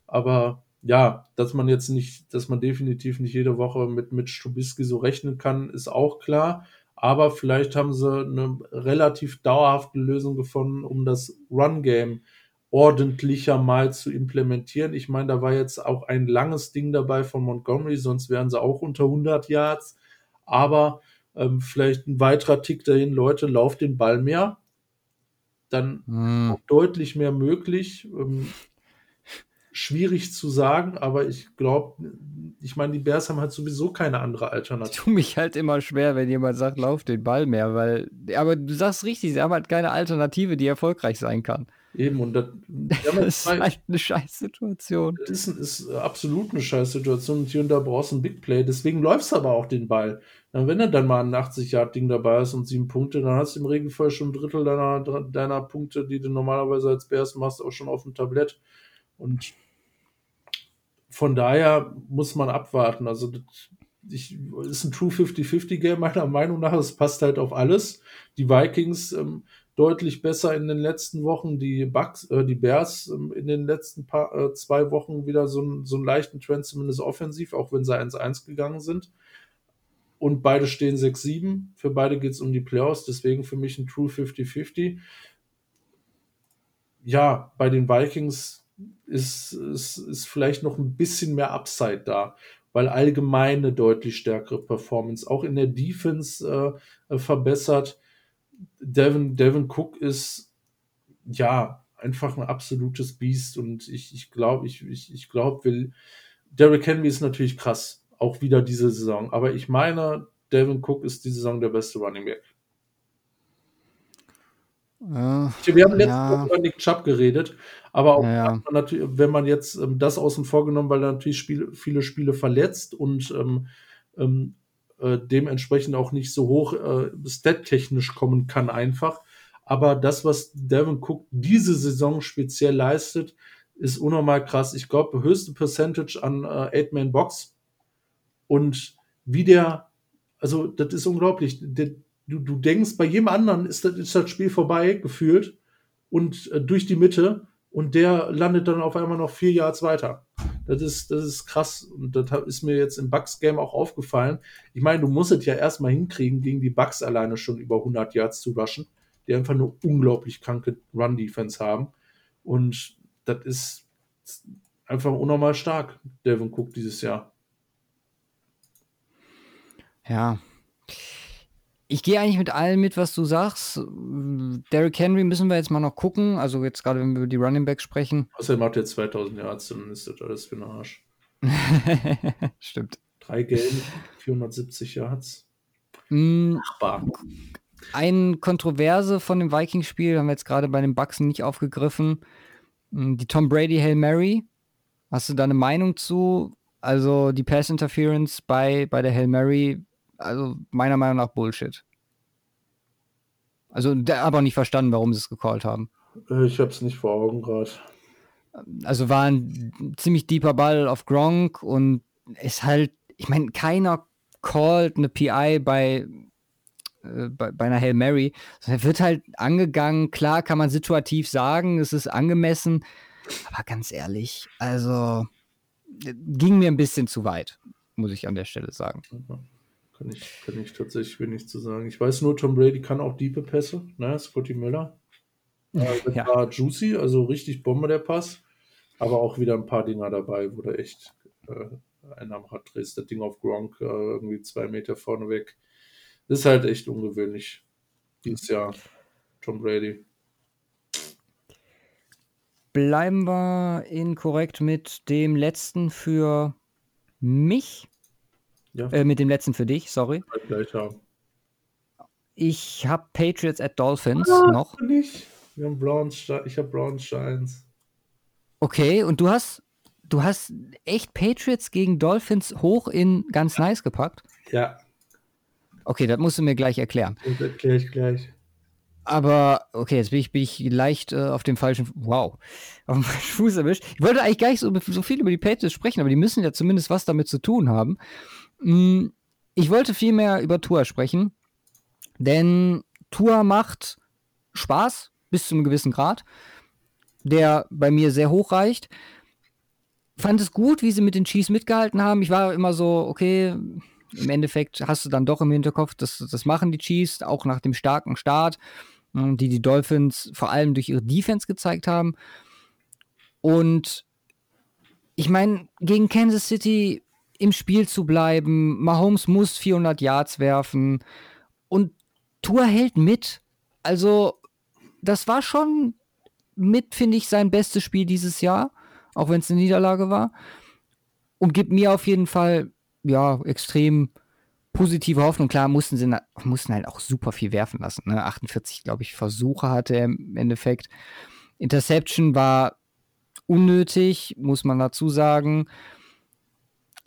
Aber ja, dass man jetzt nicht, dass man definitiv nicht jede Woche mit, mit Strubisky so rechnen kann, ist auch klar. Aber vielleicht haben sie eine relativ dauerhafte Lösung gefunden, um das Run-Game zu ordentlicher mal zu implementieren. Ich meine, da war jetzt auch ein langes Ding dabei von Montgomery, sonst wären sie auch unter 100 Yards. Aber ähm, vielleicht ein weiterer Tick dahin, Leute, lauft den Ball mehr. Dann hm. deutlich mehr möglich. Ähm, schwierig zu sagen, aber ich glaube, ich meine, die Bears haben halt sowieso keine andere Alternative. Ich tue mich halt immer schwer, wenn jemand sagt, lauf den Ball mehr, weil, aber du sagst richtig, sie haben halt keine Alternative, die erfolgreich sein kann. Eben, und das, das ist halt eine Scheißsituation. Das ist, ist absolut eine Scheißsituation. Und hier und da brauchst du ein Big Play. Deswegen läufst du aber auch den Ball. wenn du dann mal ein 80-Yard-Ding dabei hast und sieben Punkte, dann hast du im Regelfall schon ein Drittel deiner, deiner Punkte, die du normalerweise als Bears machst, auch schon auf dem Tablett. Und von daher muss man abwarten. Also, das ich, ist ein True 50-50-Game, meiner Meinung nach. Es passt halt auf alles. Die Vikings ähm, deutlich besser in den letzten Wochen. Die Bucks, äh, die Bears ähm, in den letzten paar, äh, zwei Wochen wieder so, so einen leichten Trend, zumindest offensiv, auch wenn sie 1-1 gegangen sind. Und beide stehen 6-7. Für beide geht es um die Playoffs, deswegen für mich ein True 50-50. Ja, bei den Vikings ist, ist, ist vielleicht noch ein bisschen mehr Upside da, weil allgemein eine deutlich stärkere Performance auch in der Defense äh, verbessert Devin, Devin Cook ist ja einfach ein absolutes Biest und ich, ich glaube, ich, ich, ich glaube, Derrick Henry ist natürlich krass, auch wieder diese Saison, aber ich meine, Devin Cook ist die Saison der beste Running Back. Uh, wir haben letzte ja. Woche über Nick Chubb geredet, aber auch ja. man wenn man jetzt ähm, das außen vorgenommen, weil er natürlich Spiel, viele Spiele verletzt und ähm, ähm, äh, dementsprechend auch nicht so hoch äh, stat-technisch kommen kann einfach. Aber das, was Devin Cook diese Saison speziell leistet, ist unnormal krass. Ich glaube, höchste Percentage an äh, Eight-Man-Box. Und wie der, also das ist unglaublich. Der, du, du denkst, bei jedem anderen ist das, ist das Spiel vorbei, gefühlt. Und äh, durch die Mitte. Und der landet dann auf einmal noch vier Yards weiter. Das ist, das ist krass. Und das ist mir jetzt im Bucks-Game auch aufgefallen. Ich meine, du musst es ja erstmal hinkriegen, gegen die Bucks alleine schon über 100 Yards zu rushen, die einfach eine unglaublich kranke Run-Defense haben. Und das ist einfach unnormal stark, Devin Cook dieses Jahr. Ja, ich gehe eigentlich mit allem mit, was du sagst. Derrick Henry müssen wir jetzt mal noch gucken. Also jetzt gerade, wenn wir über die Running Backs sprechen. Außerdem hat er 2000 Yards, dann ist das alles für den Arsch. Stimmt. Drei Gelben, 470 Yards. Mm, Machbar. Eine Kontroverse von dem Vikings-Spiel haben wir jetzt gerade bei den Bucks nicht aufgegriffen. Mm, die Tom Brady Hail Mary. Hast du da eine Meinung zu? Also die Pass Interference bei, bei der Hail Mary also meiner Meinung nach Bullshit. Also der aber nicht verstanden, warum sie es gecallt haben. Äh, ich habe es nicht vor Augen gerade. Also war ein ziemlich deeper Ball auf Gronk und ist halt, ich meine, keiner callt eine PI bei, äh, bei, bei, einer Hail Mary. Er wird halt angegangen, klar kann man situativ sagen, es ist angemessen, aber ganz ehrlich, also ging mir ein bisschen zu weit, muss ich an der Stelle sagen. Kann ich, kann ich tatsächlich wenig zu sagen. Ich weiß nur, Tom Brady kann auch diepe Pässe, ne? Scotty Müller. Äh, ja. war juicy, also richtig Bombe der Pass. Aber auch wieder ein paar Dinger dabei, wo der echt äh, einen am Rad drehst. Das Ding auf Gronk äh, irgendwie zwei Meter vorne weg. Das ist halt echt ungewöhnlich. Dieses Jahr Tom Brady. Bleiben wir inkorrekt mit dem letzten für mich. Ja. Äh, mit dem letzten für dich, sorry. Ich habe Patriots at Dolphins ah, noch. Nicht. Wir haben Brown, ich habe Brown Shines. Okay, und du hast, du hast echt Patriots gegen Dolphins hoch in ganz nice gepackt? Ja. Okay, das musst du mir gleich erklären. Das erkläre ich gleich. Aber, okay, jetzt bin ich, bin ich leicht äh, auf dem falschen, wow, auf dem Fuß erwischt. Ich wollte eigentlich gar nicht so, so viel über die Patriots sprechen, aber die müssen ja zumindest was damit zu tun haben. Hm, ich wollte viel mehr über Tour sprechen, denn Tour macht Spaß bis zu einem gewissen Grad, der bei mir sehr hoch reicht. Fand es gut, wie sie mit den Chiefs mitgehalten haben. Ich war immer so, okay, im Endeffekt hast du dann doch im Hinterkopf, das, das machen die Chiefs, auch nach dem starken Start, hm, die die Dolphins vor allem durch ihre Defense gezeigt haben. Und ich meine, gegen Kansas City im Spiel zu bleiben, Mahomes muss 400 Yards werfen und Tour hält mit. Also das war schon mit, finde ich, sein bestes Spiel dieses Jahr, auch wenn es eine Niederlage war. Und gibt mir auf jeden Fall, ja, extrem positive Hoffnung. Klar, mussten sie mussten halt auch super viel werfen lassen. Ne? 48, glaube ich, Versuche hatte er im Endeffekt. Interception war unnötig, muss man dazu sagen.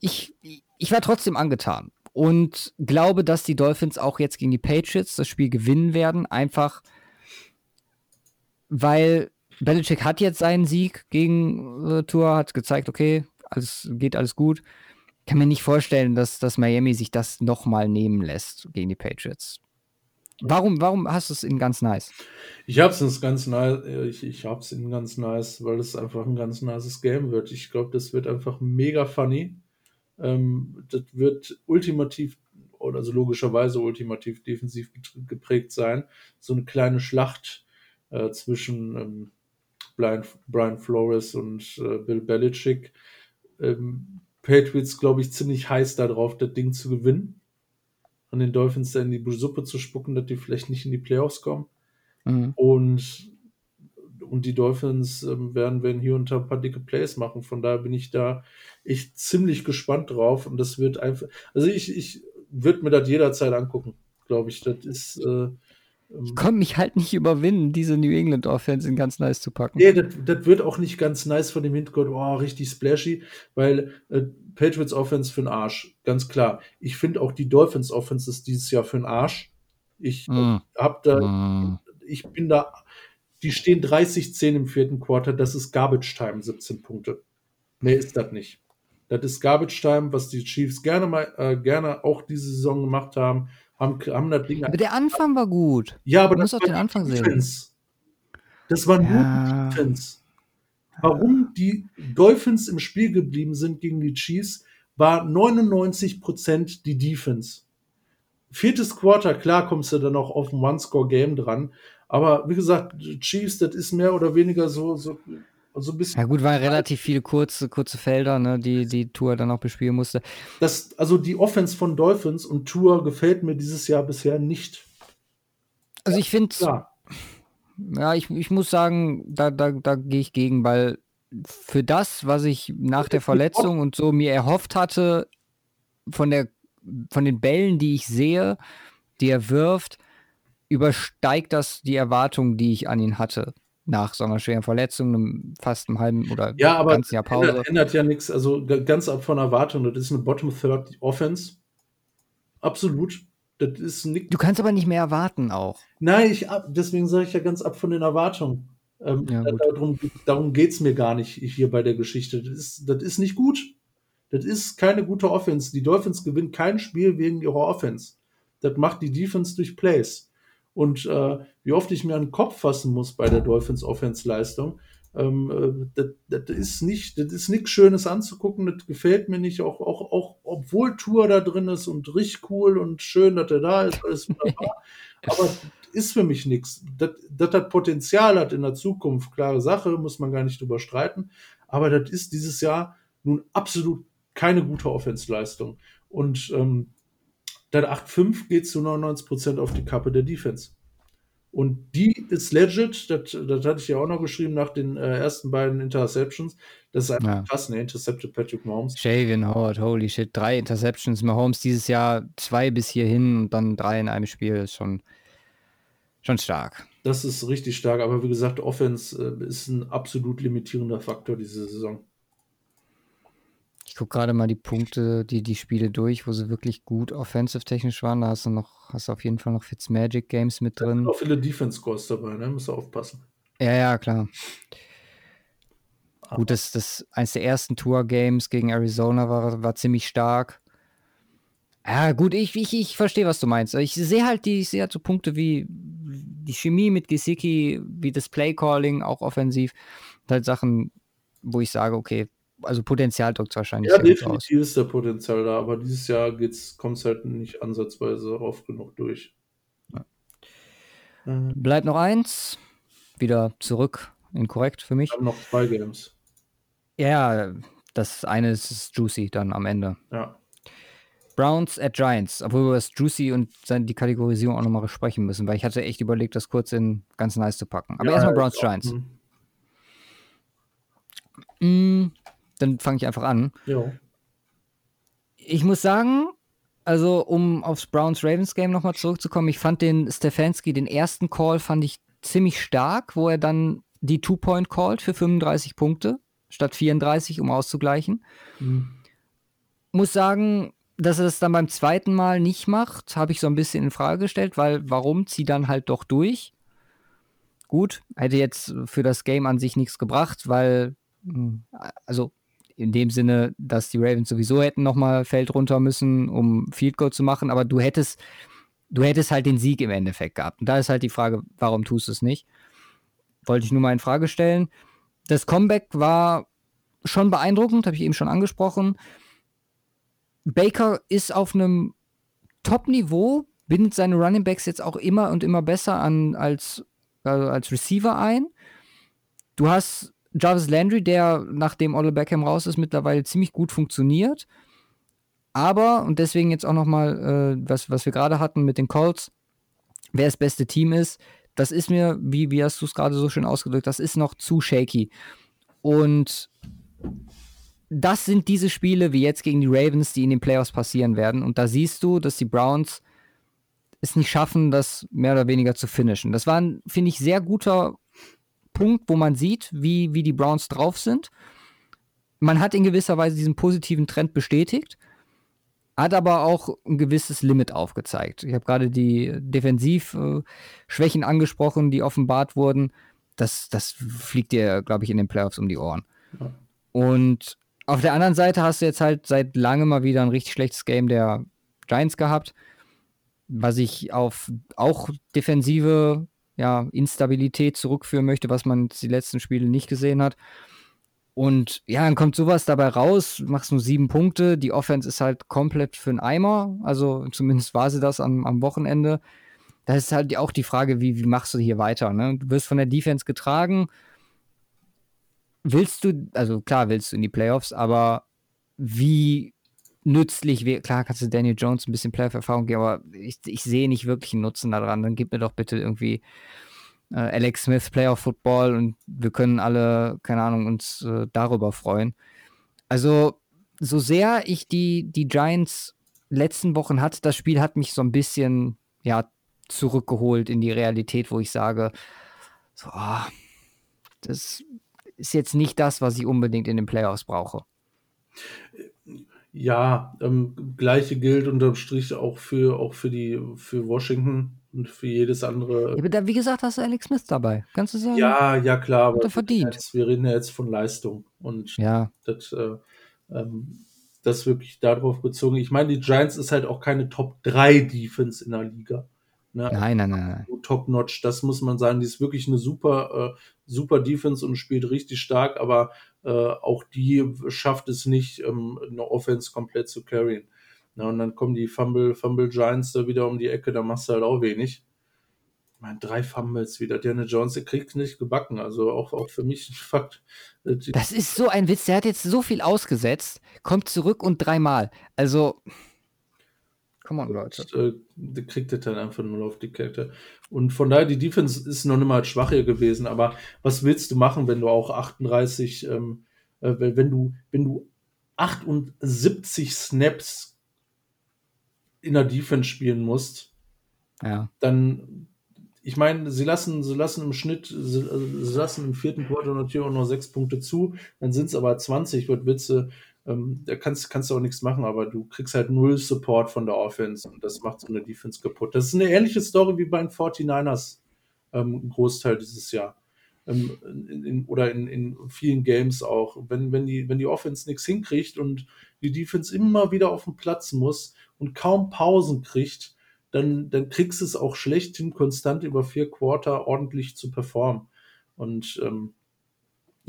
Ich, ich war trotzdem angetan und glaube, dass die Dolphins auch jetzt gegen die Patriots das Spiel gewinnen werden. Einfach, weil Belichick hat jetzt seinen Sieg gegen äh, Tour, hat gezeigt, okay, alles geht alles gut. Kann mir nicht vorstellen, dass, dass Miami sich das nochmal nehmen lässt gegen die Patriots. Warum, warum hast du es in ganz nice? Ich hab's in ganz nice, ich, ich hab's in ganz nice, weil es einfach ein ganz nices Game wird. Ich glaube, das wird einfach mega funny. Ähm, das wird ultimativ oder also logischerweise ultimativ defensiv geprägt sein. So eine kleine Schlacht äh, zwischen ähm, Brian, Brian, Flores und äh, Bill Belichick. Ähm, Patriots, glaube ich, ziemlich heiß darauf, das Ding zu gewinnen. An den Dolphins da in die Suppe zu spucken, dass die vielleicht nicht in die Playoffs kommen. Mhm. Und, und die Dolphins ähm, werden, werden hier und da ein paar dicke Plays machen. Von daher bin ich da echt ziemlich gespannt drauf. Und das wird einfach, also ich, ich würde mir das jederzeit angucken, glaube ich. Das ist, äh, ich konnte mich halt nicht überwinden, diese New England Offense in ganz nice zu packen. Nee, das, wird auch nicht ganz nice von dem Hintergrund, oh, richtig splashy, weil äh, Patriots Offense für den Arsch, ganz klar. Ich finde auch die Dolphins Offense ist dieses Jahr für den Arsch. Ich mm. hab da, mm. ich bin da, die stehen 30-10 im vierten Quarter, das ist Garbage Time, 17 Punkte. Mehr ist das nicht. Das ist Garbage Time, was die Chiefs gerne mal, äh, gerne auch diese Saison gemacht haben haben, haben das Ding. Aber der Anfang war gut. Ja, aber das war den Anfang Defense. Sehen. Das war nur ja. Defense. Warum die Dolphins im Spiel geblieben sind gegen die Chiefs, war 99% die Defense. Viertes Quarter, klar kommst du dann noch auf ein One-Score-Game dran. Aber wie gesagt, Chiefs, das ist mehr oder weniger so, so so ein bisschen. Ja, gut, waren relativ viele kurze, kurze Felder, ne, die die Tour dann auch bespielen musste. Das, also die Offense von Dolphins und Tour gefällt mir dieses Jahr bisher nicht. Also ich finde ja. ja, ich, ich muss sagen, da, da, da gehe ich gegen, weil für das, was ich nach der Verletzung und so mir erhofft hatte, von der von den Bällen, die ich sehe, die er wirft, übersteigt das die Erwartungen, die ich an ihn hatte nach so einer schweren Verletzung, einem fast einem halben oder ja, aber ganzen Jahr Pause. Ändert, ändert ja nichts. Also ganz ab von Erwartung. Das ist eine Bottom Third Offense. Absolut. Das ist nicht. Du kannst aber nicht mehr erwarten auch. Nein, ich ab, deswegen sage ich ja ganz ab von den Erwartungen. Ähm, ja, darum darum geht es mir gar nicht hier bei der Geschichte. Das ist, das ist nicht gut. Das ist keine gute Offense. Die Dolphins gewinnen kein Spiel wegen ihrer Offense. Das macht die Defense durch Plays. Und äh, wie oft ich mir an den Kopf fassen muss bei der Dolphins Offense-Leistung, Ähm, äh, das, das, ist nicht, das ist nichts Schönes anzugucken, das gefällt mir nicht, auch, auch, auch obwohl Tour da drin ist und richtig cool und schön, dass er da ist, alles wunderbar. Aber ist für mich nichts. Das, das hat Potenzial, hat in der Zukunft, klare Sache, muss man gar nicht drüber streiten. Aber das ist dieses Jahr nun absolut keine gute Offensleistung. Und ähm, das 8-5 geht zu 99% auf die Kappe der Defense. Und die ist legit, das, das hatte ich ja auch noch geschrieben nach den äh, ersten beiden Interceptions. Das ist einfach ja. krass, ne? Intercepted Patrick Mahomes. Shaven Howard, holy shit. Drei Interceptions. Mahomes dieses Jahr zwei bis hierhin und dann drei in einem Spiel ist schon, schon stark. Das ist richtig stark, aber wie gesagt, Offense äh, ist ein absolut limitierender Faktor diese Saison. Ich gucke gerade mal die Punkte, die, die Spiele durch, wo sie wirklich gut offensive-technisch waren. Da hast du noch, hast du auf jeden Fall noch Fitzmagic Games mit drin. Da auch viele Defense-Scores dabei, ne? Musst du aufpassen. Ja, ja, klar. Aber. Gut, das, das eins der ersten Tour-Games gegen Arizona war, war ziemlich stark. Ja, gut, ich, ich, ich verstehe, was du meinst. Ich sehe halt die, ich sehe halt so Punkte wie die Chemie mit Gesicki, wie das Play-Calling, auch offensiv. Halt Sachen, wo ich sage, okay, also Potenzial drückt es wahrscheinlich. Ja, definitiv ist der Potenzial da, aber dieses Jahr kommt es halt nicht ansatzweise oft genug durch. Ja. Ähm, Bleibt noch eins. Wieder zurück in korrekt für mich. Wir haben noch zwei Games. Ja, das eine ist Juicy dann am Ende. Ja. Browns at Giants, obwohl wir das Juicy und die Kategorisierung auch nochmal besprechen müssen, weil ich hatte echt überlegt, das kurz in ganz nice zu packen. Aber ja, erstmal Browns Giants. Mm, dann fange ich einfach an. Jo. Ich muss sagen, also um aufs Browns-Ravens-Game nochmal zurückzukommen, ich fand den Stefanski, den ersten Call, fand ich ziemlich stark, wo er dann die Two-Point called für 35 Punkte statt 34, um auszugleichen. Mhm. Muss sagen, dass er das dann beim zweiten Mal nicht macht, habe ich so ein bisschen in Frage gestellt, weil warum zieh dann halt doch durch? Gut, hätte jetzt für das Game an sich nichts gebracht, weil, hm, also in dem Sinne, dass die Ravens sowieso hätten nochmal Feld runter müssen, um Field Goal zu machen, aber du hättest, du hättest halt den Sieg im Endeffekt gehabt. Und da ist halt die Frage, warum tust du es nicht? Wollte ich nur mal in Frage stellen. Das Comeback war schon beeindruckend, habe ich eben schon angesprochen. Baker ist auf einem Top-Niveau, bindet seine Running Backs jetzt auch immer und immer besser an als, also als Receiver ein. Du hast Jarvis Landry, der nachdem Odell Beckham raus ist, mittlerweile ziemlich gut funktioniert. Aber, und deswegen jetzt auch nochmal, äh, was, was wir gerade hatten mit den Colts, wer das beste Team ist, das ist mir, wie, wie hast du es gerade so schön ausgedrückt, das ist noch zu shaky. Und das sind diese Spiele wie jetzt gegen die Ravens, die in den Playoffs passieren werden. Und da siehst du, dass die Browns es nicht schaffen, das mehr oder weniger zu finishen. Das war ein, finde ich, sehr guter Punkt, wo man sieht, wie, wie die Browns drauf sind. Man hat in gewisser Weise diesen positiven Trend bestätigt, hat aber auch ein gewisses Limit aufgezeigt. Ich habe gerade die Defensivschwächen angesprochen, die offenbart wurden. Das, das fliegt dir, glaube ich, in den Playoffs um die Ohren. Ja. Und auf der anderen Seite hast du jetzt halt seit langem mal wieder ein richtig schlechtes Game der Giants gehabt, was ich auf auch defensive ja, Instabilität zurückführen möchte, was man die letzten Spiele nicht gesehen hat. Und ja, dann kommt sowas dabei raus, machst nur sieben Punkte. Die Offense ist halt komplett für einen Eimer. Also zumindest war sie das am, am Wochenende. Da ist halt auch die Frage, wie, wie machst du hier weiter? Ne? Du wirst von der Defense getragen. Willst du, also klar willst du in die Playoffs, aber wie nützlich wäre, klar kannst du Daniel Jones ein bisschen Playoff-Erfahrung geben, aber ich, ich sehe nicht wirklich einen Nutzen daran. Dann gib mir doch bitte irgendwie äh, Alex Smith Playoff-Football und wir können alle, keine Ahnung, uns äh, darüber freuen. Also, so sehr ich die, die Giants letzten Wochen hatte, das Spiel hat mich so ein bisschen, ja, zurückgeholt in die Realität, wo ich sage, so, oh, das ist jetzt nicht das, was ich unbedingt in den Playoffs brauche. Ja, ähm, gleiche gilt unterm Strich auch für, auch für die, für Washington und für jedes andere. Ja, da, wie gesagt, hast du Alex Smith dabei. Kannst du sagen? Ja, ja, klar. Aber er verdient. Jetzt, wir reden ja jetzt von Leistung. Und ja. das, äh, ähm, das wirklich darauf bezogen. Ich meine, die Giants ist halt auch keine Top 3 Defense in der Liga. Ne? Nein, nein, nein. Top-notch, das muss man sagen. Die ist wirklich eine super, äh, super Defense und spielt richtig stark, aber äh, auch die schafft es nicht, ähm, eine Offense komplett zu carryen. Na, und dann kommen die Fumble, Fumble Giants da wieder um die Ecke, da machst du halt auch wenig. Ich meine, drei Fumbles wieder. Diana Jones, der kriegt nicht gebacken. Also auch, auch für mich ein Fakt. Das ist so ein Witz. Der hat jetzt so viel ausgesetzt, kommt zurück und dreimal. Also. Come on, Leute. Und, äh, der kriegt das dann einfach nur auf die Kette. Und von daher, die Defense ist noch nicht mal schwach hier gewesen. Aber was willst du machen, wenn du auch 38, ähm, äh, wenn du, wenn du 78 Snaps in der Defense spielen musst, ja. dann, ich meine, sie lassen, sie lassen im Schnitt, sie, sie lassen im vierten Quarter natürlich auch noch sechs Punkte zu, dann sind es aber 20, wird Witze, ähm, da kannst, kannst du auch nichts machen, aber du kriegst halt null Support von der Offense und das macht so eine Defense kaputt. Das ist eine ähnliche Story wie bei den 49ers, ähm, Großteil dieses Jahr. Ähm, in, in, oder in, in vielen Games auch. Wenn, wenn, die, wenn die Offense nichts hinkriegt und die Defense immer wieder auf den Platz muss und kaum Pausen kriegt, dann, dann kriegst du es auch schlechthin konstant über vier Quarter ordentlich zu performen. Und ähm,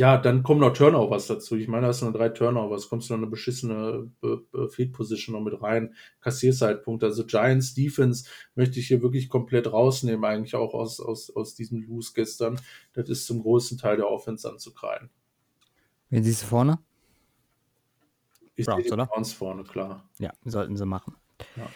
ja, dann kommen noch Turnovers dazu. Ich meine, da hast du noch drei Turnovers, kommst du noch eine beschissene Field Position noch mit rein, kassierst halt Punkte. Also Giants Defense möchte ich hier wirklich komplett rausnehmen, eigentlich auch aus, aus, aus diesem Lose gestern. Das ist zum großen Teil der Offense anzukreien. Wen siehst du vorne? Ich Browns, sehe die Browns vorne, klar. Ja, sollten sie machen. Ja.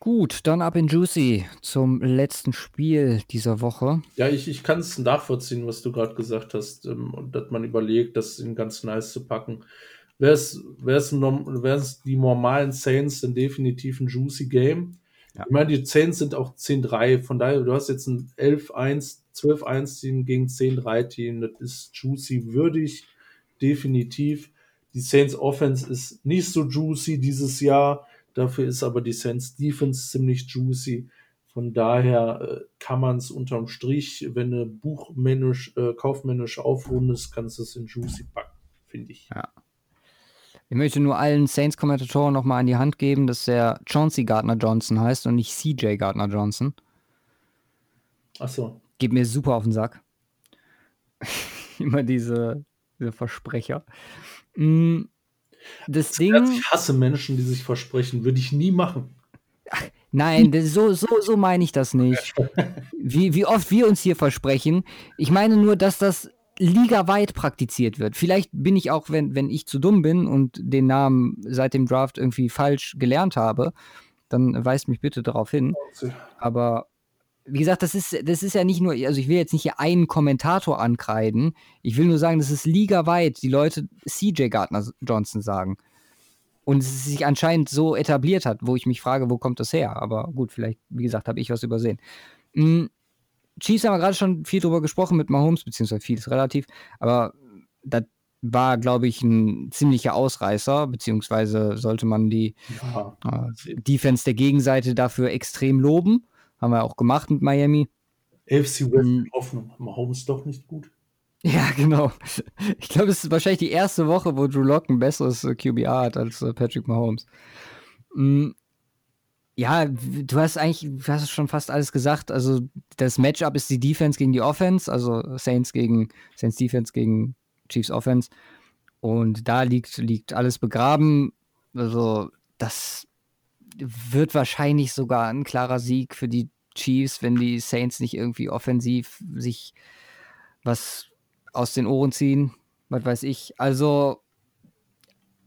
Gut, dann ab in Juicy zum letzten Spiel dieser Woche. Ja, ich, ich kann es nachvollziehen, was du gerade gesagt hast, ähm, und dass man überlegt, das in ganz nice zu packen. Wäre es die normalen Saints, dann definitiv ein Juicy Game. Ja. Ich meine, die Saints sind auch 10-3, von daher, du hast jetzt ein 11-1, 12-1-Team gegen 10-3-Team, das ist Juicy würdig, definitiv. Die Saints Offense ist nicht so juicy dieses Jahr Dafür ist aber die Saints Defense ziemlich juicy. Von daher äh, kann man es unterm Strich, wenn du buchmännisch, äh, kaufmännisch aufrundest, kannst du es in juicy packen, finde ich. Ja. Ich möchte nur allen Saints-Kommentatoren nochmal an die Hand geben, dass der Chauncey Gardner Johnson heißt und nicht CJ Gardner Johnson. Ach so. Geht mir super auf den Sack. Immer diese, diese Versprecher. Mm, das Ding. Ich hasse Menschen, die sich versprechen. Würde ich nie machen. Ach, nein, so, so, so meine ich das nicht. Wie, wie oft wir uns hier versprechen. Ich meine nur, dass das ligaweit praktiziert wird. Vielleicht bin ich auch, wenn, wenn ich zu dumm bin und den Namen seit dem Draft irgendwie falsch gelernt habe, dann weist mich bitte darauf hin. Aber wie gesagt, das ist, das ist ja nicht nur, also ich will jetzt nicht hier einen Kommentator ankreiden. Ich will nur sagen, das ist ligaweit, die Leute CJ Gardner Johnson sagen. Und es sich anscheinend so etabliert hat, wo ich mich frage, wo kommt das her? Aber gut, vielleicht, wie gesagt, habe ich was übersehen. Mhm. Chiefs haben wir gerade schon viel drüber gesprochen mit Mahomes, beziehungsweise viel ist relativ, aber das war, glaube ich, ein ziemlicher Ausreißer, beziehungsweise sollte man die ja. äh, Defense der Gegenseite dafür extrem loben. Haben wir auch gemacht mit Miami. AFC West mhm. offen. Mahomes doch nicht gut. Ja, genau. Ich glaube, es ist wahrscheinlich die erste Woche, wo Drew Lock ein besseres äh, QBR hat als äh, Patrick Mahomes. Mhm. Ja, du hast eigentlich, du hast schon fast alles gesagt. Also das Matchup ist die Defense gegen die Offense, also Saints gegen Saints Defense gegen Chiefs Offense. Und da liegt, liegt alles begraben. Also das wird wahrscheinlich sogar ein klarer Sieg für die Chiefs, wenn die Saints nicht irgendwie offensiv sich was aus den Ohren ziehen. Was weiß ich. Also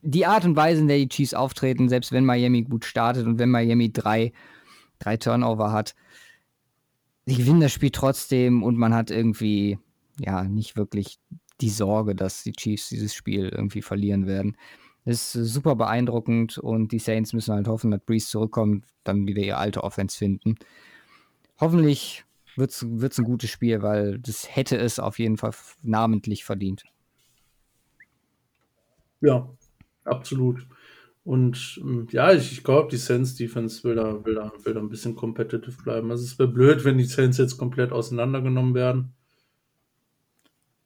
die Art und Weise, in der die Chiefs auftreten, selbst wenn Miami gut startet und wenn Miami drei, drei Turnover hat, sie gewinnen das Spiel trotzdem und man hat irgendwie ja nicht wirklich die Sorge, dass die Chiefs dieses Spiel irgendwie verlieren werden. Ist super beeindruckend und die Saints müssen halt hoffen, dass Breeze zurückkommt, dann wieder ihre alte Offense finden. Hoffentlich wird es ein gutes Spiel, weil das hätte es auf jeden Fall namentlich verdient. Ja, absolut. Und ähm, ja, ich, ich glaube, die Saints Defense will da, will, da, will da ein bisschen competitive bleiben. Also es wäre blöd, wenn die Saints jetzt komplett auseinandergenommen werden.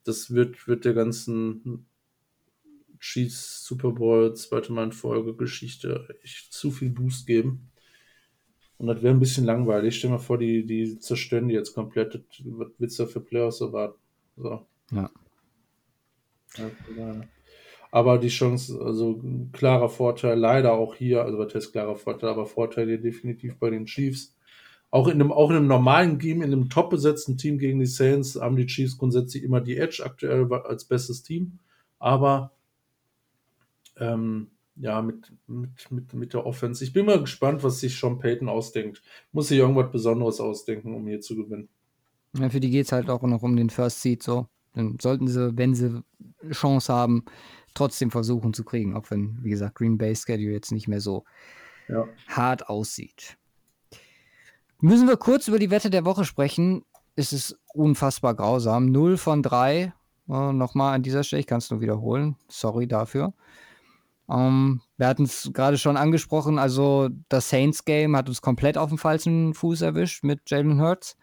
Das wird, wird der ganzen Chiefs Super Bowl, zweite Mal in Folge Geschichte echt zu viel Boost geben. Und das wäre ein bisschen langweilig. Stell dir mal vor, die, die zerstören die jetzt komplett. Was willst du da für Playoffs erwarten? So. Ja. ja aber die Chance, also klarer Vorteil, leider auch hier, also was heißt klarer Vorteil, aber Vorteil hier definitiv bei den Chiefs. Auch in einem, auch in einem normalen Team, in einem top besetzten Team gegen die Saints, haben die Chiefs grundsätzlich immer die Edge aktuell als bestes Team. Aber ähm, ja, mit, mit, mit, mit der Offense. Ich bin mal gespannt, was sich Sean Payton ausdenkt. Muss sich irgendwas Besonderes ausdenken, um hier zu gewinnen. Ja, für die geht es halt auch noch um den First Seed so. Dann sollten sie, wenn sie Chance haben, trotzdem versuchen zu kriegen, auch wenn, wie gesagt, Green Bay Schedule jetzt nicht mehr so ja. hart aussieht. Müssen wir kurz über die Wette der Woche sprechen. Es ist unfassbar grausam. 0 von 3. Äh, Nochmal an dieser Stelle, ich kann es nur wiederholen. Sorry dafür. Ähm, wir hatten es gerade schon angesprochen, also das Saints-Game hat uns komplett auf dem falschen Fuß erwischt mit Jalen Hurts.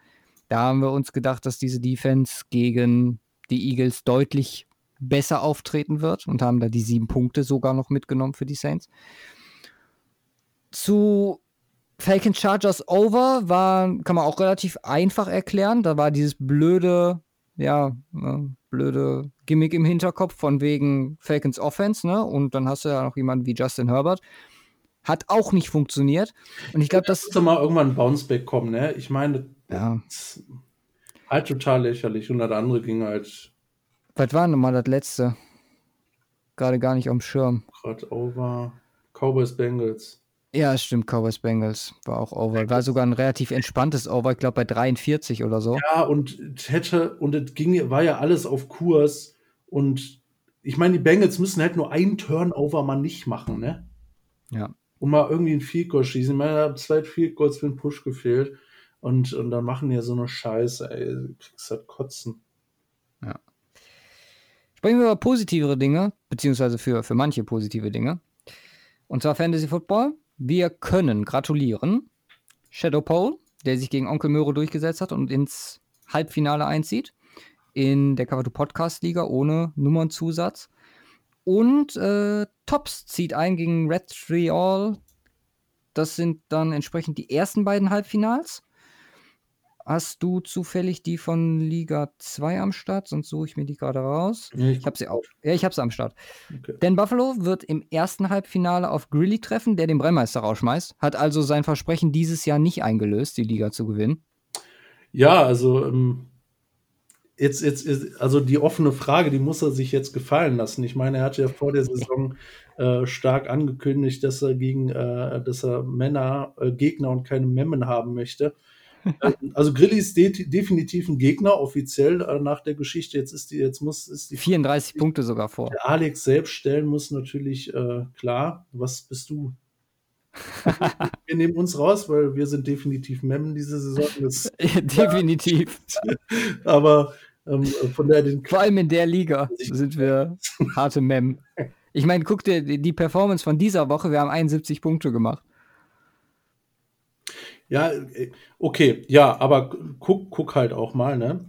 Da haben wir uns gedacht, dass diese Defense gegen die Eagles deutlich besser auftreten wird und haben da die sieben Punkte sogar noch mitgenommen für die Saints. Zu Falcon Chargers Over war, kann man auch relativ einfach erklären. Da war dieses blöde, ja, äh, blöde Gimmick im Hinterkopf von wegen Falcons Offense, ne? Und dann hast du ja noch jemanden wie Justin Herbert. Hat auch nicht funktioniert. Und ich glaube, das. Muss mal irgendwann ein Bounceback kommen, ne? Ich meine, ja. halt total lächerlich. Und das andere ging halt. Was war denn mal das letzte? Gerade gar nicht am Schirm. Gerade over. Cowboys Bengals. Ja, stimmt, Cowboys Bengals war auch over. War sogar ein relativ entspanntes Over, ich glaube bei 43 oder so. Ja, und hätte, und es ging, war ja alles auf Kurs. Und ich meine, die Bengals müssen halt nur einen Turnover mal nicht machen, ne? Ja. Und mal irgendwie einen Field Goal schießen. Ich meine, da haben zwei Field Goals für den Push gefehlt. Und, und dann machen die ja so eine Scheiße, ey. Du kriegst halt kotzen. Ja. Sprechen wir über positivere Dinge, beziehungsweise für, für manche positive Dinge. Und zwar Fantasy Football. Wir können gratulieren Shadow Pole, der sich gegen Onkel Möro durchgesetzt hat und ins Halbfinale einzieht. In der Cover 2 Podcast Liga ohne Nummernzusatz. Und äh, Tops zieht ein gegen Red Tree All. Das sind dann entsprechend die ersten beiden Halbfinals. Hast du zufällig die von Liga 2 am Start? Sonst suche ich mir die gerade raus. Ja, ich, habe sie auch. Ja, ich habe sie am Start. Okay. Denn Buffalo wird im ersten Halbfinale auf Grilly treffen, der den Brennmeister rausschmeißt. Hat also sein Versprechen dieses Jahr nicht eingelöst, die Liga zu gewinnen. Ja, also ähm, jetzt, jetzt, also die offene Frage, die muss er sich jetzt gefallen lassen. Ich meine, er hatte ja vor der Saison äh, stark angekündigt, dass er gegen, äh, dass er Männer, äh, Gegner und keine Memmen haben möchte. Also Grilli ist de definitiv ein Gegner, offiziell äh, nach der Geschichte. Jetzt ist die, jetzt muss, ist die 34 die, Punkte sogar vor. Der Alex selbst stellen muss natürlich äh, klar, was bist du? wir nehmen uns raus, weil wir sind definitiv Memmen diese Saison. Das, definitiv. Aber ähm, von der den Vor allem in der Liga sind wir harte Mem. Ich meine, guck dir die Performance von dieser Woche, wir haben 71 Punkte gemacht. Ja, äh, okay, ja, aber guck, guck halt auch mal, ne?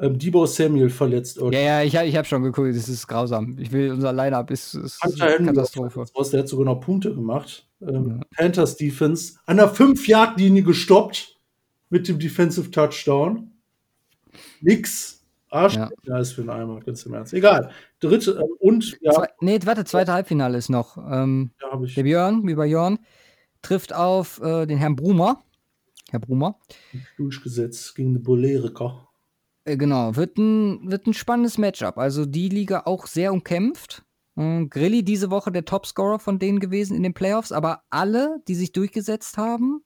Ähm, Debo Samuel verletzt. Ja, ja, ich, ich habe schon geguckt, das ist grausam. Ich will, unser Line-Up ist, ist eine Katastrophe. Aus, der hat sogar noch Punkte gemacht. Ähm, ja. Panthers Defense an der 5-Yard-Linie gestoppt mit dem Defensive Touchdown. Nix. Arsch, ja. ja, ist für einen Eimer, ganz im Ernst. Egal. Dritte äh, und ja. Zwei, nee, warte, zweite Halbfinale ist noch. Ähm, ja, der Björn, wie bei Jörn, trifft auf äh, den Herrn Brumer. Herr Brumer. Durchgesetzt gegen die Boleriker. Äh, genau, wird ein, wird ein spannendes Matchup. Also die Liga auch sehr umkämpft. Äh, Grilli diese Woche der Topscorer von denen gewesen in den Playoffs, aber alle, die sich durchgesetzt haben,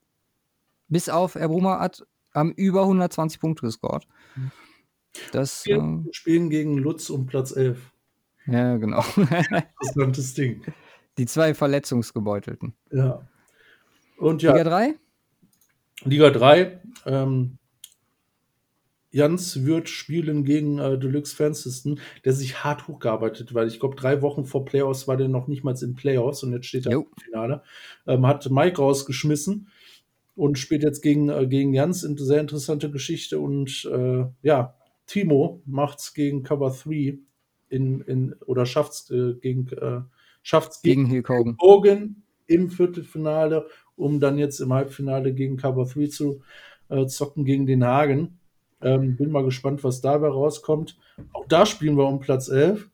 bis auf Herr Brumer, hat, haben über 120 Punkte gescored. Das, Wir äh, spielen gegen Lutz um Platz 11. Ja, genau. Interessantes Ding. Die zwei Verletzungsgebeutelten. Ja. Und ja. Liga 3? Liga 3. Ähm, Jans wird spielen gegen äh, Deluxe Fansystem, der sich hart hochgearbeitet, weil ich glaube, drei Wochen vor Playoffs war der noch nicht mal in Playoffs und jetzt steht er im Finale. Ähm, hat Mike rausgeschmissen und spielt jetzt gegen, äh, gegen Jans. Eine sehr interessante Geschichte und äh, ja, Timo macht's gegen Cover 3 in, in, oder schafft's äh, gegen, äh, schafft's gegen, gegen Hogan im Viertelfinale um dann jetzt im Halbfinale gegen Cover 3 zu äh, zocken gegen den Hagen. Ähm, bin mal gespannt, was dabei rauskommt. Auch da spielen wir um Platz 11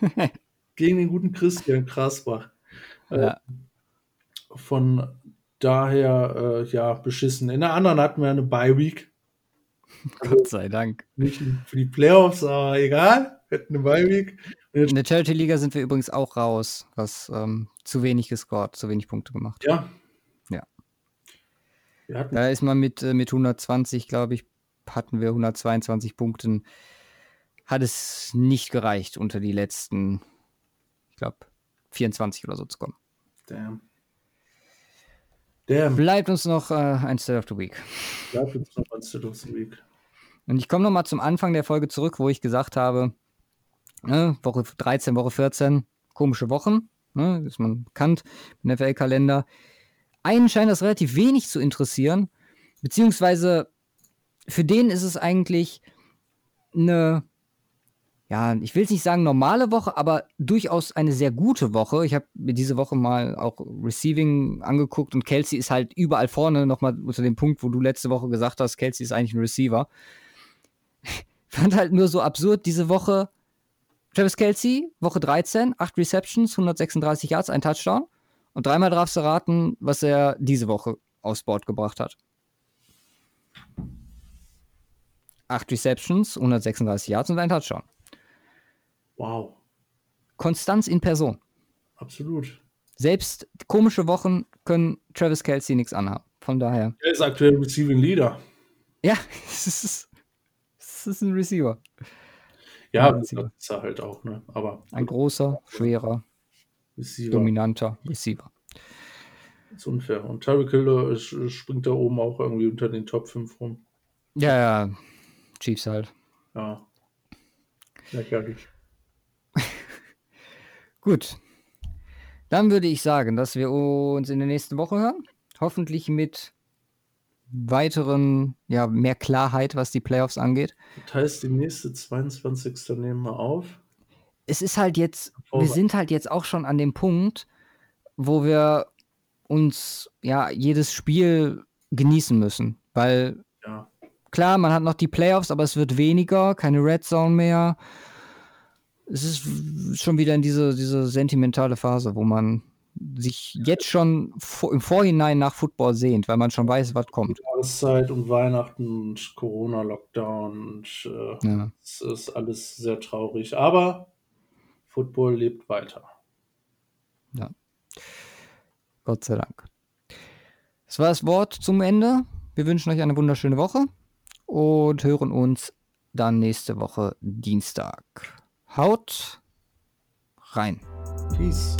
gegen den guten Christian Krasbach. Äh, ja. Von daher, äh, ja, beschissen. In der anderen hatten wir eine Bye-Week. Gott sei Dank. Nicht für die Playoffs, aber egal. Wir hatten eine Bye-Week. In der Charity-Liga sind wir übrigens auch raus, was ähm, zu wenig gescored, zu wenig Punkte gemacht. Ja. Ja. Da ist man mit, äh, mit 120, glaube ich, hatten wir 122 Punkten. Hat es nicht gereicht, unter die letzten, ich glaube, 24 oder so zu kommen. Damn. Damn. Bleibt uns noch äh, ein State of the Week. Bleibt uns noch ein State of the Week. Und ich komme nochmal zum Anfang der Folge zurück, wo ich gesagt habe, ne, Woche 13, Woche 14, komische Wochen, ne, ist man bekannt im NFL-Kalender. Einen scheint das relativ wenig zu interessieren, beziehungsweise für den ist es eigentlich eine ja, ich will es nicht sagen normale Woche, aber durchaus eine sehr gute Woche. Ich habe mir diese Woche mal auch Receiving angeguckt und Kelsey ist halt überall vorne nochmal unter dem Punkt, wo du letzte Woche gesagt hast, Kelsey ist eigentlich ein Receiver. Fand halt nur so absurd diese Woche. Travis Kelsey, Woche 13, 8 Receptions, 136 Yards, ein Touchdown. Und dreimal darfst du raten, was er diese Woche aufs Board gebracht hat. 8 Receptions, 136 Yards und ein Touchdown. Wow. Konstanz in Person. Absolut. Selbst komische Wochen können Travis Kelsey nichts anhaben. Von daher. Er ist aktuell Receiving Leader. Ja, es ist, es ist ein Receiver. Ja, ein Receiver. das ist er halt auch, ne? Aber. Ein großer, schwerer, Receiver. dominanter Receiver. Das ist unfair. Und Tyreek Hill springt da oben auch irgendwie unter den Top 5 rum. Ja, ja. Chiefs halt. Ja. Lächerlich. Gut. Dann würde ich sagen, dass wir uns in der nächsten Woche hören. Hoffentlich mit weiteren, ja, mehr Klarheit, was die Playoffs angeht. Das heißt, die nächste 22. nehmen wir auf. Es ist halt jetzt, wir sind halt jetzt auch schon an dem Punkt, wo wir uns ja jedes Spiel genießen müssen. Weil ja. klar, man hat noch die Playoffs, aber es wird weniger, keine Red Zone mehr es ist schon wieder in diese, diese sentimentale Phase, wo man sich jetzt schon im Vorhinein nach Football sehnt, weil man schon weiß, was kommt. Jahreszeit und Weihnachten und Corona-Lockdown und äh, ja. es ist alles sehr traurig. Aber Football lebt weiter. Ja. Gott sei Dank. Das war das Wort zum Ende. Wir wünschen euch eine wunderschöne Woche und hören uns dann nächste Woche Dienstag. Haut rein. Peace.